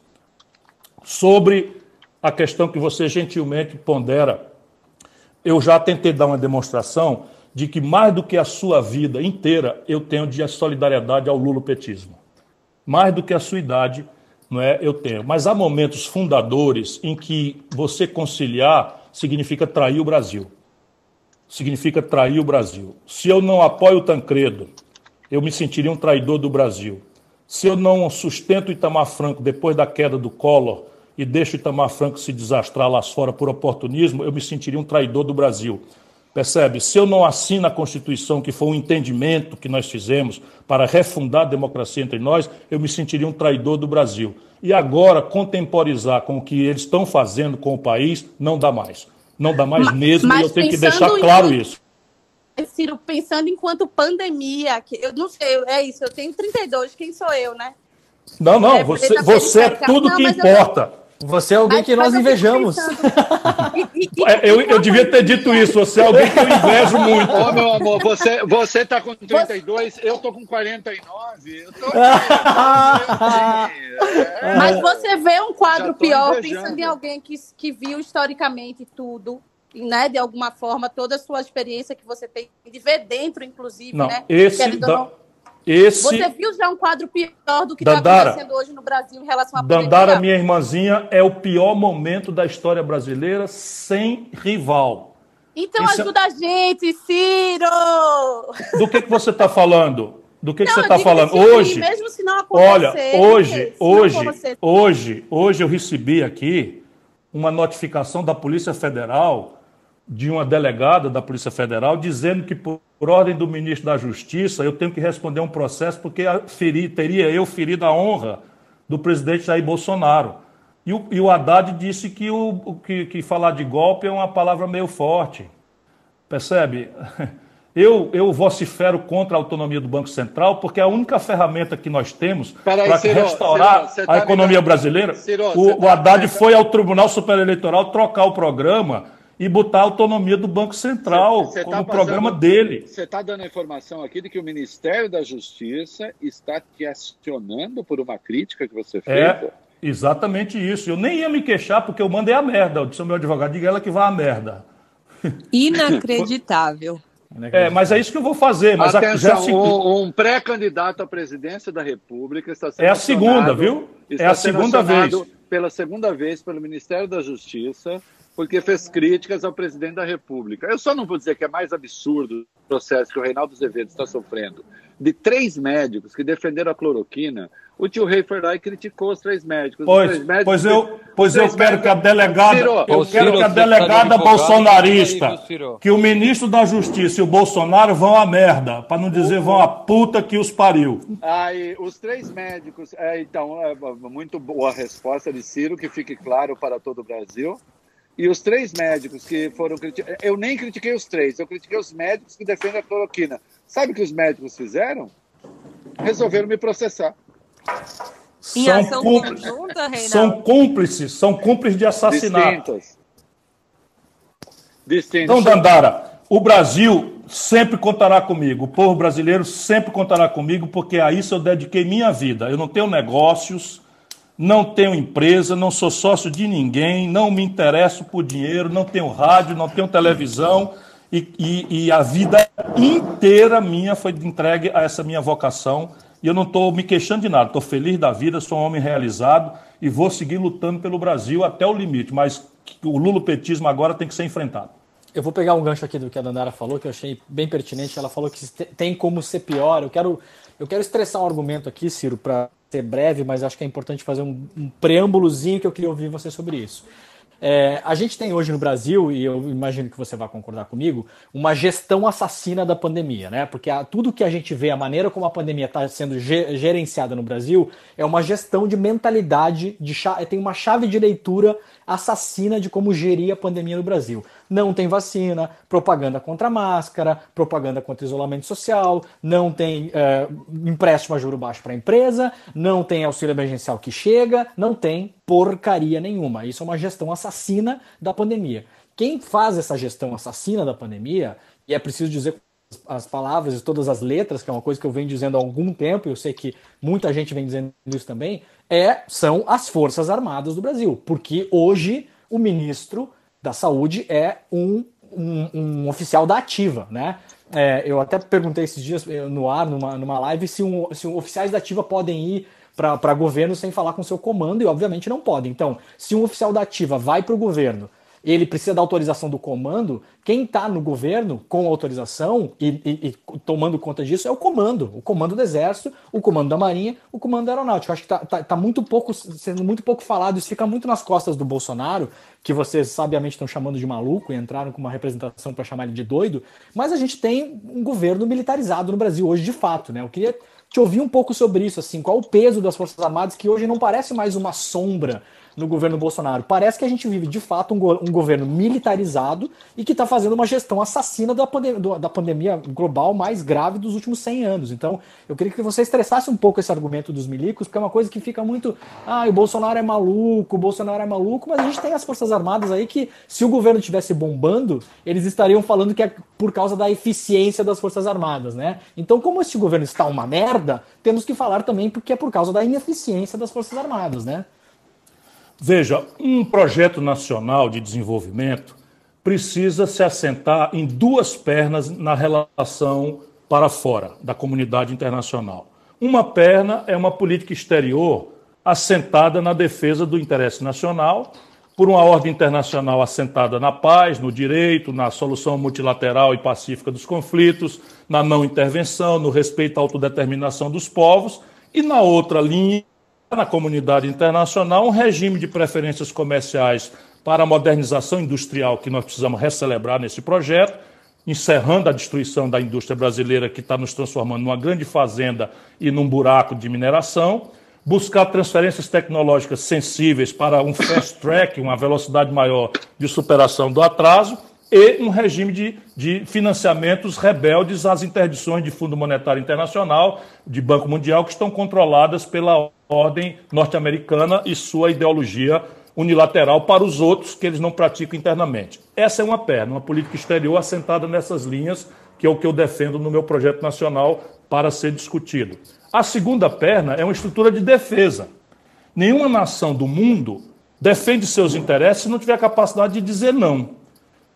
Sobre a questão que você gentilmente pondera, eu já tentei dar uma demonstração de que mais do que a sua vida inteira, eu tenho de solidariedade ao lulopetismo. Mais do que a sua idade, não é? Eu tenho. Mas há momentos fundadores em que você conciliar significa trair o Brasil. Significa trair o Brasil. Se eu não apoio o Tancredo, eu me sentiria um traidor do Brasil. Se eu não sustento Itamar Franco depois da queda do Collor e deixo Itamar Franco se desastrar lá fora por oportunismo, eu me sentiria um traidor do Brasil. Percebe? Se eu não assino a Constituição, que foi um entendimento que nós fizemos para refundar a democracia entre nós, eu me sentiria um traidor do Brasil. E agora, contemporizar com o que eles estão fazendo com o país, não dá mais. Não dá mais mas, mesmo, mas e eu tenho que deixar claro isso. Ciro, pensando enquanto pandemia, que eu não sei, é isso, eu tenho 32, quem sou eu, né? Não, não, é, você, você é tudo não, que importa. Eu... Você é alguém mas, que nós invejamos. É, eu, eu devia ter dito isso. Você é alguém que eu invejo muito. Ô, meu amor, você, você tá com 32, eu tô com 49. Eu tô aqui, é. Mas você vê um quadro pior pensando em alguém que, que viu historicamente tudo né, de alguma forma, toda a sua experiência que você tem de ver dentro, inclusive, não, né? Esse da, esse... Você viu já um quadro pior do que está acontecendo hoje no Brasil em relação à Dandara, minha irmãzinha, é o pior momento da história brasileira sem rival. Então Isso... É ajuda a gente, Ciro! Do que, que você está falando? Do que, não, que você está falando? Hoje, mesmo se não acontecer, olha, hoje, hoje, hoje, hoje eu recebi aqui uma notificação da Polícia Federal de uma delegada da Polícia Federal dizendo que, por, ordem do ministro da Justiça, eu tenho que responder um processo porque feri, teria eu ferido a honra do presidente Jair Bolsonaro. E o, e o Haddad disse que, o, que, que falar de golpe é uma palavra meio forte. Percebe? Eu, eu vocifero contra a autonomia do Banco Central porque é a única ferramenta que nós temos para restaurar Ciro, tá a economia brasileira. Ciro, o, tá, o Haddad foi ao Tribunal Superior Eleitoral trocar o programa e botar a autonomia do Banco Central cê, cê como tá programa dele. Você está dando a informação aqui de que o Ministério da Justiça está te acionando por uma crítica que você fez? É, exatamente isso. Eu nem ia me queixar porque eu mandei a merda. Eu disse ao meu advogado, diga ela que vá a merda. Inacreditável. É, mas é isso que eu vou fazer. Mas Atenção, a, já... um, um pré-candidato à presidência da República está sendo É a segunda, viu? É a segunda vez. Pela segunda vez pelo Ministério da Justiça porque fez críticas ao presidente da República. Eu só não vou dizer que é mais absurdo o processo que o Reinaldo Azevedo está sofrendo de três médicos que defenderam a cloroquina. O tio Rei Ferrari criticou os três médicos. Pois, três médicos pois eu, pois eu quero que a delegada, Ciro, eu quero que a delegada bolsonarista, que o ministro da Justiça e o Bolsonaro vão à merda, para não dizer vão à puta que os pariu. Aí, os três médicos, é, então, é, muito boa a resposta de Ciro, que fique claro para todo o Brasil. E os três médicos que foram criticados, eu nem critiquei os três, eu critiquei os médicos que defendem a cloroquina. Sabe o que os médicos fizeram? Resolveram me processar. Em são ação cúmplices, conjunta, São cúmplices, são cúmplices de assassinato. Distintas. Distintas. Então, Dandara, o Brasil sempre contará comigo, o povo brasileiro sempre contará comigo, porque a isso eu dediquei minha vida. Eu não tenho negócios, não tenho empresa, não sou sócio de ninguém, não me interesso por dinheiro, não tenho rádio, não tenho televisão. E, e, e a vida inteira minha foi entregue a essa minha vocação. E eu não estou me queixando de nada, estou feliz da vida, sou um homem realizado e vou seguir lutando pelo Brasil até o limite. Mas o lulopetismo agora tem que ser enfrentado. Eu vou pegar um gancho aqui do que a Dandara falou, que eu achei bem pertinente. Ela falou que tem como ser pior. Eu quero, eu quero estressar um argumento aqui, Ciro, para ser breve, mas acho que é importante fazer um, um preâmbulozinho que eu queria ouvir você sobre isso. É, a gente tem hoje no Brasil, e eu imagino que você vai concordar comigo, uma gestão assassina da pandemia, né? Porque a, tudo que a gente vê, a maneira como a pandemia está sendo ge, gerenciada no Brasil, é uma gestão de mentalidade, de tem uma chave de leitura assassina de como gerir a pandemia no Brasil. Não tem vacina, propaganda contra máscara, propaganda contra isolamento social, não tem é, empréstimo a juro baixo para a empresa, não tem auxílio emergencial que chega, não tem porcaria nenhuma. Isso é uma gestão assassina da pandemia. Quem faz essa gestão assassina da pandemia, e é preciso dizer as palavras e todas as letras, que é uma coisa que eu venho dizendo há algum tempo, e eu sei que muita gente vem dizendo isso também, é, são as Forças Armadas do Brasil. Porque hoje o ministro da Saúde é um, um, um oficial da ativa, né? É, eu até perguntei esses dias eh, no ar, numa, numa live, se, um, se um, oficiais da ativa podem ir para governo sem falar com seu comando, e obviamente não podem. Então, se um oficial da ativa vai para o governo ele precisa da autorização do comando, quem está no governo com autorização e, e, e, tomando conta disso é o comando, o comando do Exército, o comando da Marinha, o comando da Aeronáutica. Acho que está tá, tá muito pouco, sendo muito pouco falado, isso fica muito nas costas do Bolsonaro, que vocês sabiamente estão chamando de maluco e entraram com uma representação para chamar ele de doido, mas a gente tem um governo militarizado no Brasil hoje de fato, né? Eu queria te ouvir um pouco sobre isso, assim, qual o peso das Forças Armadas que hoje não parece mais uma sombra no governo Bolsonaro. Parece que a gente vive de fato um, go um governo militarizado e que está fazendo uma gestão assassina da, pandem da pandemia global mais grave dos últimos 100 anos. Então, eu queria que você estressasse um pouco esse argumento dos milicos, porque é uma coisa que fica muito. Ah, o Bolsonaro é maluco, o Bolsonaro é maluco, mas a gente tem as Forças Armadas aí que, se o governo estivesse bombando, eles estariam falando que é por causa da eficiência das Forças Armadas, né? Então, como este governo está uma merda, temos que falar também porque é por causa da ineficiência das Forças Armadas, né? Veja, um projeto nacional de desenvolvimento precisa se assentar em duas pernas na relação para fora da comunidade internacional. Uma perna é uma política exterior assentada na defesa do interesse nacional, por uma ordem internacional assentada na paz, no direito, na solução multilateral e pacífica dos conflitos, na não intervenção, no respeito à autodeterminação dos povos, e na outra linha, na comunidade internacional um regime de preferências comerciais para a modernização industrial que nós precisamos recelebrar nesse projeto, encerrando a destruição da indústria brasileira que está nos transformando numa grande fazenda e num buraco de mineração, buscar transferências tecnológicas sensíveis para um fast track, uma velocidade maior de superação do atraso, e um regime de, de financiamentos rebeldes às interdições de Fundo Monetário Internacional, de Banco Mundial, que estão controladas pela ordem norte-americana e sua ideologia unilateral para os outros que eles não praticam internamente. Essa é uma perna, uma política exterior assentada nessas linhas, que é o que eu defendo no meu projeto nacional para ser discutido. A segunda perna é uma estrutura de defesa. Nenhuma nação do mundo defende seus interesses se não tiver capacidade de dizer não.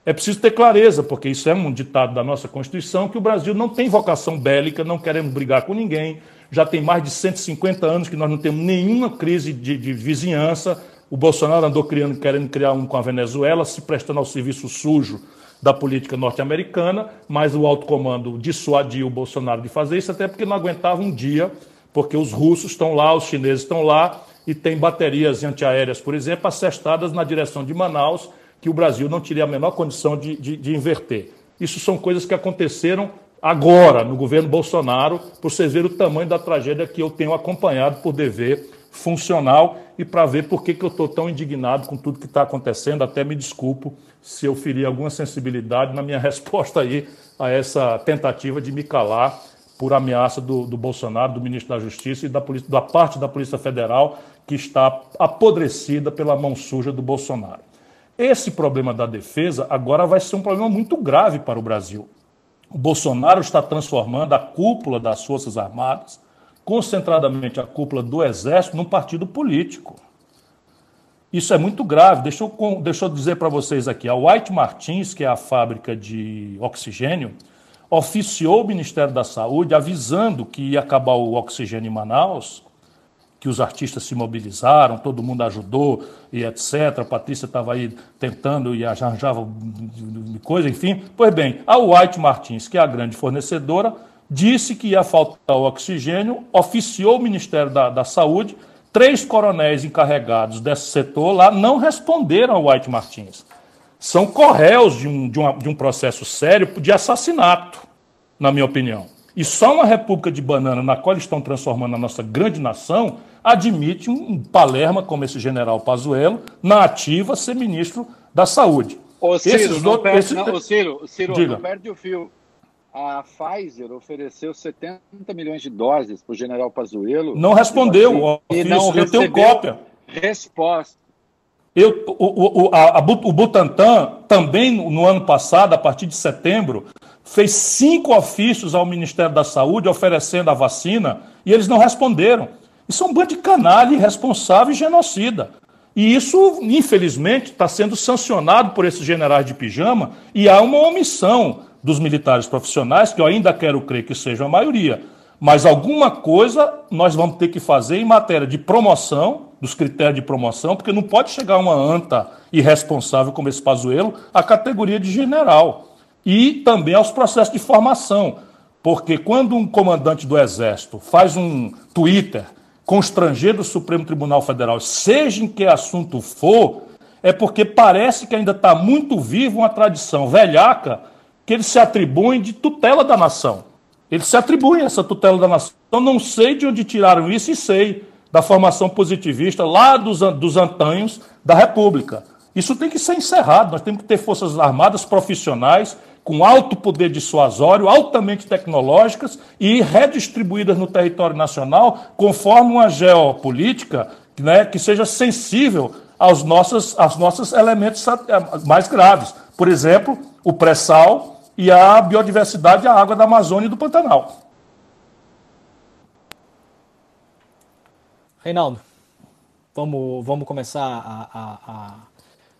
É preciso ter clareza, porque isso é um ditado da nossa Constituição, que o Brasil não tem vocação bélica, não queremos brigar com ninguém. Já tem mais de 150 anos que nós não temos nenhuma crise de, de vizinhança. O Bolsonaro andou criando, querendo criar um com a Venezuela, se prestando ao serviço sujo da política norte-americana, mas o alto comando dissuadiu o Bolsonaro de fazer isso, até porque não aguentava um dia, porque os russos estão lá, os chineses estão lá, e tem baterias antiaéreas, por exemplo, assestadas na direção de Manaus, que o Brasil não teria a menor condição de, de, de inverter. Isso são coisas que aconteceram agora no governo Bolsonaro, por vocês verem o tamanho da tragédia que eu tenho acompanhado por dever funcional e para ver por que, que eu estou tão indignado com tudo que está acontecendo. Até me desculpo se eu feri alguma sensibilidade na minha resposta aí a essa tentativa de me calar por ameaça do, do Bolsonaro, do ministro da Justiça e da, polícia, da parte da Polícia Federal que está apodrecida pela mão suja do Bolsonaro. Esse problema da defesa agora vai ser um problema muito grave para o Brasil. O Bolsonaro está transformando a cúpula das Forças Armadas, concentradamente a cúpula do Exército, num partido político. Isso é muito grave. Deixa eu, deixa eu dizer para vocês aqui: a White Martins, que é a fábrica de oxigênio, oficiou o Ministério da Saúde avisando que ia acabar o oxigênio em Manaus que os artistas se mobilizaram, todo mundo ajudou e etc. A Patrícia estava aí tentando e arranjava coisa, enfim. Pois bem, a White Martins, que é a grande fornecedora, disse que ia faltar oxigênio, oficiou o Ministério da, da Saúde, três coronéis encarregados desse setor lá não responderam ao White Martins. São corréus de um, de, uma, de um processo sério de assassinato, na minha opinião. E só uma república de banana na qual estão transformando a nossa grande nação admite um Palerma como esse general Pazuello na ativa ser ministro da Saúde. Ô Ciro, esses não, perde, esses... não, Ciro, Ciro não perde o fio. A Pfizer ofereceu 70 milhões de doses para o general Pazuello. Não respondeu. E não eu tenho cópia. Resposta. Eu, o, o, a, o Butantan, também no ano passado, a partir de setembro, fez cinco ofícios ao Ministério da Saúde oferecendo a vacina e eles não responderam. Isso é um bando de canalha, irresponsável e genocida. E isso, infelizmente, está sendo sancionado por esses generais de pijama e há uma omissão dos militares profissionais, que eu ainda quero crer que seja a maioria. Mas alguma coisa nós vamos ter que fazer em matéria de promoção, dos critérios de promoção, porque não pode chegar uma anta irresponsável como esse Pazuello à categoria de general. E também aos processos de formação. Porque quando um comandante do Exército faz um Twitter constranger do Supremo Tribunal Federal, seja em que assunto for, é porque parece que ainda está muito viva uma tradição velhaca que eles se atribuem de tutela da nação. Eles se atribuem essa tutela da nação. Eu não sei de onde tiraram isso e sei da formação positivista lá dos, dos antanhos da República. Isso tem que ser encerrado. Nós temos que ter forças armadas profissionais, com alto poder dissuasório, altamente tecnológicas e redistribuídas no território nacional, conforme uma geopolítica né, que seja sensível aos nossos, aos nossos elementos mais graves. Por exemplo, o pré-sal, e a biodiversidade e a água da Amazônia e do Pantanal. Reinaldo, vamos, vamos começar a, a, a,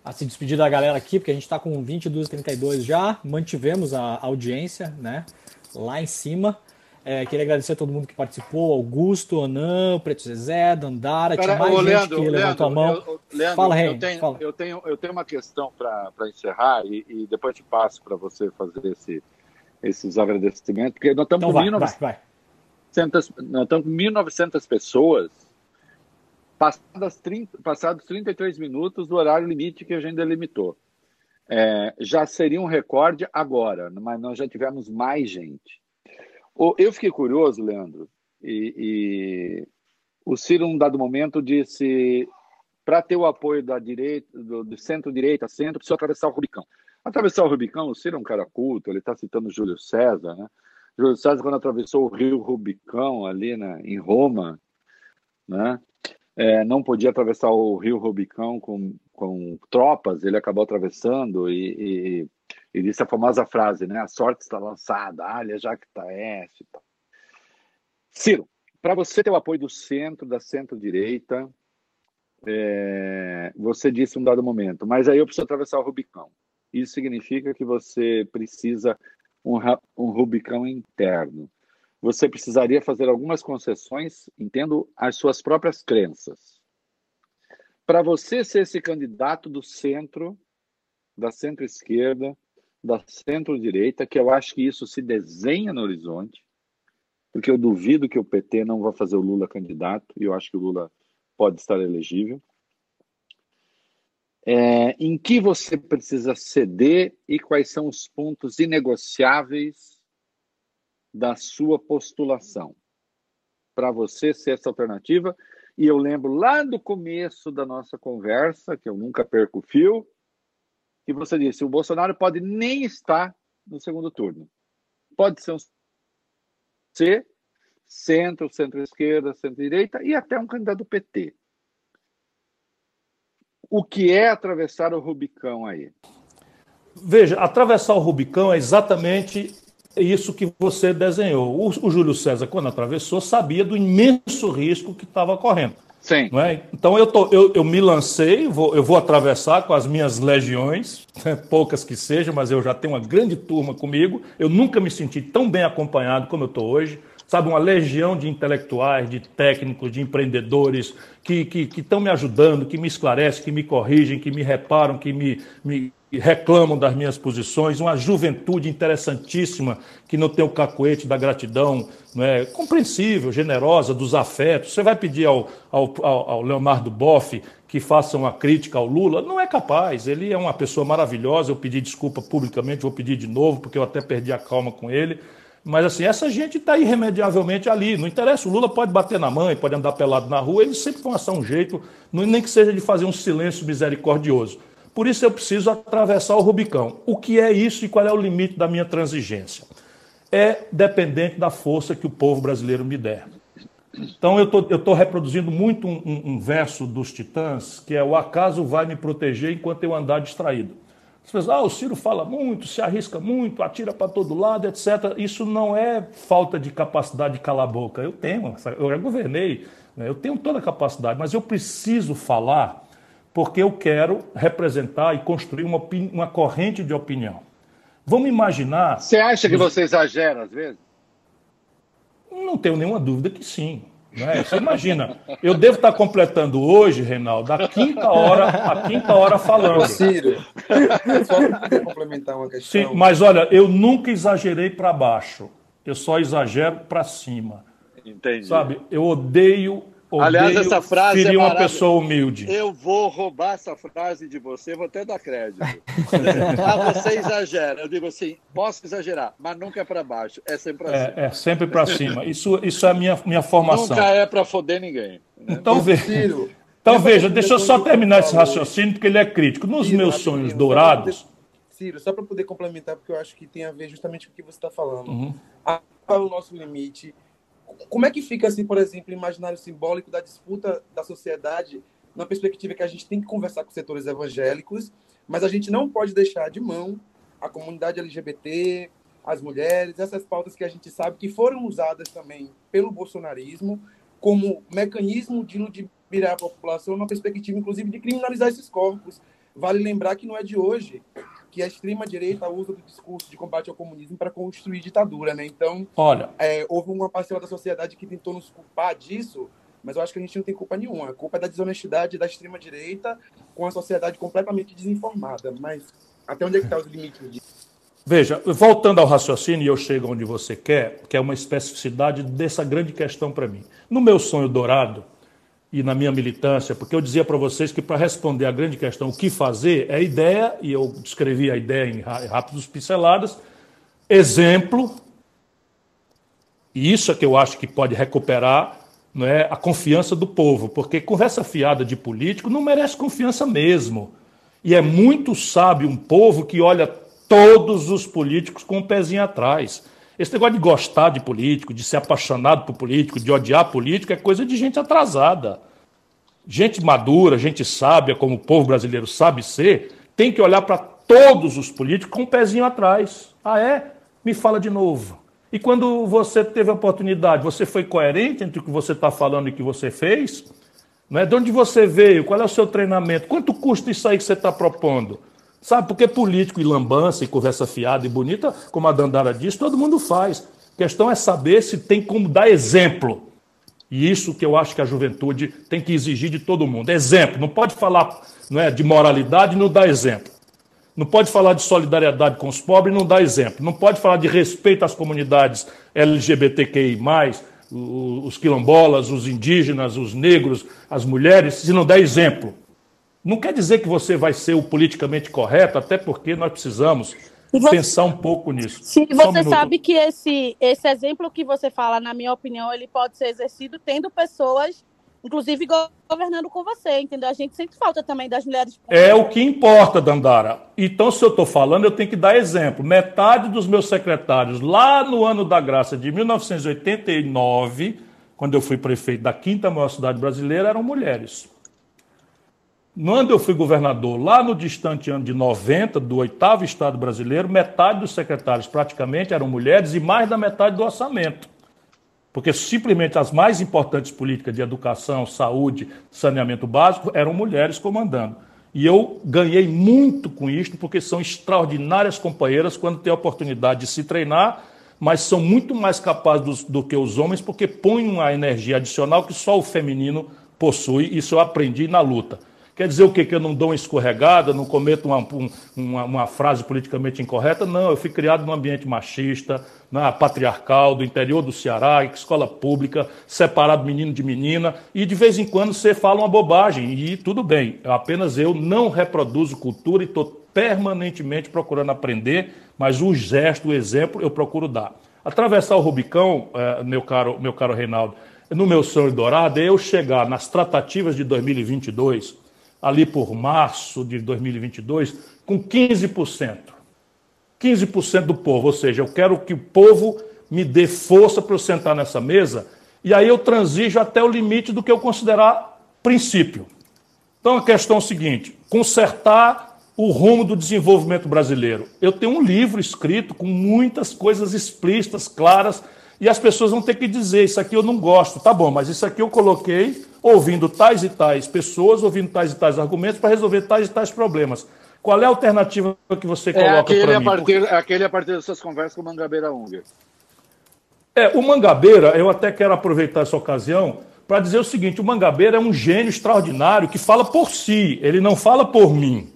a se despedir da galera aqui, porque a gente está com 22h32 já, mantivemos a audiência né, lá em cima. É, queria agradecer a todo mundo que participou, Augusto, Anã, Preto Zezé, Dandara, tinha mais ô, gente Leandro, que levantou Leandro, a mão. Eu, Leandro, fala, Rei, eu tenho, fala. Eu tenho, eu tenho uma questão para encerrar e, e, depois te passo para você fazer esse, esses agradecimentos, porque nós estamos então com vai, 1900, vai, vai. nós estamos com 1.900 pessoas passadas 30, passados 33 minutos do horário limite que a gente delimitou. É, já seria um recorde agora, mas nós já tivemos mais gente. Eu fiquei curioso, Leandro, e, e o Ciro, num dado momento, disse para ter o apoio da direita, do, do centro-direita, centro, precisa atravessar o Rubicão. Atravessar o Rubicão, o Ciro é um cara culto, ele está citando Júlio César, né? Júlio César, quando atravessou o rio Rubicão, ali né, em Roma, né? É, não podia atravessar o rio Rubicão com, com tropas, ele acabou atravessando e, e e disse a famosa frase, né? A sorte está lançada, alha já que está S. Tá. Ciro, para você ter o apoio do centro, da centro-direita, é, você disse um dado momento, mas aí eu preciso atravessar o Rubicão. Isso significa que você precisa um, um Rubicão interno. Você precisaria fazer algumas concessões, entendo, às suas próprias crenças. Para você ser esse candidato do centro, da centro-esquerda, da centro-direita, que eu acho que isso se desenha no horizonte, porque eu duvido que o PT não vá fazer o Lula candidato, e eu acho que o Lula pode estar elegível. É, em que você precisa ceder e quais são os pontos inegociáveis da sua postulação para você ser essa alternativa. E eu lembro lá do começo da nossa conversa, que eu nunca perco o fio, que você disse, o Bolsonaro pode nem estar no segundo turno. Pode ser um centro, centro-esquerda, centro-direita e até um candidato do PT. O que é atravessar o Rubicão aí? Veja, atravessar o Rubicão é exatamente isso que você desenhou. O, o Júlio César, quando atravessou, sabia do imenso risco que estava correndo. Sim. É? Então eu, tô, eu, eu me lancei, vou, eu vou atravessar com as minhas legiões, né? poucas que sejam, mas eu já tenho uma grande turma comigo. Eu nunca me senti tão bem acompanhado como eu estou hoje. Sabe, uma legião de intelectuais, de técnicos, de empreendedores que estão que, que me ajudando, que me esclarecem, que me corrigem, que me reparam, que me, me reclamam das minhas posições, uma juventude interessantíssima que não tem o cacoete da gratidão, é compreensível, generosa, dos afetos. Você vai pedir ao, ao, ao Leonardo Boff que faça uma crítica ao Lula? Não é capaz. Ele é uma pessoa maravilhosa. Eu pedi desculpa publicamente, vou pedir de novo, porque eu até perdi a calma com ele. Mas assim, essa gente está irremediavelmente ali. Não interessa, o Lula pode bater na mãe, pode andar pelado na rua, eles sempre vão achar um jeito, nem que seja de fazer um silêncio misericordioso. Por isso eu preciso atravessar o Rubicão. O que é isso e qual é o limite da minha transigência? É dependente da força que o povo brasileiro me der. Então eu estou reproduzindo muito um, um, um, verso dos Titãs, que é o acaso vai me proteger enquanto eu andar distraído. Você pensa, ah, o Ciro fala muito, se arrisca muito, atira para todo lado, etc. Isso não é falta de capacidade de calar a boca. Eu tenho, eu já governei, né? eu tenho toda a capacidade, mas eu preciso falar porque eu quero representar e construir uma, uma corrente de opinião. Vamos imaginar. Você acha que você exagera às vezes? Não tenho nenhuma dúvida que sim. Né? Você imagina, eu devo estar completando hoje, Reinaldo, a quinta hora, a quinta hora falando. Ciro, só complementar uma questão. Sim, mas olha, eu nunca exagerei para baixo. Eu só exagero para cima. Entendi. Sabe, eu odeio Aliás, essa frase seria é uma pessoa humilde. Eu vou roubar essa frase de você, vou até dar crédito. ah, você exagera. Eu digo assim, posso exagerar, mas nunca é para baixo, é sempre para é, cima. É sempre para cima. Isso, isso é a minha, minha formação. Nunca é para foder ninguém. Né? Então, veja, então veja, deixa eu só terminar esse raciocínio, porque ele é crítico. Nos Ciro, meus sonhos dourados... Ciro, só para poder complementar, porque eu acho que tem a ver justamente com o que você está falando. Uhum. Qual é o nosso limite como é que fica, assim, por exemplo, o imaginário simbólico da disputa da sociedade, na perspectiva que a gente tem que conversar com setores evangélicos, mas a gente não pode deixar de mão a comunidade LGBT, as mulheres, essas pautas que a gente sabe que foram usadas também pelo bolsonarismo como mecanismo de ludibriar a população, na perspectiva, inclusive, de criminalizar esses corpos. Vale lembrar que não é de hoje que a extrema-direita usa do discurso de combate ao comunismo para construir ditadura, né? Então, Olha, é, houve uma parcela da sociedade que tentou nos culpar disso, mas eu acho que a gente não tem culpa nenhuma. A culpa é da desonestidade da extrema-direita com a sociedade completamente desinformada. Mas até onde é que está os limites disso? Veja, voltando ao raciocínio, e eu chego onde você quer, que é uma especificidade dessa grande questão para mim. No meu sonho dourado, e na minha militância, porque eu dizia para vocês que para responder à grande questão o que fazer é ideia, e eu descrevi a ideia em rápidos pinceladas, exemplo, e isso é que eu acho que pode recuperar não é, a confiança do povo, porque conversa fiada de político não merece confiança mesmo. E é muito sábio um povo que olha todos os políticos com o um pezinho atrás. Esse negócio de gostar de político, de ser apaixonado por político, de odiar político, é coisa de gente atrasada. Gente madura, gente sábia, como o povo brasileiro sabe ser, tem que olhar para todos os políticos com um pezinho atrás. Ah, é? Me fala de novo. E quando você teve a oportunidade, você foi coerente entre o que você está falando e o que você fez? Não é? De onde você veio? Qual é o seu treinamento? Quanto custa isso aí que você está propondo? Sabe, porque político e lambança e conversa fiada e bonita, como a Dandara disse, todo mundo faz. A questão é saber se tem como dar exemplo. E isso que eu acho que a juventude tem que exigir de todo mundo. Exemplo. Não pode falar não é, de moralidade e não dar exemplo. Não pode falar de solidariedade com os pobres e não dar exemplo. Não pode falar de respeito às comunidades LGBTQI, os quilombolas, os indígenas, os negros, as mulheres, se não der exemplo. Não quer dizer que você vai ser o politicamente correto, até porque nós precisamos você, pensar um pouco nisso. Sim, você um sabe que esse, esse exemplo que você fala, na minha opinião, ele pode ser exercido tendo pessoas, inclusive governando com você, entendeu? A gente sente falta também das mulheres. É o que importa, Dandara. Então, se eu estou falando, eu tenho que dar exemplo. Metade dos meus secretários, lá no ano da graça de 1989, quando eu fui prefeito da quinta maior cidade brasileira, eram mulheres. Quando eu fui governador, lá no distante ano de 90, do oitavo estado brasileiro, metade dos secretários praticamente eram mulheres e mais da metade do orçamento. Porque simplesmente as mais importantes políticas de educação, saúde, saneamento básico eram mulheres comandando. E eu ganhei muito com isto, porque são extraordinárias companheiras quando têm a oportunidade de se treinar, mas são muito mais capazes do, do que os homens, porque põem uma energia adicional que só o feminino possui. Isso eu aprendi na luta. Quer dizer o quê? Que eu não dou uma escorregada, não cometo uma, uma, uma, frase politicamente incorreta? Não, eu fui criado num ambiente machista, na patriarcal, do interior do Ceará, escola pública, separado menino de menina, e de vez em quando você fala uma bobagem, e tudo bem, apenas eu não reproduzo cultura e estou permanentemente procurando aprender, mas o gesto, o exemplo, eu procuro dar. Atravessar o Rubicão, eh, meu caro, meu caro Reinaldo, no meu sonho dourado, é eu chegar nas tratativas de 2022 ali por março de 2022, com 15%. 15% do povo, ou seja, eu quero que o povo me dê força para eu sentar nessa mesa, e aí eu transijo até o limite do que eu considerar princípio. Então a questão é a seguinte: consertar o rumo do desenvolvimento brasileiro. Eu tenho um livro escrito com muitas coisas explícitas, claras, e as pessoas vão ter que dizer: Isso aqui eu não gosto. Tá bom, mas isso aqui eu coloquei ouvindo tais e tais pessoas, ouvindo tais e tais argumentos para resolver tais e tais problemas. Qual é a alternativa que você é coloca é para mim? Partir, Porque... Aquele a partir das suas conversas com o Mangabeira Unger. É, o Mangabeira, eu até quero aproveitar essa ocasião para dizer o seguinte: o Mangabeira é um gênio extraordinário que fala por si, ele não fala por mim.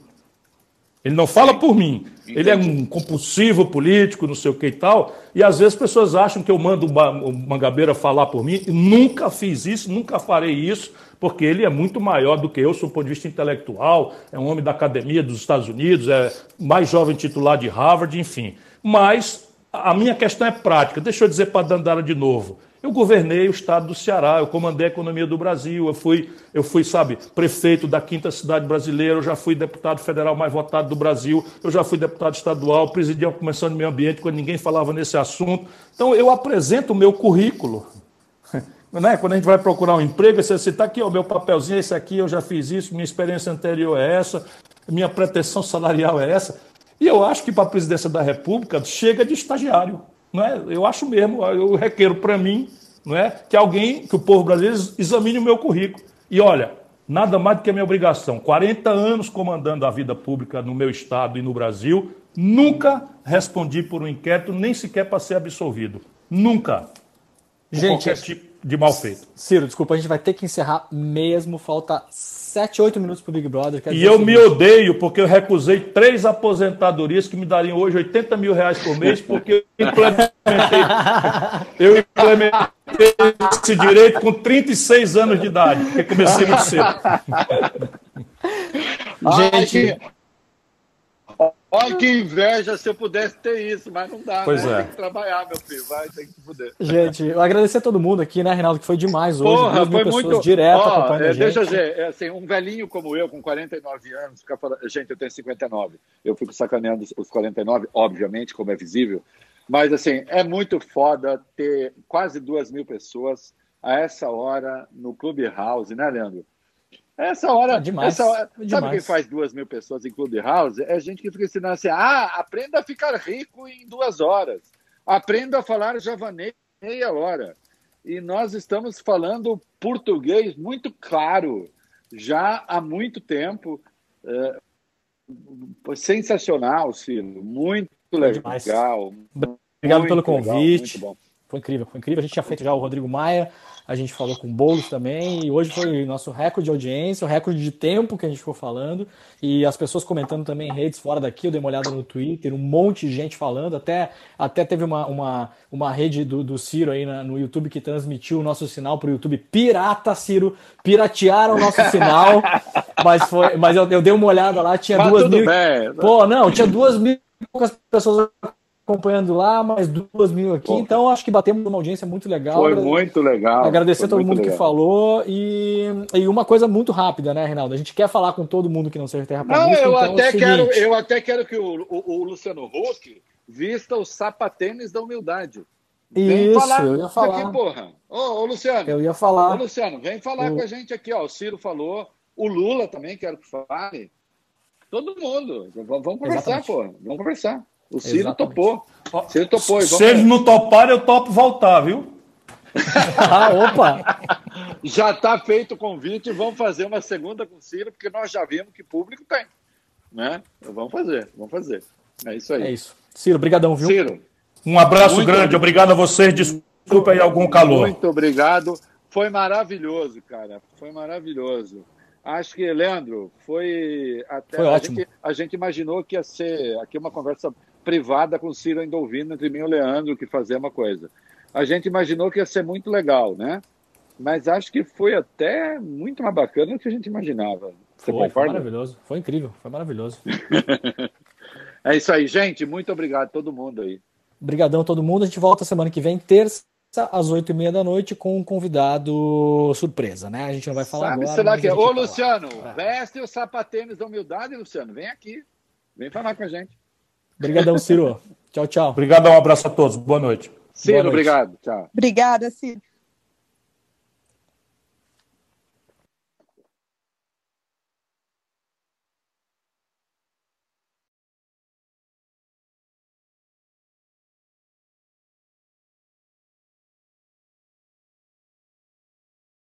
Ele não fala por mim. Ele é um compulsivo político, não sei o que e tal. E às vezes as pessoas acham que eu mando o Mangabeira falar por mim. Nunca fiz isso, nunca farei isso, porque ele é muito maior do que eu, do ponto de vista intelectual. É um homem da academia dos Estados Unidos, é mais jovem titular de Harvard, enfim. Mas a minha questão é prática. Deixa eu dizer para a Dandara de novo. Eu governei o estado do Ceará, eu comandei a economia do Brasil, eu fui, eu fui, sabe, prefeito da quinta cidade brasileira, eu já fui deputado federal mais votado do Brasil, eu já fui deputado estadual, presidi a Comissão de Meio Ambiente quando ninguém falava nesse assunto. Então eu apresento o meu currículo. Né? Quando a gente vai procurar um emprego, você está aqui, o meu papelzinho, esse aqui, eu já fiz isso, minha experiência anterior é essa, minha pretensão salarial é essa. E eu acho que para a presidência da República chega de estagiário. Não é? Eu acho mesmo, eu requeiro para mim não é? que alguém, que o povo brasileiro examine o meu currículo. E olha, nada mais do que a minha obrigação. 40 anos comandando a vida pública no meu estado e no Brasil, nunca respondi por um inquérito, nem sequer para ser absolvido. Nunca. Gente, qualquer tipo de mal feito. Ciro, desculpa, a gente vai ter que encerrar mesmo. Falta 7, 8 minutos para o Big Brother. E eu me odeio porque eu recusei três aposentadorias que me dariam hoje 80 mil reais por mês porque eu implementei, eu implementei esse direito com 36 anos de idade, porque comecei muito cedo. Gente, Olha que inveja se eu pudesse ter isso, mas não dá, pois né? É. Tem que trabalhar, meu filho. Vai, tem que fuder. Gente, eu agradecer a todo mundo aqui, né, Reinaldo, que foi demais hoje. Porra, foi muito... direto acompanhando é, Deixa eu dizer, é, assim, um velhinho como eu, com 49 anos, fica falando... Gente, eu tenho 59. Eu fico sacaneando os 49, obviamente, como é visível. Mas, assim, é muito foda ter quase duas mil pessoas a essa hora no Clubhouse, né, Leandro? Essa hora, é demais, essa hora, é sabe quem faz duas mil pessoas em Clubhouse? É gente que fica ensinando assim: ah, aprenda a ficar rico em duas horas, aprenda a falar javanês em meia hora. E nós estamos falando português muito claro, já há muito tempo. É, sensacional, Ciro, muito legal. Obrigado pelo convite. Legal, foi incrível, foi incrível. A gente tinha feito já o Rodrigo Maia, a gente falou com o Boulos também, e hoje foi o nosso recorde de audiência, o recorde de tempo que a gente ficou falando, e as pessoas comentando também em redes fora daqui, eu dei uma olhada no Twitter, um monte de gente falando, até, até teve uma, uma, uma rede do, do Ciro aí na, no YouTube que transmitiu o nosso sinal para o YouTube pirata, Ciro, piratearam o nosso sinal, mas, foi, mas eu, eu dei uma olhada lá, tinha mas duas mil... Bem. Pô, não, tinha duas mil poucas pessoas acompanhando lá, mais duas mil aqui. Pô. Então, acho que batemos uma audiência muito legal. Foi muito legal. Agradecer a todo mundo legal. que falou. E, e uma coisa muito rápida, né, Reinaldo? A gente quer falar com todo mundo que não seja terraplanista. Não, eu, então até é quero, eu até quero que o, o, o Luciano Huck vista os sapatênis da humildade. Vem Isso, falar eu ia falar. Aqui, porra. Ô, ô, Luciano. Eu ia falar. Ô, Luciano, vem falar com a gente aqui, ó. O Ciro falou. O Lula também quero que fale. Todo mundo. Vamos conversar, pô. Vamos conversar. O Ciro Exatamente. topou. O Ciro topou. Se eles não toparem, eu topo voltar, viu? ah, opa! Já está feito o convite, vamos fazer uma segunda com o Ciro, porque nós já vimos que público tem. Né? Vamos fazer, vamos fazer. É isso aí. É isso. Ciro, brigadão, viu? Ciro. Um abraço grande, obrigado. obrigado a vocês. Desculpa aí algum calor. Muito obrigado. Foi maravilhoso, cara. Foi maravilhoso. Acho que, Leandro, foi até. Foi a ótimo. Gente, a gente imaginou que ia ser aqui uma conversa privada com o Ciro ainda ouvindo entre mim e o Leandro, que fazer uma coisa. A gente imaginou que ia ser muito legal, né? Mas acho que foi até muito mais bacana do que a gente imaginava. Você foi, foi maravilhoso. Foi incrível, foi maravilhoso. é isso aí, gente. Muito obrigado a todo mundo aí. Obrigadão a todo mundo. A gente volta semana que vem, terça, às oito e meia da noite, com um convidado surpresa, né? A gente não vai falar Sabe, agora. Será que é? Ô, Luciano, é. veste o sapatênis da humildade, Luciano. Vem aqui. Vem falar com a gente. Obrigadão, Ciro. tchau, tchau. Obrigadão, um abraço a todos. Boa noite. Ciro, Boa noite. obrigado. Tchau. Obrigada, Ciro.